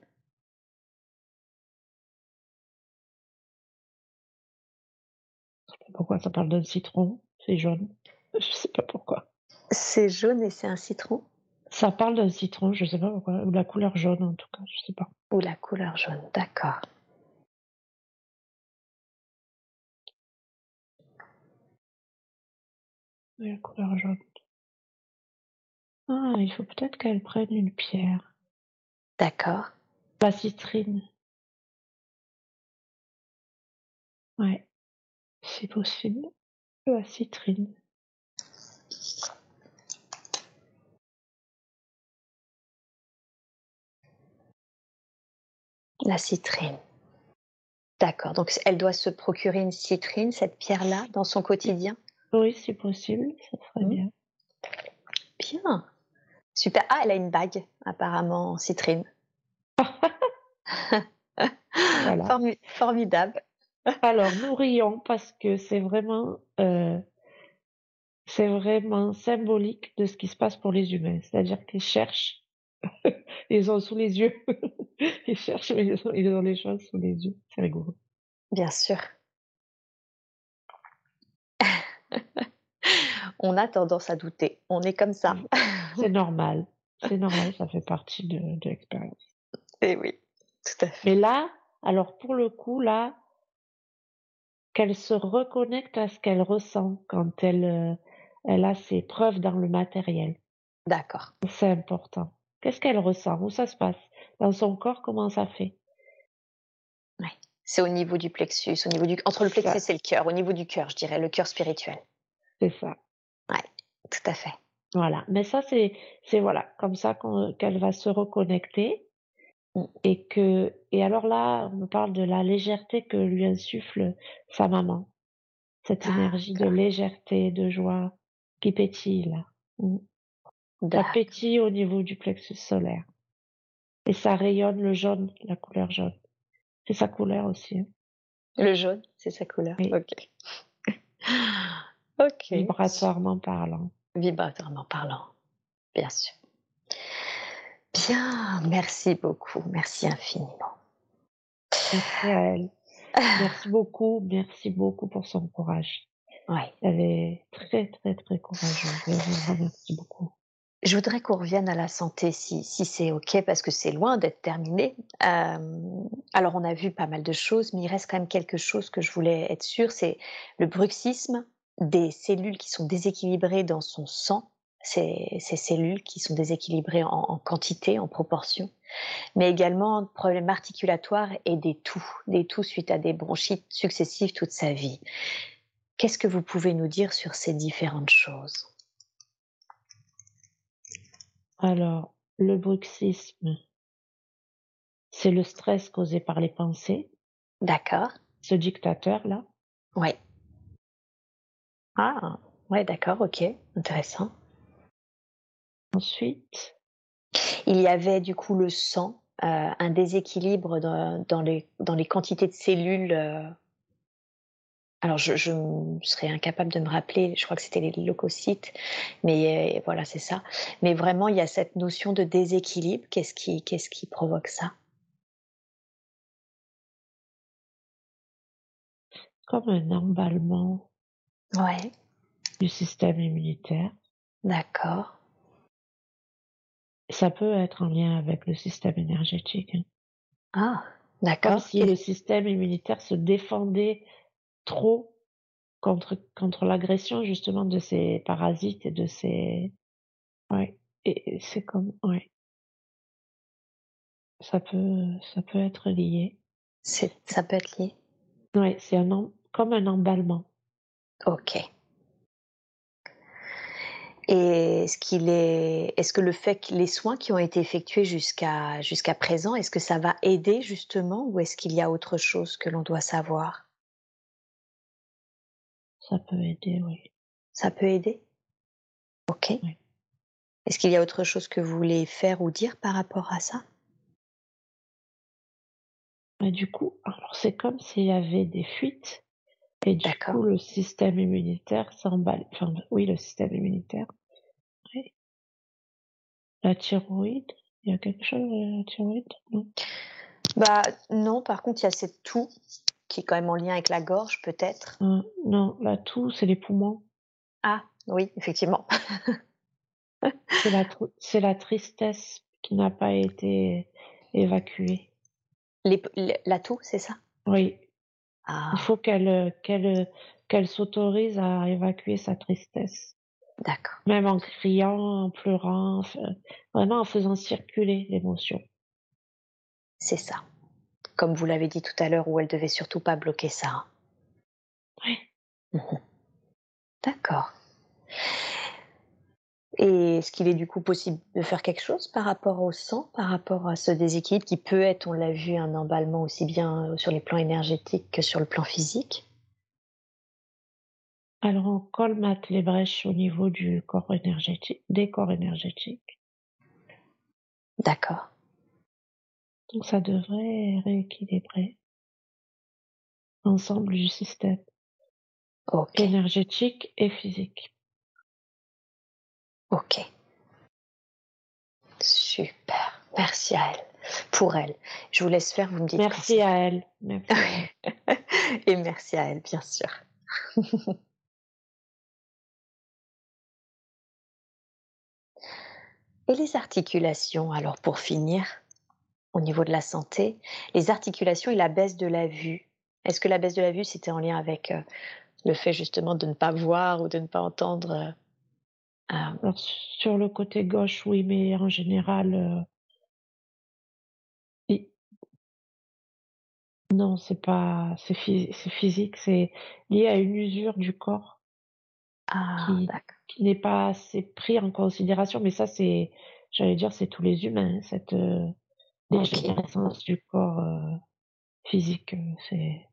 pourquoi ça parle d'un citron, c'est jaune. Je sais pas pourquoi. C'est jaune et c'est un citron? Ça parle d'un citron, je sais pas pourquoi. Ou la couleur jaune en tout cas, je sais pas. Ou la couleur jaune, d'accord. la couleur jaune. Ah, il faut peut-être qu'elle prenne une pierre. D'accord. La citrine. Ouais, c'est possible. La citrine. La citrine. D'accord. Donc elle doit se procurer une citrine, cette pierre-là, dans son quotidien? Oui, c'est possible. Ça serait mmh. bien. Bien. Super. Ah, elle a une bague, apparemment, en citrine. formidable. Alors, nous rions parce que c'est vraiment, euh, c'est vraiment symbolique de ce qui se passe pour les humains. C'est-à-dire qu'ils cherchent, ils ont sous les yeux. ils cherchent, mais ils ont, ils ont les choses sous les yeux. C'est rigolo. Bien sûr. On a tendance à douter. On est comme ça. C'est normal. C'est normal, ça fait partie de, de l'expérience. Et eh oui, tout à fait. Mais là, alors pour le coup, là, qu'elle se reconnecte à ce qu'elle ressent quand elle, euh, elle a ses preuves dans le matériel. D'accord. C'est important. Qu'est-ce qu'elle ressent? Où ça se passe? Dans son corps, comment ça fait? Oui. C'est au niveau du plexus, au niveau du entre le plexus et le cœur, au niveau du cœur, je dirais, le cœur spirituel. C'est ça. Oui, tout à fait. Voilà. Mais ça, c'est, c'est voilà, comme ça qu'elle va se reconnecter. Mmh. Et que, et alors là, on me parle de la légèreté que lui insuffle sa maman. Cette énergie de légèreté, de joie qui pétille là. Ça pétille au niveau du plexus solaire. Et ça rayonne le jaune, la couleur jaune. C'est sa couleur aussi. Hein. Le jaune, c'est sa couleur. Ok. ok. Vibratoirement parlant. Vibratoirement parlant, bien sûr. Bien, merci beaucoup, merci infiniment. Merci à elle. Merci beaucoup, merci beaucoup pour son courage. Elle est très, très, très courageuse. Merci beaucoup. Je voudrais qu'on revienne à la santé, si, si c'est OK, parce que c'est loin d'être terminé. Euh, alors, on a vu pas mal de choses, mais il reste quand même quelque chose que je voulais être sûre, c'est le bruxisme des cellules qui sont déséquilibrées dans son sang ces, cellules qui sont déséquilibrées en, quantité, en proportion, mais également problèmes articulatoires et des toux, des toux suite à des bronchites successives toute sa vie. Qu'est-ce que vous pouvez nous dire sur ces différentes choses? Alors, le bruxisme, c'est le stress causé par les pensées. D'accord. Ce dictateur-là. Oui. Ah, ouais, d'accord, ok, intéressant. Ensuite Il y avait du coup le sang, euh, un déséquilibre dans, les, dans les quantités de cellules. Euh. Alors, je, je, serais incapable de me rappeler, je crois que c'était les leucocytes, mais euh, voilà, c'est ça. Mais vraiment, il y a cette notion de déséquilibre. Qu'est-ce qui, qu'est-ce qui provoque ça? Comme un emballement ouais. du système immunitaire. D'accord. Ça peut être en lien avec le système énergétique. Hein. Ah, d'accord. Comme si le système immunitaire se défendait trop contre, contre l'agression justement de ces parasites et de ces... Ouais, et c'est comme... Ouais. Ça peut, ça peut être lié. C'est, ça peut être lié. Ouais, c'est un, comme un emballement. Ok. Et est-ce qu'il est, est-ce que le fait que les soins qui ont été effectués jusqu'à jusqu'à présent, est-ce que ça va aider justement, ou est-ce qu'il y a autre chose que l'on doit savoir? Ça peut aider, oui. Ça peut aider? Ok. Est-ce qu'il y a autre chose que vous voulez faire ou dire par rapport à ça? Du coup, alors c'est comme s'il y avait des fuites et du coup le système immunitaire s'emballe. Enfin, oui, le système immunitaire. La thyroïde, il y a quelque chose de la thyroïde? Non. Bah non, par contre, il y a cette toux qui est quand même en lien avec la gorge, peut-être. Euh, non, la toux, c'est les poumons. Ah, oui, effectivement. c'est la, la tristesse qui n'a pas été évacuée. Les, la toux, c'est ça? Oui. Ah. Il faut qu'elle qu'elle qu'elle s'autorise à évacuer sa tristesse. D'accord. Même en criant, en pleurant, vraiment en faisant circuler l'émotion. C'est ça. Comme vous l'avez dit tout à l'heure, où elle devait surtout pas bloquer ça. Oui. Mhm. D'accord. Et est-ce qu'il est du coup possible de faire quelque chose par rapport au sang, par rapport à ce déséquilibre qui peut être, on l'a vu, un emballement aussi bien sur les plans énergétiques que sur le plan physique? Alors on colmate les brèches au niveau du corps énergétique, des corps énergétiques. D'accord. Donc ça devrait rééquilibrer l'ensemble du système énergétique et physique. Ok. Super. Merci à elle. Pour elle. Je vous laisse faire, vous me dites. Merci à elle. Merci. et merci à elle, bien sûr. Et les articulations, alors pour finir, au niveau de la santé, les articulations et la baisse de la vue. Est-ce que la baisse de la vue, c'était en lien avec euh, le fait justement de ne pas voir ou de ne pas entendre euh, euh? Sur le côté gauche, oui, mais en général, euh... non, c'est pas, c'est physique, c'est lié à une usure du corps ah, qui, n'est pas assez pris en considération. Mais ça, c'est, j'allais dire, c'est tous les humains, hein, euh, dégénérescence du corps euh, physique. Euh, c'est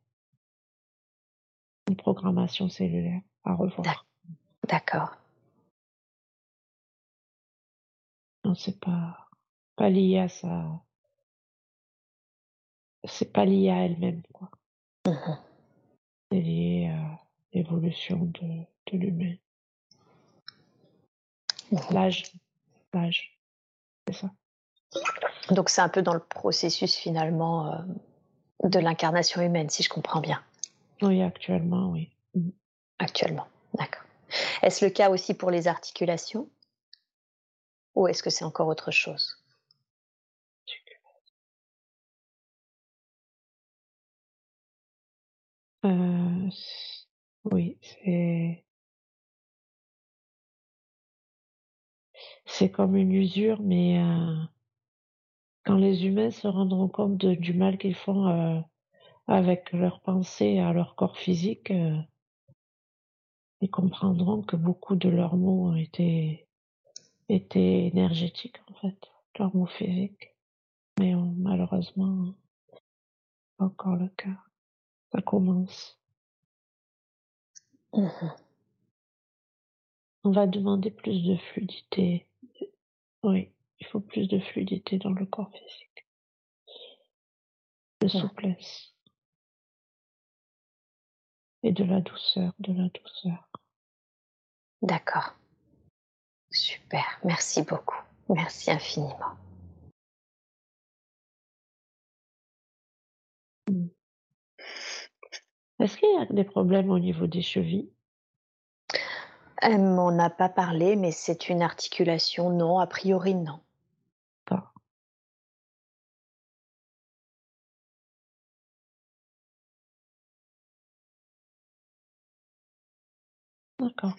une programmation cellulaire à revoir. D'accord. Non, c'est pas, pas lié à ça. C'est pas lié à elle-même, quoi. Mmh c'est lié à l'évolution de, de l'humain. L'âge. L'âge. C'est ça. Donc c'est un peu dans le processus finalement euh, de l'incarnation humaine, si je comprends bien. Oui, actuellement, oui. Mm. Actuellement, d'accord. Est-ce le cas aussi pour les articulations? Ou est-ce que c'est encore autre chose? Euh, Oui, c'est c'est comme une usure, mais euh, quand les humains se rendront compte du mal qu'ils font euh, avec leurs pensées à leur corps physique, euh, ils comprendront que beaucoup de leurs mots étaient, étaient énergétiques, en fait, leurs mots physiques. Mais malheureusement, pas encore le cas. Ça commence. Mmh On va demander plus de fluidité oui, il faut plus de fluidité dans le corps physique. De souplesse. Et de la douceur, de la douceur. D'accord. Super, merci beaucoup. Merci infiniment. Hmm. Est-ce qu'il y a des problèmes au niveau des chevilles? Elle m'en a pas parlé, mais c'est une articulation, non, a priori non. D'accord.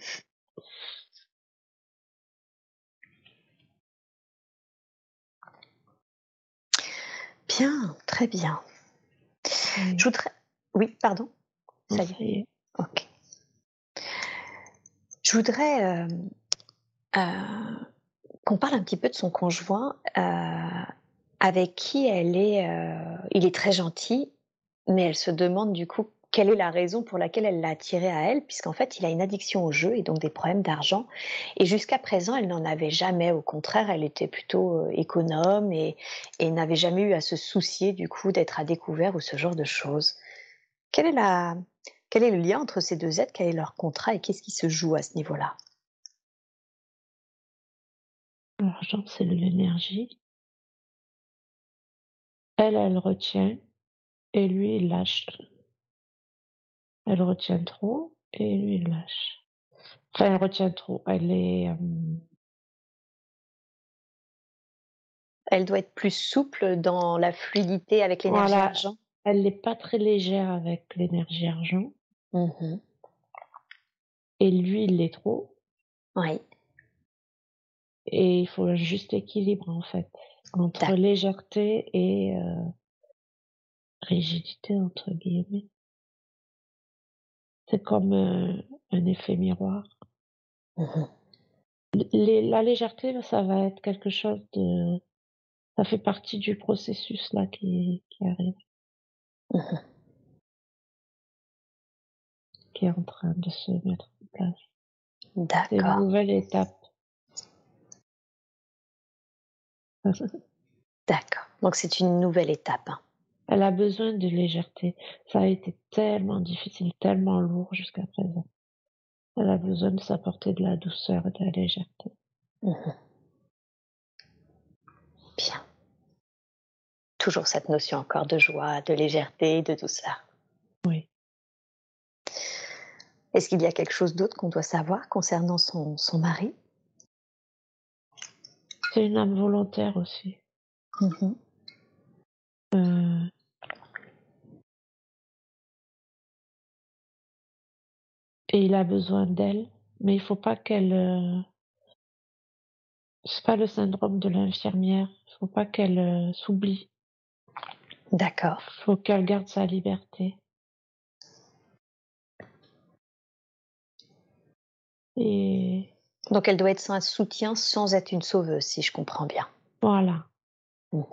Bien, très bien. Je voudrais. Oui, pardon. Ça y est. Ok. Je voudrais euh, euh, qu'on parle un petit peu de son conjoint, euh, avec qui elle est. il est très gentil, mais elle se demande du coup quelle est la raison pour laquelle elle l'a attiré à elle, puisqu'en fait, il a une addiction au jeu et donc des problèmes d'argent. Et jusqu'à présent, elle n'en avait jamais. Au contraire, elle était plutôt euh, économe et, n'avait jamais eu à se soucier du coup d'être à découvert ou ce genre de choses. Quelle est la, quel est le lien entre ces deux êtres? Quel est leur contrat et qu'est-ce qui se joue à ce niveau-là? L'argent, c'est de l'énergie. Elle, elle retient et lui, il lâche. Elle retient trop et lui, il lâche. Enfin, elle retient trop. Elle est. Euh, elle doit être plus souple dans la fluidité avec l'énergie argent. Elle n'est pas très légère avec l'énergie argent. Mmh et lui, il l'est trop. Oui. Et il faut un juste équilibre, en fait, entre légèreté et euh, rigidité, entre guillemets. C'est comme euh, un effet miroir. Mmh la légèreté, ça va être quelque chose de... Ça fait partie du processus là qui, qui arrive. Mmh qui est en train de se mettre en place. D'accord. C'est une nouvelle étape. D'accord. Donc c'est une nouvelle étape. Hein. Elle a besoin de légèreté. Ça a été tellement difficile, tellement lourd jusqu'à présent. Elle a besoin de s'apporter de la douceur et de la légèreté. Mmh Bien. Toujours cette notion encore de joie, de légèreté, de douceur. Oui. Est-ce qu'il y a quelque chose d'autre qu'on doit savoir concernant son, son mari? C'est une âme volontaire aussi. Mmh euh, et il a besoin d'elle, mais il faut pas qu'elle. Euh... C'est pas le syndrome de l'infirmière. Il faut pas qu'elle euh, s'oublie. D'accord. Il faut qu'elle garde sa liberté. Et donc elle doit être un soutien sans être une sauveuse, si je comprends bien. Voilà. Mmh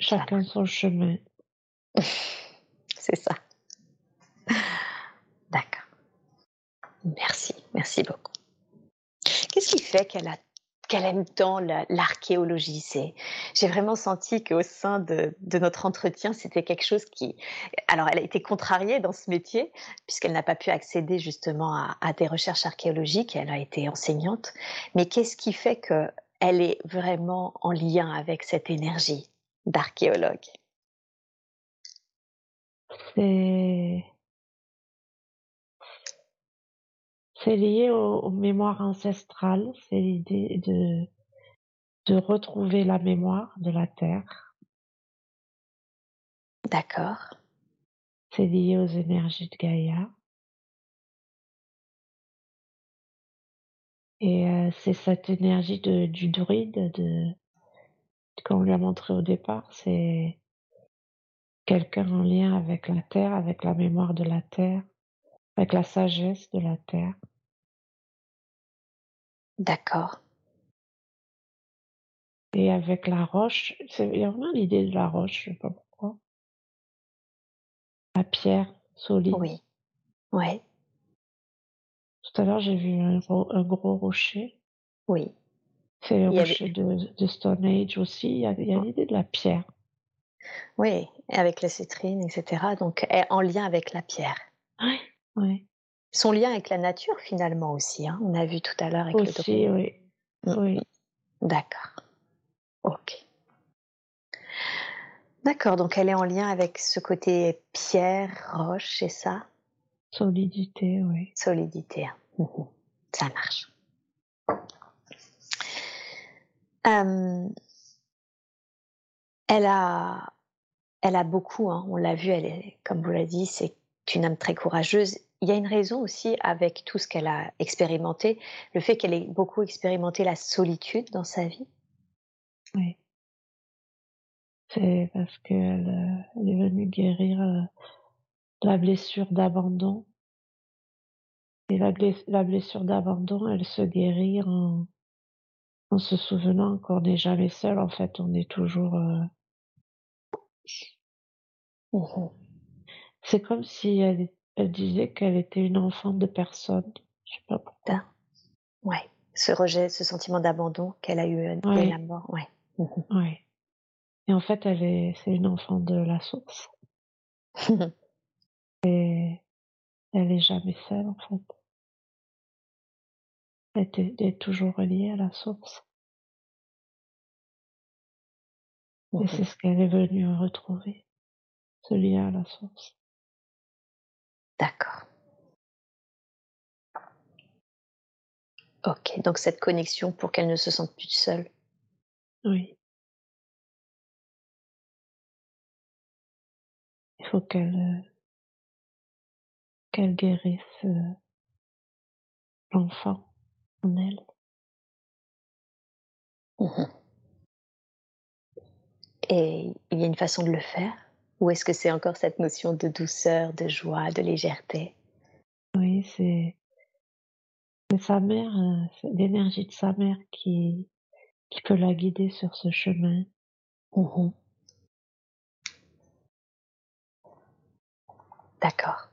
Chacun son chemin. C'est ça. D'accord. Merci, merci beaucoup. Qu'est-ce qui fait qu'elle qu'elle aime tant l'archéologie? C'est, j'ai vraiment senti qu'au sein de, notre entretien, c'était quelque chose qui, alors elle a été contrariée dans ce métier puisqu'elle n'a pas pu accéder justement à, des recherches archéologiques. Elle a été enseignante, mais qu'est-ce qui fait que elle est vraiment en lien avec cette énergie d'archéologue? C'est C'est lié aux, mémoires ancestrales, c'est l'idée de, de retrouver la mémoire de la Terre. D'accord. C'est lié aux énergies de Gaïa. Et euh, c'est cette énergie de, du druide de, qu'on lui a montré au départ, c'est quelqu'un en lien avec la terre, avec la mémoire de la terre, avec la sagesse de la terre. D'accord. Et avec la roche, c'est vraiment l'idée de la roche, je sais pas pourquoi. La pierre solide. Oui. Ouais. Tout à l'heure, j'ai vu un gros, rocher. Oui. C'est le rocher de, Stone Age aussi. Il y a, l'idée de la pierre. Oui, avec la citrine, etc. Donc, en lien avec la pierre. Oui, oui. Son lien avec la nature, finalement, aussi. Hein. On a vu tout à l'heure avec aussi, le oui. Mm. oui. D'accord. Ok. D'accord, donc elle est en lien avec ce côté pierre, roche, c'est ça? Solidité, oui. Solidité, hein. mm-hmm. ça marche. elle a, elle a beaucoup, hein. on l'a vu, elle est, comme vous l'avez dit, c'est une âme très courageuse il y a une raison aussi avec tout ce qu'elle a expérimenté, le fait qu'elle ait beaucoup expérimenté la solitude dans sa vie. Oui. C'est parce qu'elle euh, est venue guérir euh, la blessure d'abandon. Et la, blessure d'abandon, elle se guérit en, en se souvenant qu'on n'est jamais seul. En fait, on est toujours. Euh... Mmh C'est comme si elle, elle disait qu'elle était une enfant de personne. Je sais pas pourquoi. Ouais. Ce rejet, ce sentiment d'abandon qu'elle a eu euh, dès Ouais. la mort. Ouais. Ouais. Et en fait, elle est, c'est une enfant de la source. Et elle est jamais seule, en fait. Elle est, elle est toujours reliée à la source. Et c'est ce qu'elle est venue retrouver. Ce lien à la source. D'accord. Ok, donc cette connexion pour qu'elle ne se sente plus seule. Oui. Il faut qu'elle euh, qu'elle guérisse euh, l'enfant en elle. Mhm. Et il y a une façon de le faire? Ou est-ce que c'est encore cette notion de douceur, de joie, de légèreté? Oui, c'est sa mère, euh, l'énergie de sa mère qui qui peut la guider sur ce chemin. D'accord.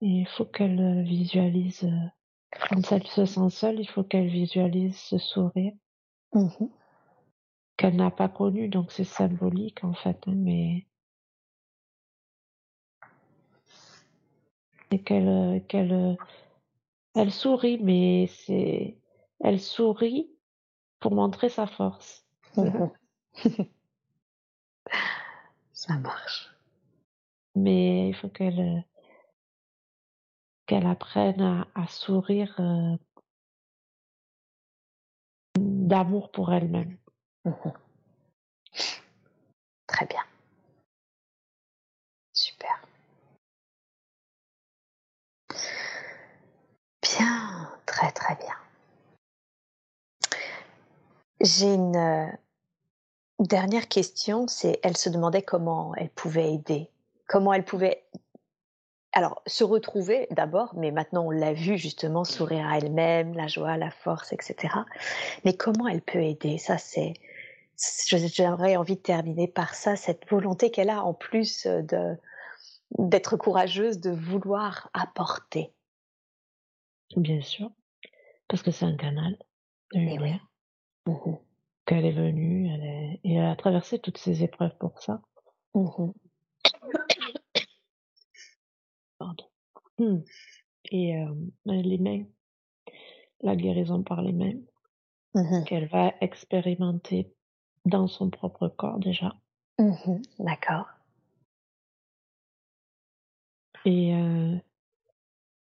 Il faut qu'elle euh, visualise, euh, quand elle se sent seule, il faut qu'elle visualise ce sourire Mhm. Qu'elle n'a pas connu, donc c'est symbolique en fait, hein, mais qu'elle euh, qu'elle euh, elle sourit, mais c'est elle sourit pour montrer sa force. Mhm. Ça marche. Mais il faut qu'elle euh, qu'elle apprenne à, à sourire euh, d'amour pour elle-même. Mhm. Très bien. Super. Bien, très très bien. J'ai une euh, dernière question, c'est elle se demandait comment elle pouvait aider, comment elle pouvait alors se retrouver d'abord, mais maintenant on l'a vu justement sourire à elle-même, la joie, la force, etc. Mais comment elle peut aider? Ça c'est j'aurais envie de terminer par ça, cette volonté qu'elle a en plus euh, de d'être courageuse, de vouloir apporter. Bien sûr, parce que c'est un canal de Eh oui. lumière, Mhm. qu'elle est venue, elle est, et elle a traversé toutes ces épreuves pour ça. Mhm. Pardon. Hmm. Et euh, les mains, la guérison par les mains, qu'elle va expérimenter dans son propre corps déjà. Mhm. D'accord. Et euh,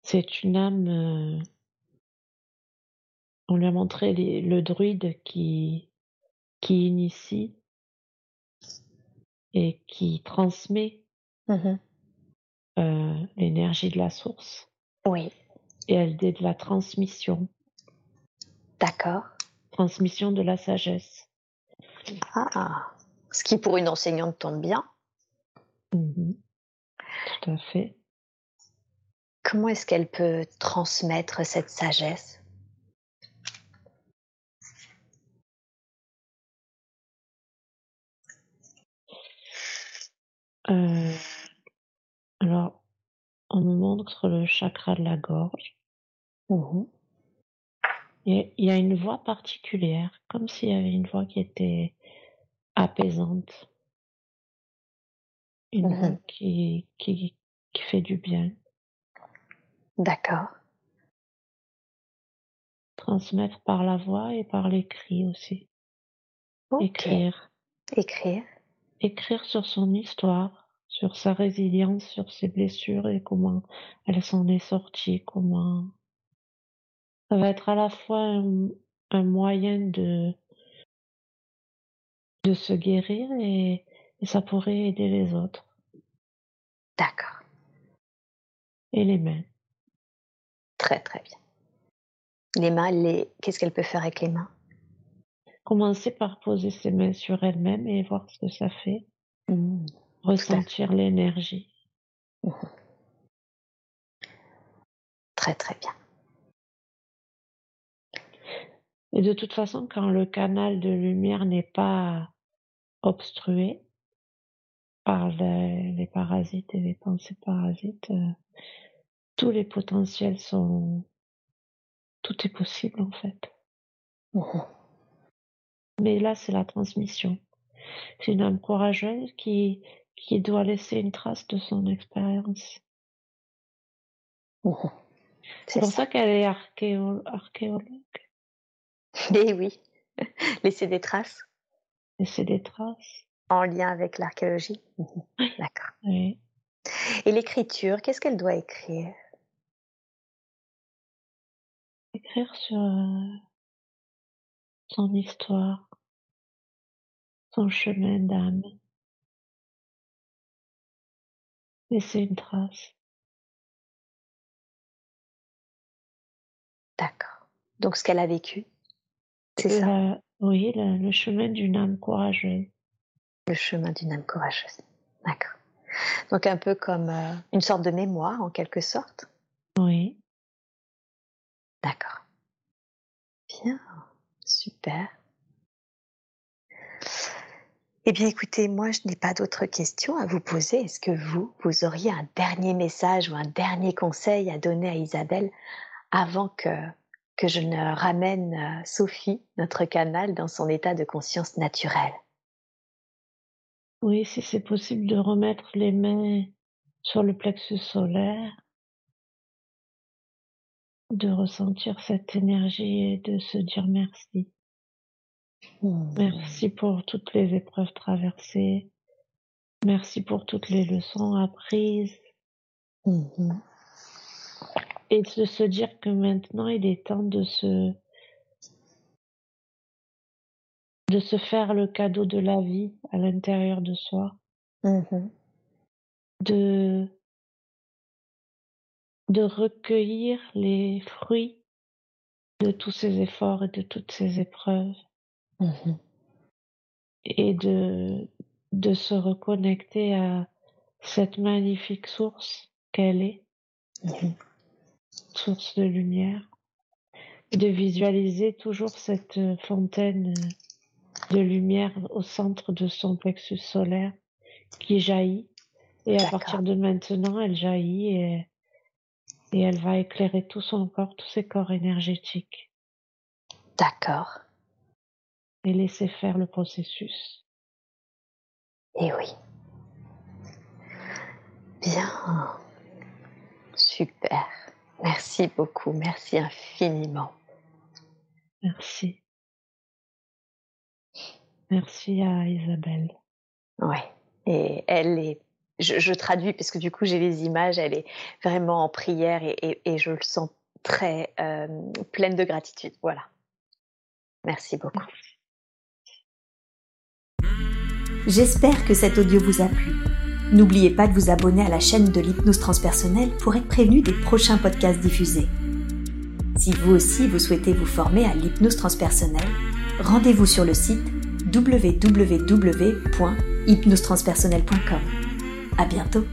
c'est une âme, euh, on lui a montré les- le druide qui, qui initie et qui transmet Mhm. euh, l'énergie de la source. Oui, Et elle dit de la transmission, d'accord. transmission de la sagesse. Ah, ce qui pour une enseignante tombe bien. Mhm. Tout à fait. Comment est-ce qu'elle peut transmettre cette sagesse? Euh, alors, on me montre le chakra de la gorge. Mhm. Il y a une voix particulière, comme s'il y avait une voix qui était apaisante. Une Mhm. voix qui, qui, qui fait du bien. D'accord. Transmettre par la voix et par l'écrit aussi. Écrire. Écrire. Écrire sur son histoire, sur sa résilience, sur ses blessures et comment elle s'en est sortie, comment ça va être à la fois un, un moyen de, de se guérir et, et ça pourrait aider les autres D'accord. et les mains. Très très bien. Les mains, les... qu'est-ce qu'elle peut faire avec les mains? Commencer par poser ses mains sur elle-même et voir ce que ça fait. Mhm. Ressentir l'énergie. Très très bien. Et de toute façon, quand le canal de lumière n'est pas obstrué, par les, parasites et les pensées parasites, euh, tous les potentiels sont, tout est possible en fait. Mais là, c'est la transmission. C'est une âme courageuse qui, qui doit laisser une trace de son expérience. C'est pour ça, qu'elle est archéologue. Eh oui, laisser des traces. Laisser des traces. En lien avec l'archéologie. Mmh D'accord. Oui. Et l'écriture, qu'est-ce qu'elle doit écrire? Écrire sur euh, son histoire, son chemin d'âme. Laisser une trace. D'accord. Donc ce qu'elle a vécu, c'est ça Oui, le chemin d'une âme courageuse. Le chemin d'une âme courageuse. D'accord. Donc un peu comme euh, une sorte de mémoire en quelque sorte. Oui. D'accord. Bien, super. Eh bien écoutez, moi je n'ai pas d'autres questions à vous poser. Est-ce que vous, vous auriez un dernier message ou un dernier conseil à donner à Isabelle avant que, que je ne ramène euh, Sophie, notre canal, dans son état de conscience naturelle. Oui, si c'est possible de remettre les mains sur le plexus solaire, de ressentir cette énergie et de se dire merci. Mmh. Merci pour toutes les épreuves traversées. Merci pour toutes les leçons apprises. Mmh et de se dire que maintenant il est temps de se de se faire le cadeau de la vie à l'intérieur de soi, mmh de de recueillir les fruits de tous ces efforts et de toutes ces épreuves. Mmh et de de se reconnecter à cette magnifique source qu'elle est. Mmh source de lumière, de visualiser toujours cette euh, fontaine euh, de lumière au centre de son plexus solaire qui jaillit. Et à partir de maintenant, elle jaillit et, et elle va éclairer tout son corps, tous ses corps énergétiques. D'accord. Et laisser faire le processus. Et oui. Bien. Super. Merci beaucoup, merci infiniment. Merci. Merci à Isabelle. Oui, et elle est, je, traduis parce que du coup j'ai les images, elle est vraiment en prière et, je le sens très euh, pleine de gratitude. Voilà. Merci beaucoup. J'espère que cet audio vous a plu. N'oubliez pas de vous abonner à la chaîne de l'hypnose transpersonnelle pour être prévenu des prochains podcasts diffusés. Si vous aussi vous souhaitez vous former à l'hypnose transpersonnelle, rendez-vous sur le site www.hypnosetranspersonnelle.com. À bientôt!